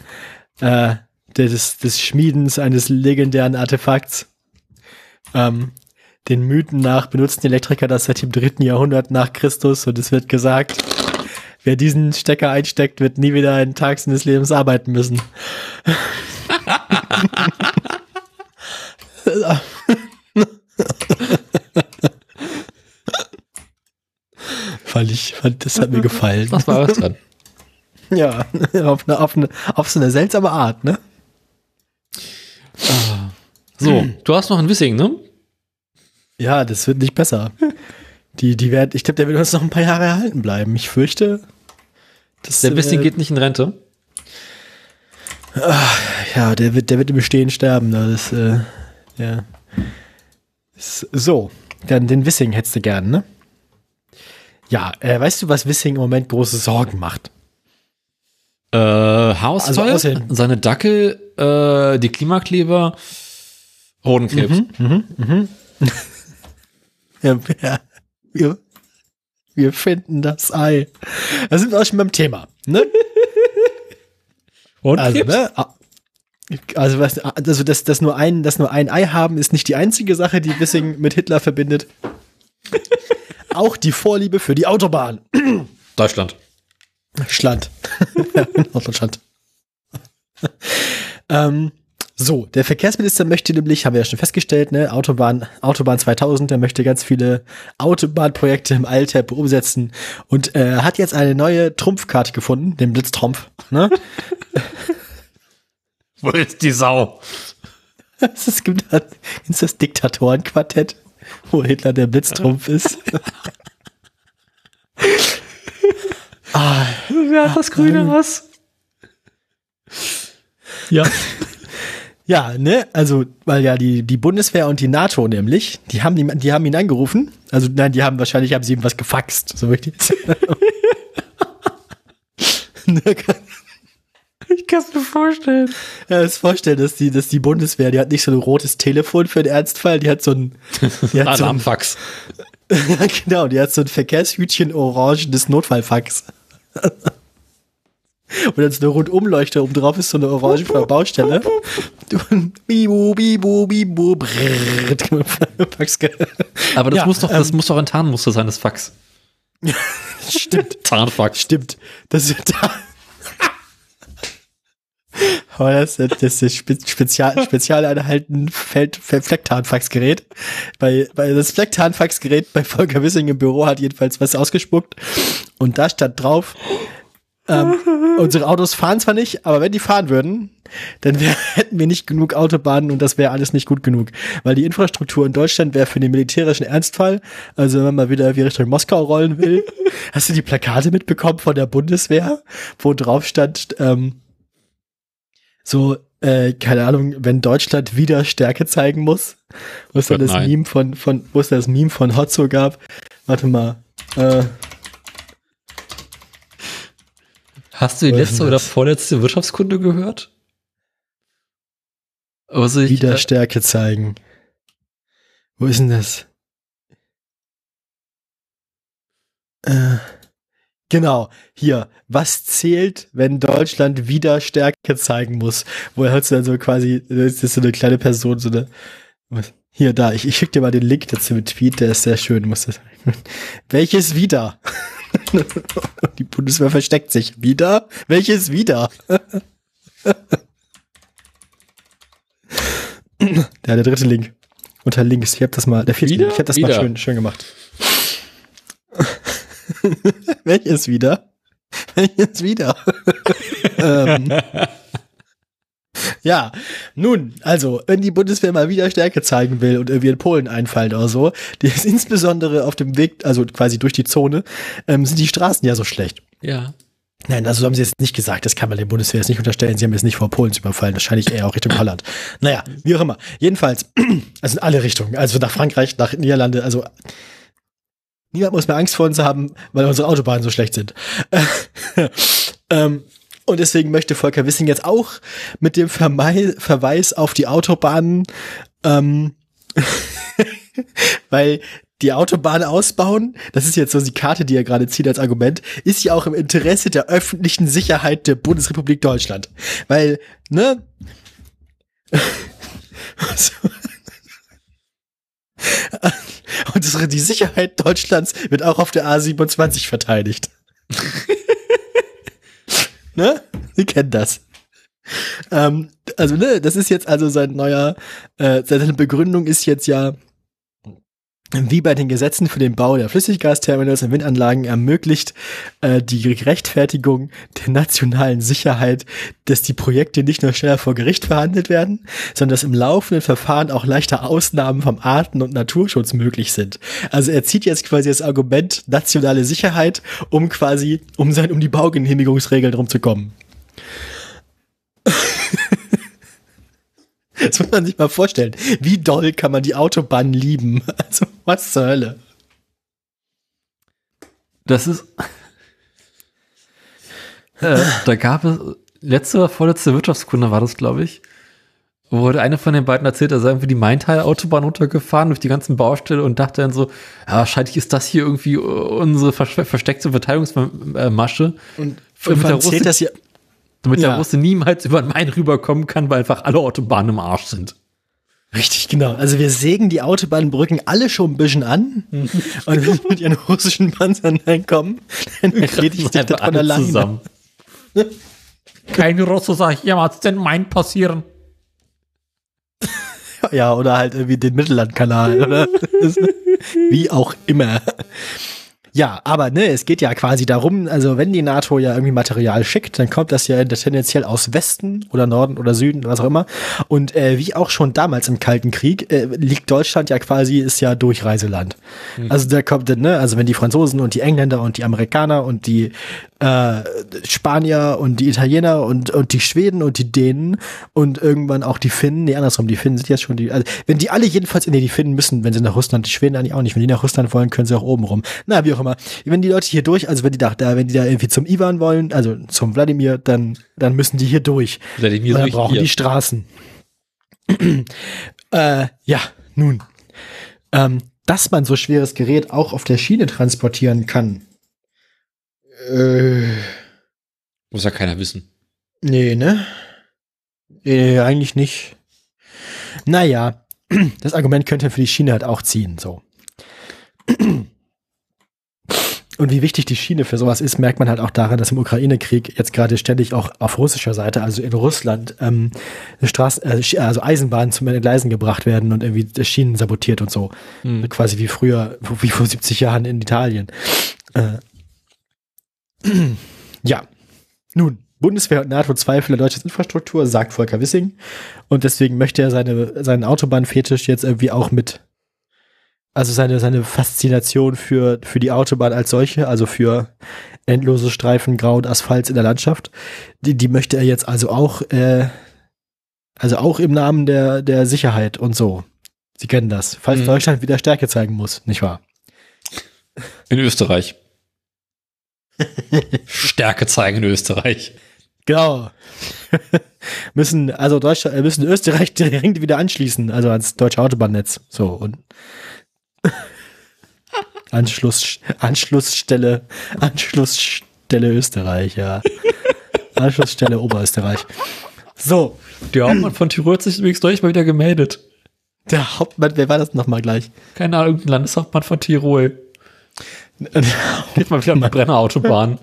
äh, des, des Schmiedens eines legendären Artefakts. Ähm, den Mythen nach benutzen die Elektriker das seit dem dritten Jahrhundert nach Christus und es wird gesagt, wer diesen Stecker einsteckt, wird nie wieder einen Tag seines Lebens arbeiten müssen. fand ich, fand, das hat mir gefallen. Was war das dann? Ja, auf eine, auf eine, auf so eine seltsame Art, ne? So, du hast noch ein Wissing, ne? Ja, das wird nicht besser. Die, die werden, ich glaube, der wird uns noch ein paar Jahre erhalten bleiben. Ich fürchte, das, Der Wissing äh, geht nicht in Rente. Ja, der wird, der wird im Bestehen sterben. ne? Das, äh, ja. So, dann den Wissing hättest du gern, ne? Ja, äh, weißt du, was Wissing im Moment große Sorgen macht? Äh, Haarausfall, Also seine Dackel, äh, die Klimakleber, Hodenkrebs. Ja, ja, wir, wir finden das Ei. Da sind wir auch schon beim Thema, ne? Also, Hodenkrebs? ne? Also, was, also dass, dass, nur ein, dass nur ein Ei haben, ist nicht die einzige Sache, die Wissing mit Hitler verbindet. Auch die Vorliebe für die Autobahn. Deutschland. Schland. Norddeutschland. ähm, so, der Verkehrsminister möchte nämlich, haben wir ja schon festgestellt, ne, Autobahn, Autobahn 2000, der möchte ganz viele Autobahnprojekte im Eiltempo umsetzen und äh, hat jetzt eine neue Trumpfkarte gefunden, den Blitztrumpf. Ne? Wo ist die Sau? es gibt du das Diktatorenquartett, wo Hitler der Blitztrumpf ist. ah, Wer hat das grüne was? Ja. Ja, ne, also, weil ja die, die Bundeswehr und die NATO nämlich, die haben, die, die haben ihn angerufen. Also, nein, die haben wahrscheinlich, haben sie ihm was gefaxt, so richtig. Ne, kann- Ich kann es mir vorstellen. ja, das vorstellen, dass die, dass die Bundeswehr, die hat nicht so ein rotes Telefon für den Ernstfall, die hat so ein, die hat so ein Alarmfax. ja, genau, die hat so ein Verkehrshütchen orangenes Notfallfax. Und dann so eine Rundumleuchte, oben drauf ist so eine orange von der Baustelle. Bibu, bibu, bibu, Aber das Ja, muss doch, das muss doch ein Tarnmuster sein, das Fax. Stimmt, Tarnfax. stimmt. Das ist da. Aber das, das ist das Spe- Spezial, Spezialeinheiten Feld, Flecktarnfaxgerät. Bei, bei das Flecktarnfaxgerät bei Volker Wissing im Büro hat jedenfalls was ausgespuckt. Und da stand drauf, ähm, unsere Autos fahren zwar nicht, aber wenn die fahren würden, dann wär, hätten wir nicht genug Autobahnen und das wäre alles nicht gut genug. Weil die Infrastruktur in Deutschland wäre für den militärischen Ernstfall, also wenn man mal wieder wie Richtung Moskau rollen will. Hast du die Plakate mitbekommen von der Bundeswehr, wo drauf stand, ähm, so, äh, keine Ahnung, wenn Deutschland wieder Stärke zeigen muss, wo es da das nein. Meme von, von, wo es da das Meme von Hotzo gab. Warte mal, äh, Hast du die letzte oder vorletzte Wirtschaftskunde gehört? Also ich, wieder äh, Stärke zeigen. Wo ist denn das? Äh, genau, hier. Was zählt, wenn Deutschland wieder Stärke zeigen muss? Wo er hat dann so quasi, das ist so eine kleine Person, so eine. Was? Hier, da, ich, ich schicke dir mal den Link dazu mit Tweet, der ist sehr schön. Muss das, welches wieder? Die Bundeswehr versteckt sich. Wieder? Welches wieder? Ja, der dritte Link. Unter links. Ich hab das mal, der vierte Wieder? Link. Ich hab das mal Wieder. schön, schön gemacht. Welches wieder? Welches wieder? ähm, ja, nun, also, wenn die Bundeswehr mal wieder Stärke zeigen will und irgendwie in Polen einfallen oder so, die ist insbesondere auf dem Weg, also quasi durch die Zone, ähm, sind die Straßen ja so schlecht. Ja. Nein, also so haben sie jetzt nicht gesagt, das kann man der Bundeswehr jetzt nicht unterstellen, sie haben jetzt nicht vor Polen zu überfallen, wahrscheinlich eher auch Richtung Holland. Naja, wie auch immer. Jedenfalls, also in alle Richtungen, also nach Frankreich, nach Niederlande, also niemand muss mehr Angst vor uns haben, weil unsere Autobahnen so schlecht sind. ähm, und deswegen möchte Volker Wissing jetzt auch mit dem Vermei Verweis auf die Autobahnen, ähm, weil die Autobahn ausbauen, das ist jetzt so die Karte, die er gerade zieht als Argument, ist ja auch im Interesse der öffentlichen Sicherheit der Bundesrepublik Deutschland. Weil, ne? Und das, die Sicherheit Deutschlands wird auch auf der A27 verteidigt. ne? Sie kennen das. Ähm, also, ne, das ist jetzt also sein neuer, äh, seine Begründung ist jetzt ja, wie bei den Gesetzen für den Bau der Flüssiggasterminals und Windanlagen ermöglicht äh, die Rechtfertigung der nationalen Sicherheit, dass die Projekte nicht nur schneller vor Gericht verhandelt werden, sondern dass im laufenden Verfahren auch leichter Ausnahmen vom Arten- und Naturschutz möglich sind. Also er zieht jetzt quasi das Argument nationale Sicherheit, um quasi um sein um die Baugenehmigungsregeln drum zu kommen. Das muss man sich mal vorstellen. Wie doll kann man die Autobahn lieben? Also, was zur Hölle? Das ist. äh, da gab es, letzte oder vorletzte Wirtschaftskunde war das, glaube ich, wo eine von den beiden erzählt, er sei irgendwie die Maintal-Autobahn runtergefahren durch die ganzen Baustelle und dachte dann so, ja, wahrscheinlich ist das hier irgendwie unsere versteckte Verteidigungsmasche. Und, damit der zählt Russe, das ja. Damit Ja. der Russe niemals über den Main rüberkommen kann, weil einfach alle Autobahnen im Arsch sind. Richtig, genau. Also wir sägen die Autobahnbrücken alle schon ein bisschen an. Und wenn wir mit ihren russischen Panzern reinkommen, dann erledigt sich das von alleine. Kein Russe soll jemals den Main passieren. Ja, oder halt irgendwie den Mittellandkanal, oder? Wie auch immer. Ja, aber ne, es geht ja quasi darum, also wenn die NATO ja irgendwie Material schickt, dann kommt das ja tendenziell aus Westen oder Norden oder Süden, was auch immer. Und äh, wie auch schon damals im Kalten Krieg, äh, liegt Deutschland ja quasi, ist ja Durchreiseland. Also da kommt, dann, ne, also wenn die Franzosen und die Engländer und die Amerikaner und die äh, Spanier und die Italiener und, und die Schweden und die Dänen und irgendwann auch die Finnen, nee, andersrum, die Finnen sind jetzt schon die, also wenn die alle jedenfalls, nee, die Finnen müssen, wenn sie nach Russland, die Schweden eigentlich auch nicht, wenn die nach Russland wollen, können sie auch oben rum. Na, wie auch immer. Wenn die Leute hier durch, also wenn die da, da wenn die da irgendwie zum Ivan wollen, also zum Wladimir, dann, dann müssen die hier durch. Wladimir Und dann brauchen hier. die Straßen. äh, ja, nun. Ähm, dass man so schweres Gerät auch auf der Schiene transportieren kann. Äh, Muss ja keiner wissen. nee, ne? Nee, eigentlich nicht. Naja, das Argument könnte für die Schiene halt auch ziehen, so. Und wie wichtig die Schiene für sowas ist, merkt man halt auch daran, dass im Ukraine-Krieg jetzt gerade ständig auch auf russischer Seite, also in Russland, ähm, Straßen, äh, also Eisenbahnen zum Entgleisen gebracht werden und irgendwie die Schienen sabotiert und so. Quasi wie früher, wie vor 70 Jahren in Italien. Äh, ja. Nun, Bundeswehr und NATO zweifeln an Deutschlands Infrastruktur, sagt Volker Wissing. Und deswegen möchte er seine, seinen Autobahnfetisch jetzt irgendwie auch mit, also seine, seine Faszination für, für die Autobahn als solche, also für endlose Streifen Grau und Asphalt in der Landschaft, die, die möchte er jetzt also auch, äh, also auch im Namen der, der Sicherheit und so. Sie kennen das. Falls Mhm. Deutschland wieder Stärke zeigen muss, nicht wahr? In Österreich. Stärke zeigen in Österreich. Genau. müssen, also Deutschland, äh, müssen Österreich direkt wieder anschließen, also ans deutsche Autobahnnetz. So und Anschluss, Anschlussstelle, Anschlussstelle Österreich, ja. Anschlussstelle Oberösterreich. So, Der Hauptmann von Tirol hat sich übrigens neulich mal wieder gemeldet. der Hauptmann, wer war das nochmal gleich? Keine Ahnung, irgendein Landeshauptmann von Tirol. Geht mal wieder an die Brennerautobahn.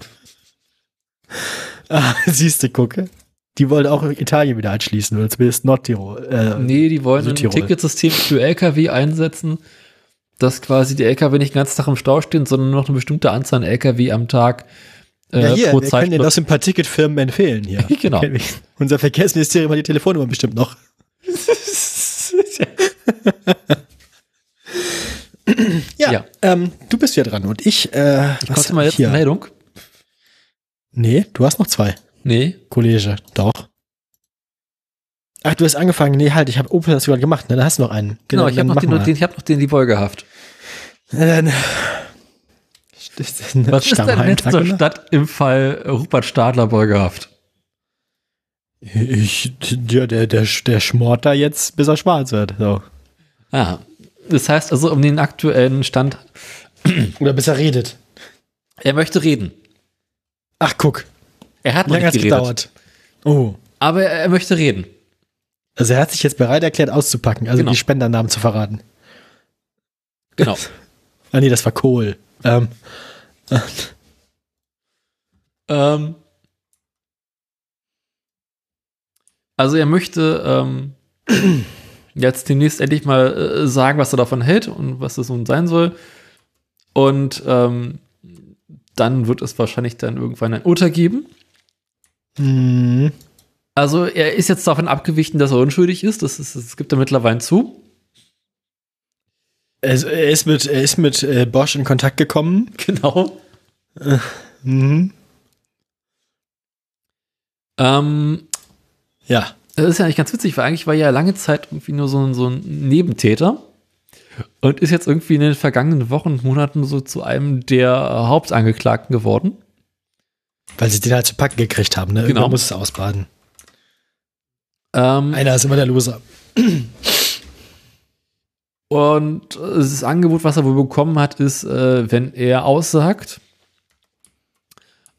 ah, siehste, gucke. Die wollen auch Italien wieder anschließen, oder zumindest Nordtirol. Äh, Nee, die wollen ein. Ticketsystem für LKW einsetzen, dass quasi die LKW nicht den ganzen Tag im Stau stehen, sondern noch eine bestimmte Anzahl an LKW am Tag äh, ja, hier, pro wir können Zeit. aus ein paar Ticketfirmen empfehlen hier. Genau. Unser Verkehrsministerium hat die Telefonnummer bestimmt noch. Ja, Ja. Ähm, du bist ja dran und ich, äh, Ich was mal jetzt hier? eine Meldung. Nee, du hast noch zwei. Nee. Kollege, doch. Ach, du hast angefangen. Nee, halt, ich habe Opel das gerade gemacht, ne? Da hast du noch einen. Genau, ich dann habe noch, den, den, ich hab noch den die Wolkehaft. Na dann. Was ist denn letzter Stadt im Fall Rupert Stadler Beugehaft? Ich, ja, der, der, der schmort da jetzt, bis er schwarz wird. So. Ah, das heißt also um den aktuellen Stand, Oder bis er redet. er möchte reden. Ach, guck. Er hat lange nicht geredet. gedauert? Oh. Aber er, er möchte reden. Also er hat sich jetzt bereit erklärt, auszupacken, also Genau. die Spendernamen zu verraten. Genau. Ah, nee, das war Kohl. Ähm, ähm, also er möchte ähm, jetzt demnächst endlich mal äh, sagen, was er davon hält und was es nun sein soll. Und ähm, dann wird es wahrscheinlich dann irgendwann ein Urteil geben. mh, Also er ist jetzt davon abgewichen, dass er unschuldig ist. Das, ist, das gibt er mittlerweile zu. er, ist- er ist mit, er ist mit äh, Bosch in Kontakt gekommen. Genau. Mhm. Ähm, Ja. das ist ja eigentlich ganz witzig, weil eigentlich war er ja lange Zeit irgendwie nur so ein, so ein Nebentäter und ist jetzt irgendwie in den vergangenen Wochen und Monaten so zu einem der Hauptangeklagten geworden. Weil sie den halt zu packen gekriegt haben, ne? Genau. Irgendwann muss es ausbaden. Ähm, Einer ist immer der Loser. und das Angebot, was er wohl bekommen hat, ist, äh, wenn er aussagt,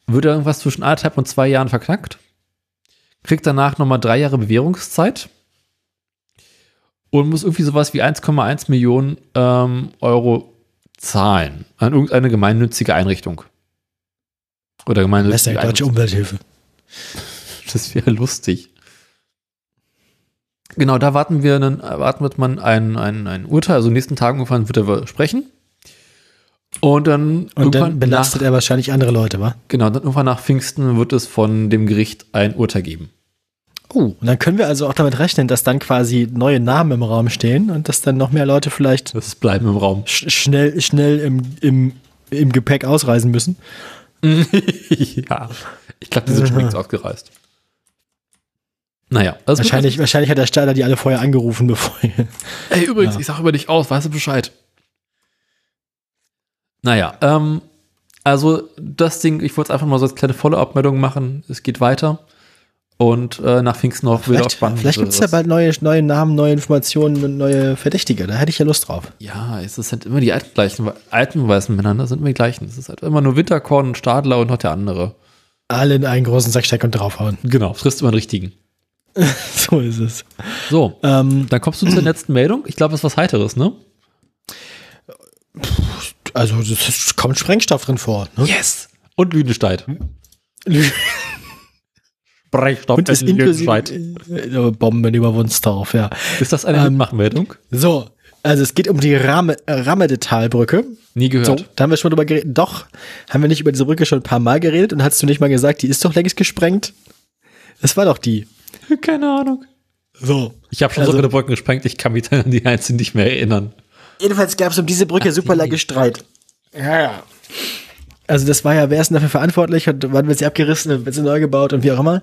wird er irgendwas zwischen anderthalb und zwei Jahren verknackt, kriegt danach nochmal drei Jahre Bewährungszeit und muss irgendwie sowas wie 1,1 Millionen ähm, Euro zahlen an irgendeine gemeinnützige Einrichtung. Oder Das ist gemeinnützige ja deutsche. Umwelthilfe. Das wäre lustig. Genau, da warten wir, einen, warten wird man ein, ein, ein Urteil, also nächsten Tagen irgendwann wird er sprechen. Und dann Und dann belastet nach, er wahrscheinlich andere Leute, wa? Genau, dann irgendwann nach Pfingsten wird es von dem Gericht ein Urteil geben. Oh. Und dann können wir also auch damit rechnen, dass dann quasi neue Namen im Raum stehen und dass dann noch mehr Leute vielleicht Das bleiben im Raum. sch schnell, schnell im, im, im Gepäck ausreisen müssen. ja. Ich glaube, die sind schon längst ausgereist. Naja, wird Wahrscheinlich, wahrscheinlich hat der Steiler die alle vorher angerufen, bevor. Ey, übrigens, Ja. ich sag über dich aus, weißt du Bescheid? Naja, ähm, also das Ding, ich wollte einfach mal so als kleine Follow-up-Meldung machen. Es geht weiter. Und äh, nach Pfingsten noch wieder vielleicht spannend. vielleicht gibt es ja bald neue, neue Namen, neue Informationen und neue Verdächtige. Da hätte ich ja Lust drauf. Ja, es ist halt immer die alten, gleichen, alten weißen Männer, das sind immer die gleichen. Es ist halt immer nur Winterkorn und Stadler und noch der andere. Alle in einen großen Sack stecken und draufhauen. Genau, frisst immer den richtigen. so ist es. So, Ähm, dann kommst du zur letzten Meldung. Ich glaube, es ist was Heiteres, ne? also, es kommt Sprengstoff drin vor. Ne? Yes! Und Lüdenscheid. Sprengstoff Und ist in inklusive Lüdenscheid. äh, Bomben über Wunsdorf, ja. Ist das eine Ähm, Mitmachmeldung? So, also es geht um die Ramme, äh, Rammedetalbrücke. Nie gehört. So, da haben wir schon drüber geredet. Doch, haben wir nicht über diese Brücke schon ein paar Mal geredet und hast du nicht mal gesagt, die ist doch längst gesprengt? Das war doch die. Keine Ahnung. So. Ich habe schon Also- so viele Brücken gesprengt, ich kann mich dann an die einzelnen nicht mehr erinnern. Jedenfalls gab es um diese Brücke super lange Streit. Ja, ja. Also das war ja, wer ist denn dafür verantwortlich und wann wird sie abgerissen, wird sie neu gebaut und wie auch immer.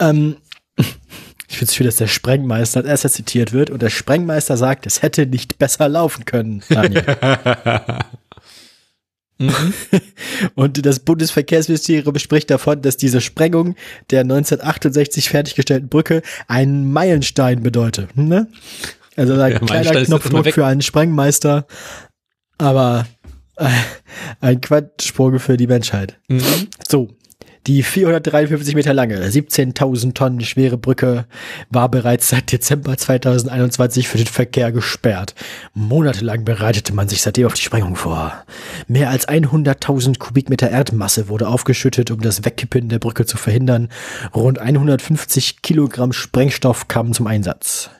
Ähm, ich finde es schön, dass der Sprengmeister als erster zitiert wird und der Sprengmeister sagt, es hätte nicht besser laufen können, Daniel. Und das Bundesverkehrsministerium spricht davon, dass diese Sprengung der 1968 fertiggestellten Brücke einen Meilenstein bedeute. Ne? Also ein Ja, kleiner Knopfdruck für einen Sprengmeister, aber äh, ein Quantensprung für die Menschheit. Mhm. So, die 453 Meter lange, 17.000 Tonnen schwere Brücke war bereits seit Dezember 2021 für den Verkehr gesperrt. Monatelang bereitete man sich seitdem auf die Sprengung vor. Mehr als 100.000 Kubikmeter Erdmasse wurde aufgeschüttet, um das Wegkippen der Brücke zu verhindern. Rund 150 Kilogramm Sprengstoff kamen zum Einsatz.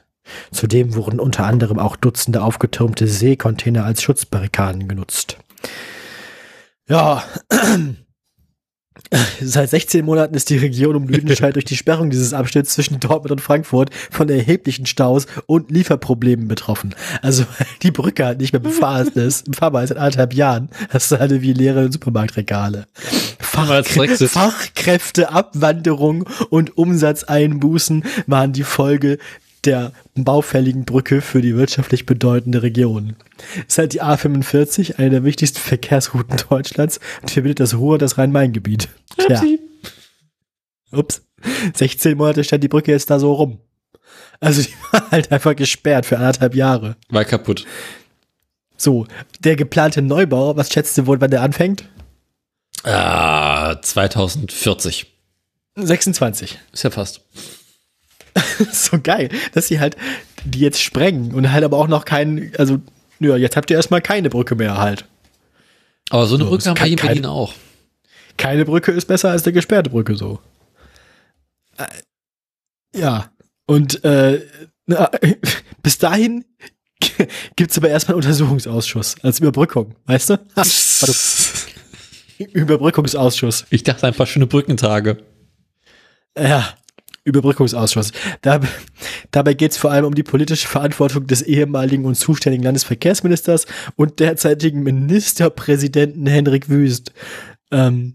Zudem wurden unter anderem auch Dutzende aufgetürmte Seekontainer als Schutzbarrikaden genutzt. Ja, Seit 16 Monaten ist die Region um Lüdenscheid durch die Sperrung dieses Abschnitts zwischen Dortmund und Frankfurt von erheblichen Staus und Lieferproblemen betroffen. Also die Brücke halt nicht mehr befahren ist, befahrbar ist seit anderthalb Jahren. Das ist halt wie leere Supermarktregale. Fachkrä Fachkräfteabwanderung und Umsatzeinbußen waren die Folge der baufälligen Brücke für die wirtschaftlich bedeutende Region. Es ist halt die A45, eine der wichtigsten Verkehrsrouten Deutschlands und verbindet das Ruhr und das Rhein-Main-Gebiet. Tja. Ups. 16 Monate stand die Brücke jetzt da so rum. Also die war halt einfach gesperrt für anderthalb Jahre. War kaputt. So, der geplante Neubau, was schätzt du wohl, wann der anfängt? Ah, 2040. 26. Ist ja fast. so geil, dass sie halt die jetzt sprengen und halt aber auch noch keinen, also, ja, jetzt habt ihr erstmal keine Brücke mehr halt. Aber so eine So, Brücke es haben wir kann hier in Berlin auch. Keine Brücke ist besser als eine gesperrte Brücke so. Äh, ja, und äh, na, bis dahin gibt's aber erstmal einen Untersuchungsausschuss als Überbrückung, weißt du? Ha. Überbrückungsausschuss. Ich dachte einfach schöne Brückentage. Ja, Überbrückungsausschuss. Dab, dabei geht es vor allem um die politische Verantwortung des ehemaligen und zuständigen Landesverkehrsministers und derzeitigen Ministerpräsidenten Henrik Wüst. Ähm,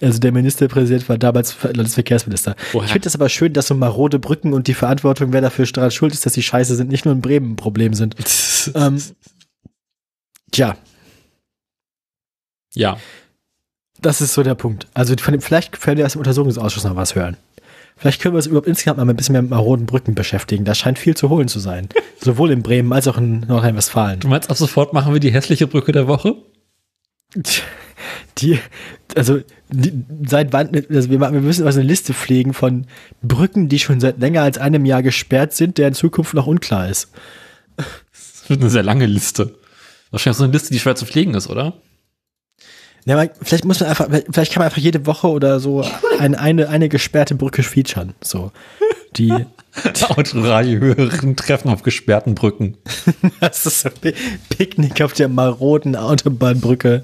also der Ministerpräsident war damals Landesverkehrsminister. Woher? Ich finde das aber schön, dass so marode Brücken und die Verantwortung, wer dafür daran schuld ist, dass sie scheiße sind, nicht nur in Bremen ein Problem sind. ähm, tja, Ja. das ist so der Punkt. Also von dem, vielleicht können wir aus dem Untersuchungsausschuss noch was hören. Vielleicht können wir uns überhaupt insgesamt mal ein bisschen mehr mit maroden Brücken beschäftigen. Da scheint viel zu holen zu sein. Sowohl in Bremen als auch in Nordrhein-Westfalen. Du meinst, ab sofort machen wir die hässliche Brücke der Woche? Die, also, die, seit wann, also wir, wir müssen also eine Liste pflegen von Brücken, die schon seit länger als einem Jahr gesperrt sind, der in Zukunft noch unklar ist. Das wird eine sehr lange Liste. Wahrscheinlich so eine Liste, die schwer zu pflegen ist, oder? Ja, aber vielleicht muss man einfach, vielleicht kann man einfach jede Woche oder so eine, eine, eine gesperrte Brücke featuren. So. Die, Autoradio höheren Treffen auf gesperrten Brücken. Das ist so Pi- Picknick auf der maroden Autobahnbrücke.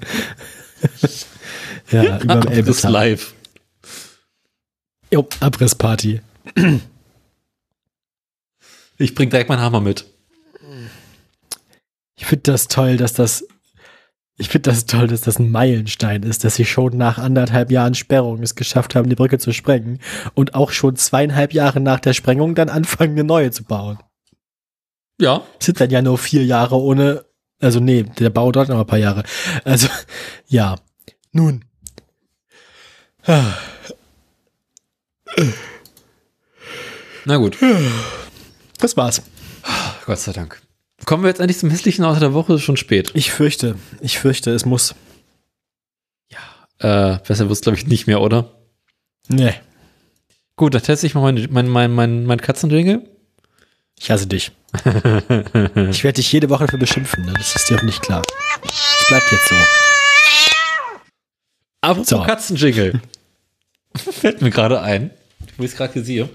ja, über dem Elbesland. live. Jo, Abrissparty. Ich bring direkt meinen Hammer mit. Ich finde das toll, dass das ich finde das toll, dass das ein Meilenstein ist, dass sie schon nach anderthalb Jahren Sperrung es geschafft haben, die Brücke zu sprengen und auch schon zweieinhalb Jahre nach der Sprengung dann anfangen, eine neue zu bauen. Ja. Es sind dann ja nur vier Jahre ohne, also nee, der Bau dauert noch ein paar Jahre. Also, ja. Nun. Na gut. Das war's. Gott sei Dank. Kommen wir jetzt endlich zum hässlichen Auto der Woche, ist schon spät. Ich fürchte, ich fürchte, es muss. Äh, besser wird's glaube ich nicht mehr, oder? Nee, Gut, dann teste ich mal mein, mein, mein, mein, mein Katzenjingle. ich hasse dich. Ich werde dich jede Woche dafür beschimpfen, ne? das ist dir auch nicht klar. Es bleibt jetzt so. Apropos So. Katzenjingle. Fällt mir gerade ein, wo ich es gerade hier sehe.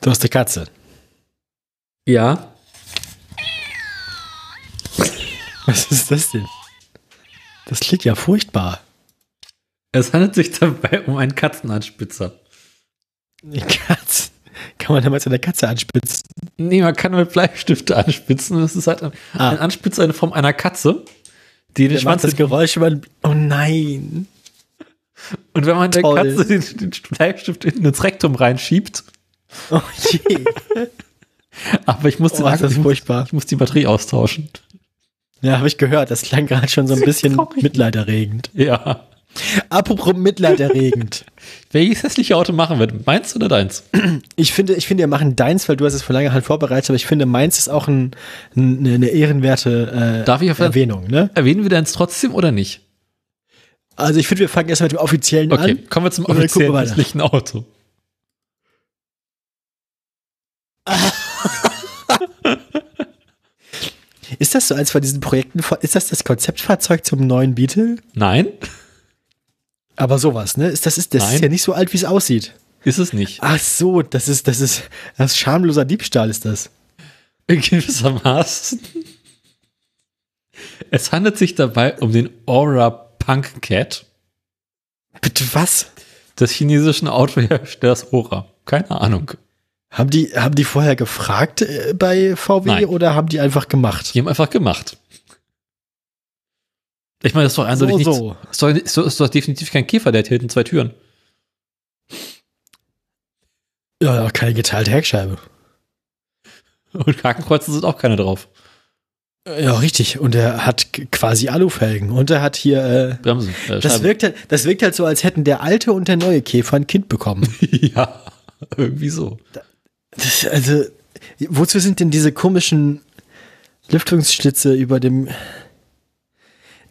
Du hast eine Katze. Ja. Was ist das denn? Das klingt ja furchtbar. Es handelt sich dabei um einen Katzenanspitzer. Eine Katze. Kann man damals eine Katze anspitzen? Nee, man kann mit Bleistifte anspitzen. Das ist halt ein, Ah. ein Anspitzer in Form einer Katze, die den Der Schwanz das Geräusch über. Oh nein. Und wenn man der Toll. Katze den, den Bleistift in ins Rektum reinschiebt, Oh je. aber ich muss, den, Oh, das ich, muss, furchtbar. ich muss die Batterie austauschen. Ja, habe ich gehört. Das klang gerade schon so ein bisschen Sorry. mitleiderregend. Ja. Apropos mitleiderregend. Welches hässliche Auto machen wir? Meins oder deins? Ich finde, ich finde, wir machen deins, weil du hast es vor langer Hand vorbereitet, aber ich finde, meins ist auch ein, ein, eine ehrenwerte äh, Darf ich auf Erwähnung. Ne? Erwähnen wir deins trotzdem oder nicht? Also ich finde, wir fangen erstmal mit dem offiziellen Okay, an. kommen wir zum offiziellen hässlichen Auto. Ist das so eins von diesen Projekten? Ist das das Konzeptfahrzeug zum neuen Beetle? Nein? Aber sowas, ne? Ist das ist das ist ja nicht so alt, wie es aussieht. Ist es nicht. Ach so, das ist, das ist, das ist schamloser Diebstahl ist das. In gewissermaßen. Es handelt sich dabei um den Aura Punk Cat Bitte was? des chinesischen Autoherstellers Aura. Keine Ahnung. Haben die, haben die vorher gefragt äh, bei VW Nein. oder haben die einfach gemacht? Die haben einfach gemacht. Ich meine, das ist doch eindeutig So, nicht. so. Ist, doch, ist, doch, ist doch definitiv kein Käfer, der hat hinten zwei Türen. Ja, keine geteilte Heckscheibe. Und Hakenkreuze sind auch keine drauf. Ja, richtig. Und er hat quasi Alufelgen. Und er hat hier, äh, Bremsen. Äh, das wirkt, halt, das wirkt halt so, als hätten der alte und der neue Käfer ein Kind bekommen. ja, irgendwie so. Das, also, wozu sind denn diese komischen Lüftungsschlitze über dem.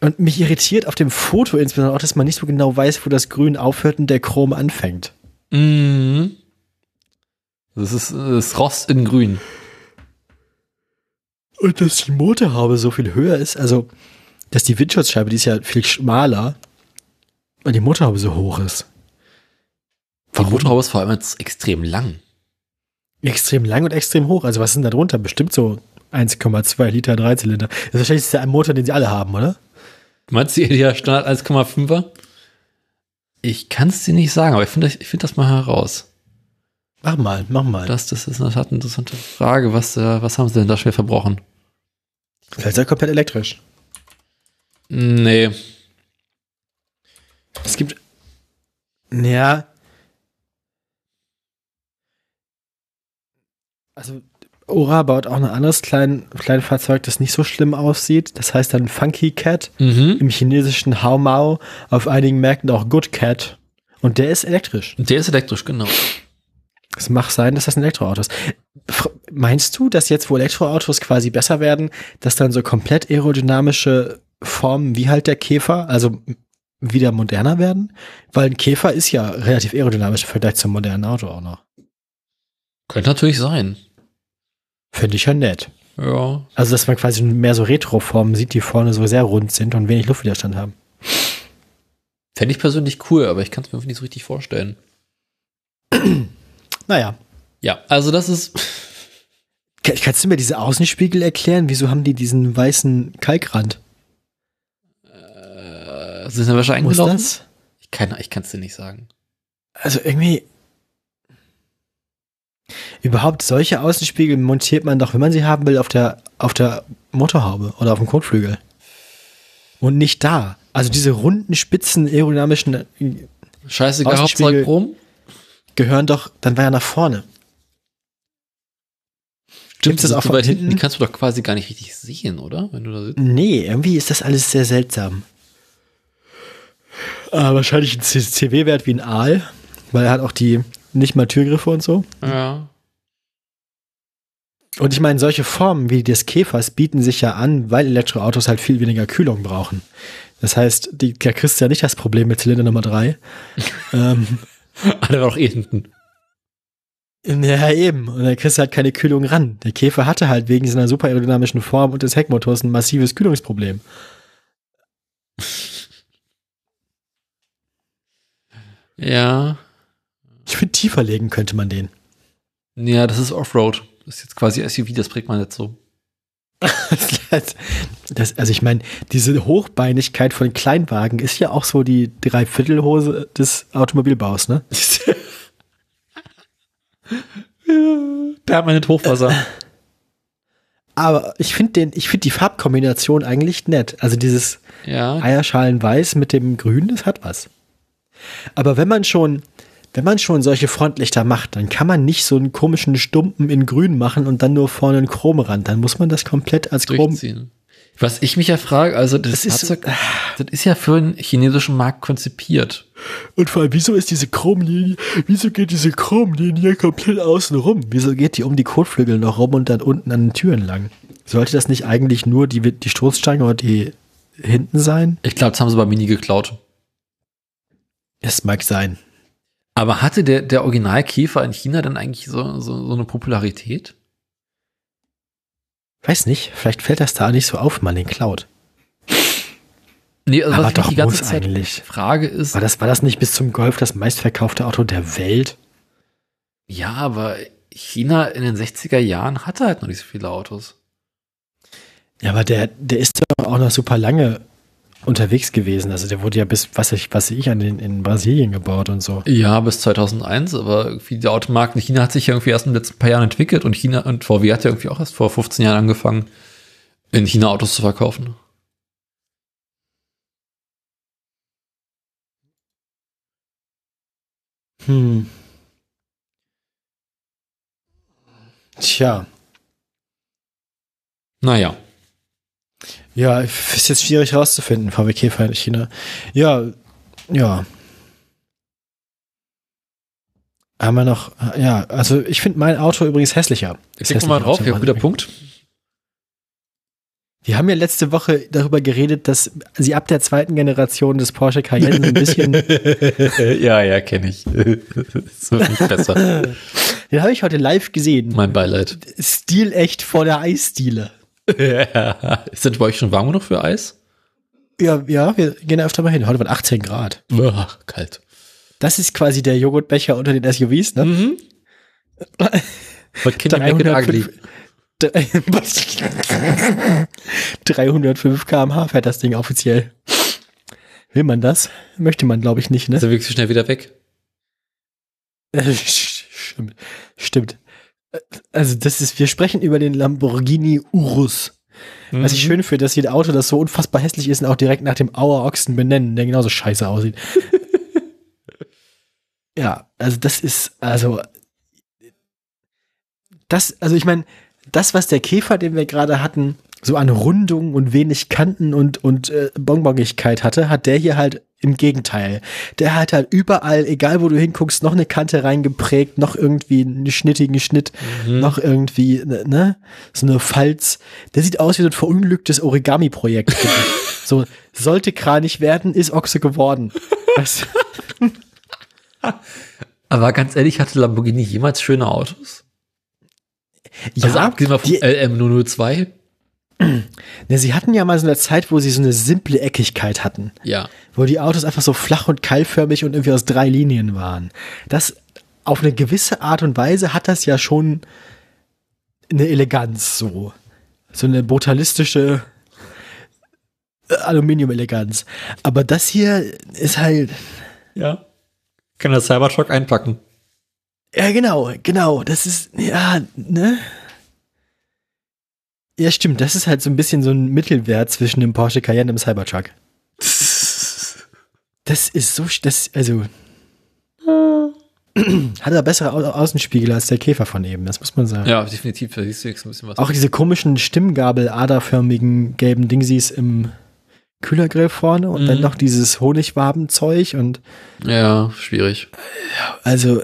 Und mich irritiert auf dem Foto insbesondere auch, dass man nicht so genau weiß, wo das Grün aufhört und der Chrom anfängt. Mhm. Das ist, das Rost in Grün. Und dass die Motorhaube so viel höher ist, also, dass die Windschutzscheibe, die ist ja viel schmaler, weil die Motorhaube so hoch ist. Die Motorhaube ist vor allem jetzt extrem lang. Extrem lang und extrem hoch. Also, was ist denn da drunter? Bestimmt so 1,2 Liter Dreizylinder. Das ist wahrscheinlich der Motor, den sie alle haben, oder? Meinst du der Standard 1,5er? Ich kann es dir nicht sagen, aber ich finde ich find das mal heraus. Mach mal, mach mal. Das, das ist eine interessante Frage. Was, äh, was haben sie denn da schwer verbrochen? Vielleicht ist er komplett elektrisch. Nee. Es gibt. Ja. Also, Ora baut auch ein anderes klein, Kleinfahrzeug, das nicht so schlimm aussieht. Das heißt dann Funky Cat. Mhm. Im chinesischen Hao Mao. Auf einigen Märkten auch Good Cat. Und der ist elektrisch. Der ist elektrisch, genau. Es mag sein, dass das ein Elektroauto ist. Meinst du, dass jetzt, wo Elektroautos quasi besser werden, dass dann so komplett aerodynamische Formen wie halt der Käfer, also wieder moderner werden? Weil ein Käfer ist ja relativ aerodynamisch im Vergleich zum modernen Auto auch noch. Könnte natürlich sein. Finde ich ja nett. Ja. Also, dass man quasi mehr so Retro-Formen sieht, die vorne so sehr rund sind und wenig Luftwiderstand haben. Fände ich persönlich cool, aber ich kann es mir nicht so richtig vorstellen. Naja. Ja, also das ist. Kann- Kannst du mir diese Außenspiegel erklären? Wieso haben die diesen weißen Kalkrand? Äh, sind da wahrscheinlich Muss eingelaufen? Ich kann kann's dir nicht sagen. Also irgendwie. Überhaupt solche Außenspiegel montiert man doch, wenn man sie haben will, auf der, auf der Motorhaube oder auf dem Kotflügel. Und nicht da. Also diese runden, spitzen, aerodynamischen äh, Scheißegal, Außenspiegel- Hauptsache Chrom. gehören doch, dann war ja nach vorne. Stimmt das auch von weit hinten? Die hinten? kannst du doch quasi gar nicht richtig sehen, oder? Wenn du da sitzt. Nee, irgendwie ist das alles sehr seltsam. Ah, wahrscheinlich ein CW-Wert wie ein Aal, weil er hat auch die nicht mal Türgriffe und so. Ja. Und ich meine, solche Formen wie des Käfers bieten sich ja an, weil Elektroautos halt viel weniger Kühlung brauchen. Das heißt, die, da kriegst du ja nicht das Problem mit Zylinder Nummer 3. ähm, der war doch eh hinten. ja, eben. Und da kriegst du halt keine Kühlung ran. Der Käfer hatte halt wegen seiner super aerodynamischen Form und des Heckmotors ein massives Kühlungsproblem. Ja. Ich finde, tiefer legen könnte man den. Ja, das ist Offroad. Das ist jetzt quasi SUV, das prägt man jetzt so. Das, das, also ich meine, diese Hochbeinigkeit von Kleinwagen ist ja auch so die Dreiviertelhose des Automobilbaus, ne? Permanent Hochwasser. Aber ich finde den, ich finde die Farbkombination eigentlich nett. Also dieses ja. Eierschalenweiß mit dem Grün, das hat was. Aber wenn man schon, wenn man schon solche Frontlichter macht, dann kann man nicht so einen komischen Stumpen in Grün machen und dann nur vorne einen Chromrand. Dann muss man das komplett als Chrom. Was ich mich ja frage, also das, Das ist Fahrzeug, das ist ja für den chinesischen Markt konzipiert. Und vor allem, wieso ist diese Chromlinie, wieso geht diese Chromlinie komplett außen rum? Wieso geht die um die Kotflügel noch rum und dann unten an den Türen lang? Sollte das nicht eigentlich nur die, die Stoßstange oder die hinten sein? Ich glaube, das haben sie bei Mini geklaut. Es mag sein. Aber hatte der, der Originalkäfer in China dann eigentlich so, so, so eine Popularität? Weiß nicht, vielleicht fällt das da nicht so auf, man den klaut. Nee, also Aber was doch die ganze Zeit eigentlich. frage ist, War das, war das nicht bis zum Golf das meistverkaufte Auto der Welt? Ja, aber China in den 60er Jahren hatte halt noch nicht so viele Autos. Ja, aber der, der ist doch auch noch super lange unterwegs gewesen. Also der wurde ja bis, was ich, was ich an den, in Brasilien gebaut und so. Ja, bis 2001, aber irgendwie die Automarken in China hat sich ja irgendwie erst in den letzten paar Jahren entwickelt und China und VW hat ja irgendwie auch erst vor 15 Jahren angefangen, in China Autos zu verkaufen. Hm. Tja. Naja. Ja, ist jetzt schwierig rauszufinden, VW Käfer in China. Ja, ja. Haben wir noch, ja, also ich finde mein Auto übrigens hässlicher. Ich klicke mal drauf, ja, guter Punkt. Wir haben ja letzte Woche darüber geredet, dass sie ab der zweiten Generation des Porsche Cayenne ein bisschen. ja, ja, kenne ich. so nicht besser. Den habe ich heute live gesehen. Mein Beileid. Stilecht vor der Eisdiele. Ja. Ist das bei euch schon warm genug für Eis? Ja, ja, wir gehen öfter mal hin. Heute waren 18 Grad. Ach, kalt. Das ist quasi der Joghurtbecher unter den SUVs, ne? Mhm. Make it ugly? 305 km/h fährt das Ding offiziell. Will man das? Möchte man, glaube ich, nicht, ne? Ist er wirklich so schnell wieder weg? Stimmt. Stimmt. Also, das ist, wir sprechen über den Lamborghini Urus. Mhm. Was ich schön finde, dass jedes Auto, das so unfassbar hässlich ist, und auch direkt nach dem Auer Ochsen benennen, der genauso scheiße aussieht. ja, also das ist, also das, also ich meine, das, was der Käfer, den wir gerade hatten, so an Rundung und wenig Kanten und, und äh, Bonbonigkeit hatte, hat der hier halt im Gegenteil. Der hat halt überall, egal wo du hinguckst, noch eine Kante reingeprägt, noch irgendwie einen schnittigen Schnitt, Mhm. noch irgendwie, ne, ne, so eine Falz. Der sieht aus wie so ein verunglücktes Origami-Projekt. so, sollte kranig werden, ist Ochse geworden. Aber ganz ehrlich, hatte Lamborghini jemals schöne Autos? also abgesehen mal vom die- LM002? Ne, sie hatten ja mal so eine Zeit, wo sie so eine simple Eckigkeit hatten. Ja. wo die Autos einfach so flach und keilförmig und irgendwie aus drei Linien waren. Das auf eine gewisse Art und Weise hat das ja schon eine Eleganz so. So eine brutalistische äh, Aluminium-Eleganz. Aber das hier ist halt, Ja. Kann das Cybertruck einpacken. ja genau, genau, das ist, ja, ne? Ja, stimmt, das ist halt so ein bisschen so ein Mittelwert zwischen dem Porsche Cayenne und dem Cybertruck. Das ist so, das, also. Hat er bessere Au Außenspiegel als der Käfer von eben, das muss man sagen. Ja, definitiv. Da siehst du jetzt ein bisschen was. Auch diese komischen Stimmgabel-aderförmigen gelben Dingsies im Kühlergrill vorne und dann Mhm. noch dieses Honigwabenzeug und ja, schwierig. also.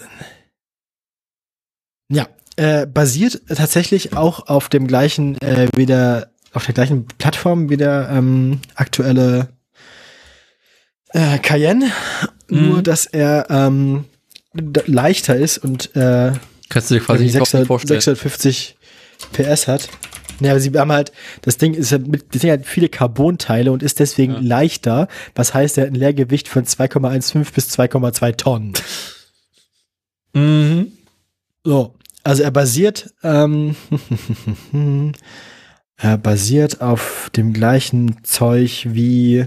Ja, äh, basiert tatsächlich auch auf dem gleichen, äh, wie der, auf der gleichen Plattform wie der ähm, aktuelle äh, Cayenne, nur Mhm. dass er ähm, leichter ist und äh, Kannst du dir quasi nicht 600, vorstellen. 650 PS hat. Ja, aber sie haben halt, das Ding ist halt mit, das Ding hat viele Carbonteile und ist deswegen Ja. leichter. Was heißt, er hat ein Leergewicht von 2,15 bis 2,2 Tonnen. Mhm. So, also er basiert, ähm, er basiert auf dem gleichen Zeug wie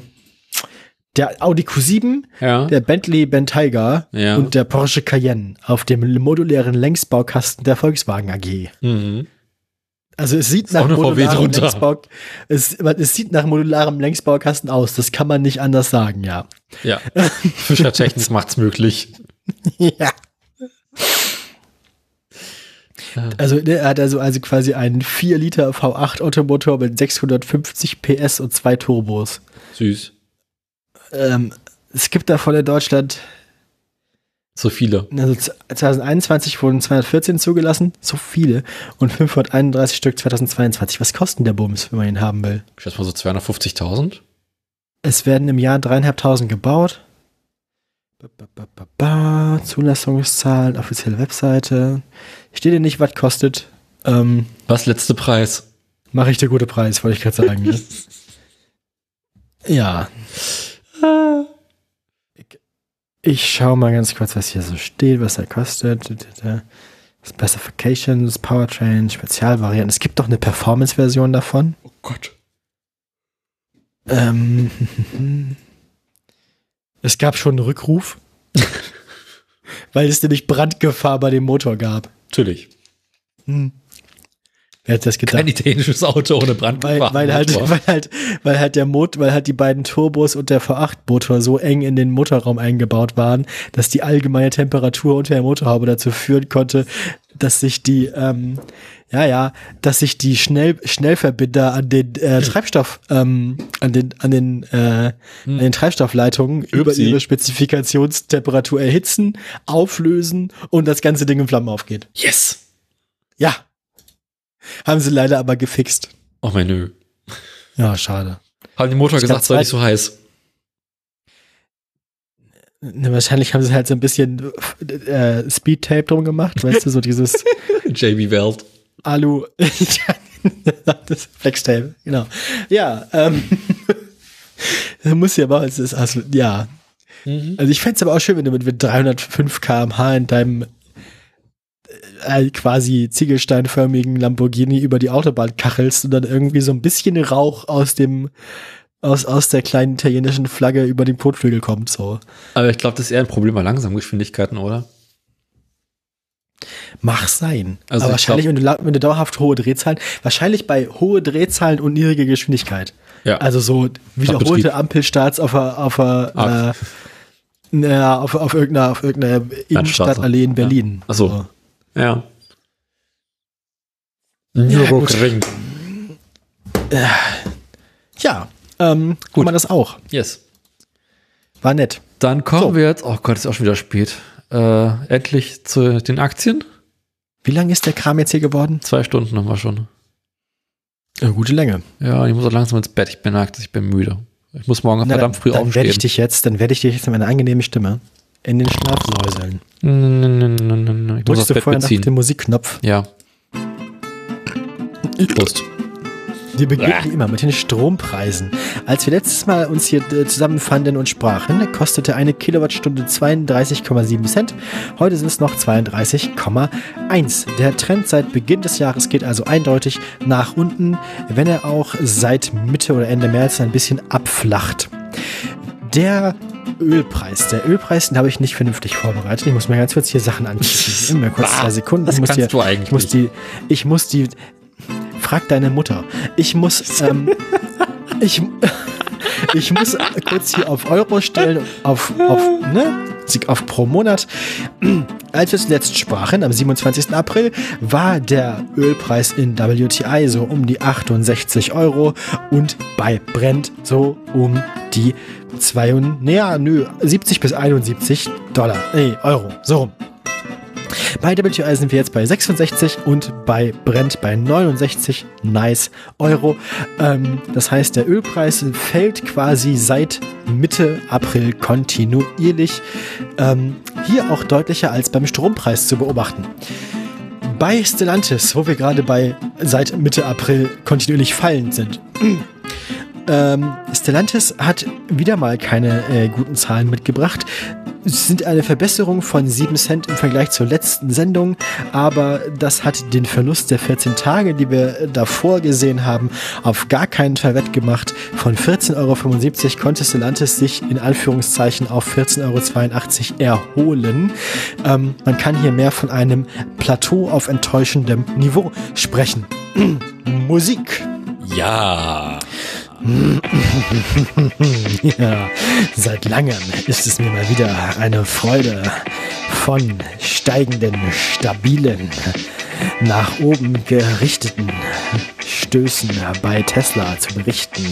der Audi Q7, Ja. der Bentley Bentayga Ja. und der Porsche Cayenne auf dem modulären Längsbaukasten der Volkswagen AG. Mhm. Also es sieht nach modularem. Längsbau, es, es sieht nach modularem Längsbaukasten aus. Das kann man nicht anders sagen, ja. Ja. Fischertechnik macht's möglich. ja. Also ne, er hat also, also quasi einen 4 Liter V8 Ottomotor mit 650 PS und zwei Turbos. Süß. Ähm, es gibt davon in Deutschland, So viele. also 2021 wurden 214 zugelassen, so viele, und 531 Stück 2022. Was kosten der Bums, wenn man ihn haben will? Ich schätze mal so 250.000. Es werden im Jahr dreieinhalbtausend gebaut. Ba, ba, ba, ba, ba. Zulassungszahlen, offizielle Webseite. Steht dir nicht, was kostet. Ähm, Was letzte Preis? Mache ich der gute Preis, wollte ich gerade sagen. ne? ja. Ich schaue mal ganz kurz, was hier so steht, was er kostet. Specifications, Powertrain, Spezialvarianten. Es gibt doch eine Performance-Version davon. Oh Gott. Ähm, es gab schon einen Rückruf, weil es nämlich Brandgefahr bei dem Motor gab. Natürlich. Hm. Wer hat das gedacht? Kein italienisches Auto ohne weil, Brandgefahr. weil, halt, Motor. weil, halt, weil halt der Mot weil halt die beiden Turbos und der V8-Motor so eng in den Motorraum eingebaut waren, dass die allgemeine Temperatur unter der Motorhaube dazu führen konnte, dass sich die, ähm, ja, ja, dass sich die Schnell Schnellverbinder an den äh, Treibstoff, ähm, an den, an den, äh, an den Treibstoffleitungen über Upsi. ihre Spezifikationstemperatur erhitzen, auflösen und das ganze Ding in Flammen aufgeht. Yes. Ja. Haben sie leider aber gefixt. Oh mein Nö. Ja, schade. Haben die Motor Ich gesagt, soll nicht so heiß. Ne, wahrscheinlich haben sie halt so ein bisschen äh, Speed-Tape drum gemacht, weißt du, so dieses JB Welt. Alu, das Flex-Tape, genau. Ja, ähm, das muss ja aber, es ist, also, ja. Also ich fände es aber auch schön, wenn du mit 305 km/h in deinem äh, quasi ziegelsteinförmigen Lamborghini über die Autobahn kachelst und dann irgendwie so ein bisschen Rauch aus dem aus, aus der kleinen italienischen Flagge über den Kotflügel kommt, so. Aber ich glaube, das ist eher ein Problem bei Langsamgeschwindigkeiten, oder? Mach sein. Also Aber ich wahrscheinlich, wenn, du, wenn du dauerhaft hohe Drehzahlen, wahrscheinlich bei hohe Drehzahlen und niedrige Geschwindigkeit. Ja. Also so wiederholte. Ampelstarts auf einer, auf einer, äh, naja, auf, auf irgendeiner, auf irgendeiner Innenstadtallee in Berlin. Ach so. Ja. Nürburgring. Ja, ähm, gut. man das auch. Yes. War nett. Dann kommen So. wir jetzt, oh Gott, ist auch schon wieder spät. Äh, endlich zu den Aktien. Wie lang ist der Kram jetzt hier geworden? Zwei Stunden haben wir schon. Eine gute Länge. Ja, ich muss auch langsam ins Bett. Ich bin nackt, ich bin müde. Ich muss morgen Na, verdammt dann, früh dann werde ich aufstehen. dich jetzt, dann werde ich dich jetzt mit meiner angenehmen Stimme in den Schlaf säuseln. Ich Drückst du vorher nach dem Musikknopf? Ja. Prost. Wir beginnen wie immer mit den Strompreisen. Als wir letztes Mal uns hier äh, zusammenfanden und sprachen, kostete eine Kilowattstunde 32,7 Cent. Heute sind es noch 32,1. Der Trend seit Beginn des Jahres geht also eindeutig nach unten, wenn er auch seit Mitte oder Ende März ein bisschen abflacht. Der Ölpreis. Der Ölpreis, den habe ich nicht vernünftig vorbereitet. Ich muss mir ganz kurz hier Sachen anklicken. Gib mir kurz zwei Sekunden. Ich muss kannst hier, du eigentlich Ich muss die, ich muss die, frag deine Mutter. Ich muss, ähm, ich, ich muss kurz hier auf Euro stellen, auf, auf, ne, auf pro Monat. Als wir zuletzt sprachen, am 27. April, war der Ölpreis in WTI so um die 68 Euro und bei Brent so um die 2, naja, nö, 70 bis 71 Dollar, nee, Euro, so rum. Bei WTI sind wir jetzt bei 66 und bei Brent bei 69 nice Euro. Ähm, das heißt, der Ölpreis fällt quasi seit Mitte April kontinuierlich. Ähm, hier auch deutlicher als beim Strompreis zu beobachten. Bei Stellantis, wo wir gerade bei seit Mitte April kontinuierlich fallend sind. Ähm, Stellantis hat wieder mal keine äh, guten Zahlen mitgebracht. Sind eine Verbesserung von 7 Cent im Vergleich zur letzten Sendung, aber das hat den Verlust der 14 Tage, die wir davor gesehen haben, auf gar keinen Fall wettgemacht. Von 14,75 Euro konnte Stellantis sich in Anführungszeichen auf 14,82 Euro erholen. Ähm, man kann hier mehr von einem Plateau auf enttäuschendem Niveau sprechen. Musik. Ja. Ja, seit langem ist es mir mal wieder eine Freude, von steigenden, stabilen, nach oben gerichteten Stößen bei Tesla zu berichten.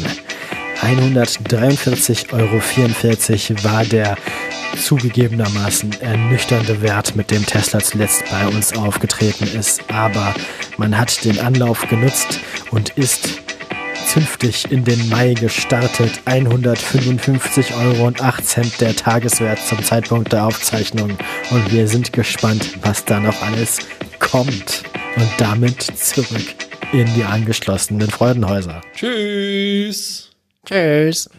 143,44 Euro war der zugegebenermaßen ernüchternde Wert, mit dem Tesla zuletzt bei uns aufgetreten ist. Aber man hat den Anlauf genutzt und ist zünftig in den Mai gestartet. 155,08 Euro der Tageswert zum Zeitpunkt der Aufzeichnung. Und wir sind gespannt, was da noch alles kommt. Und damit zurück in die angeschlossenen Freudenhäuser. Tschüss. Tschüss.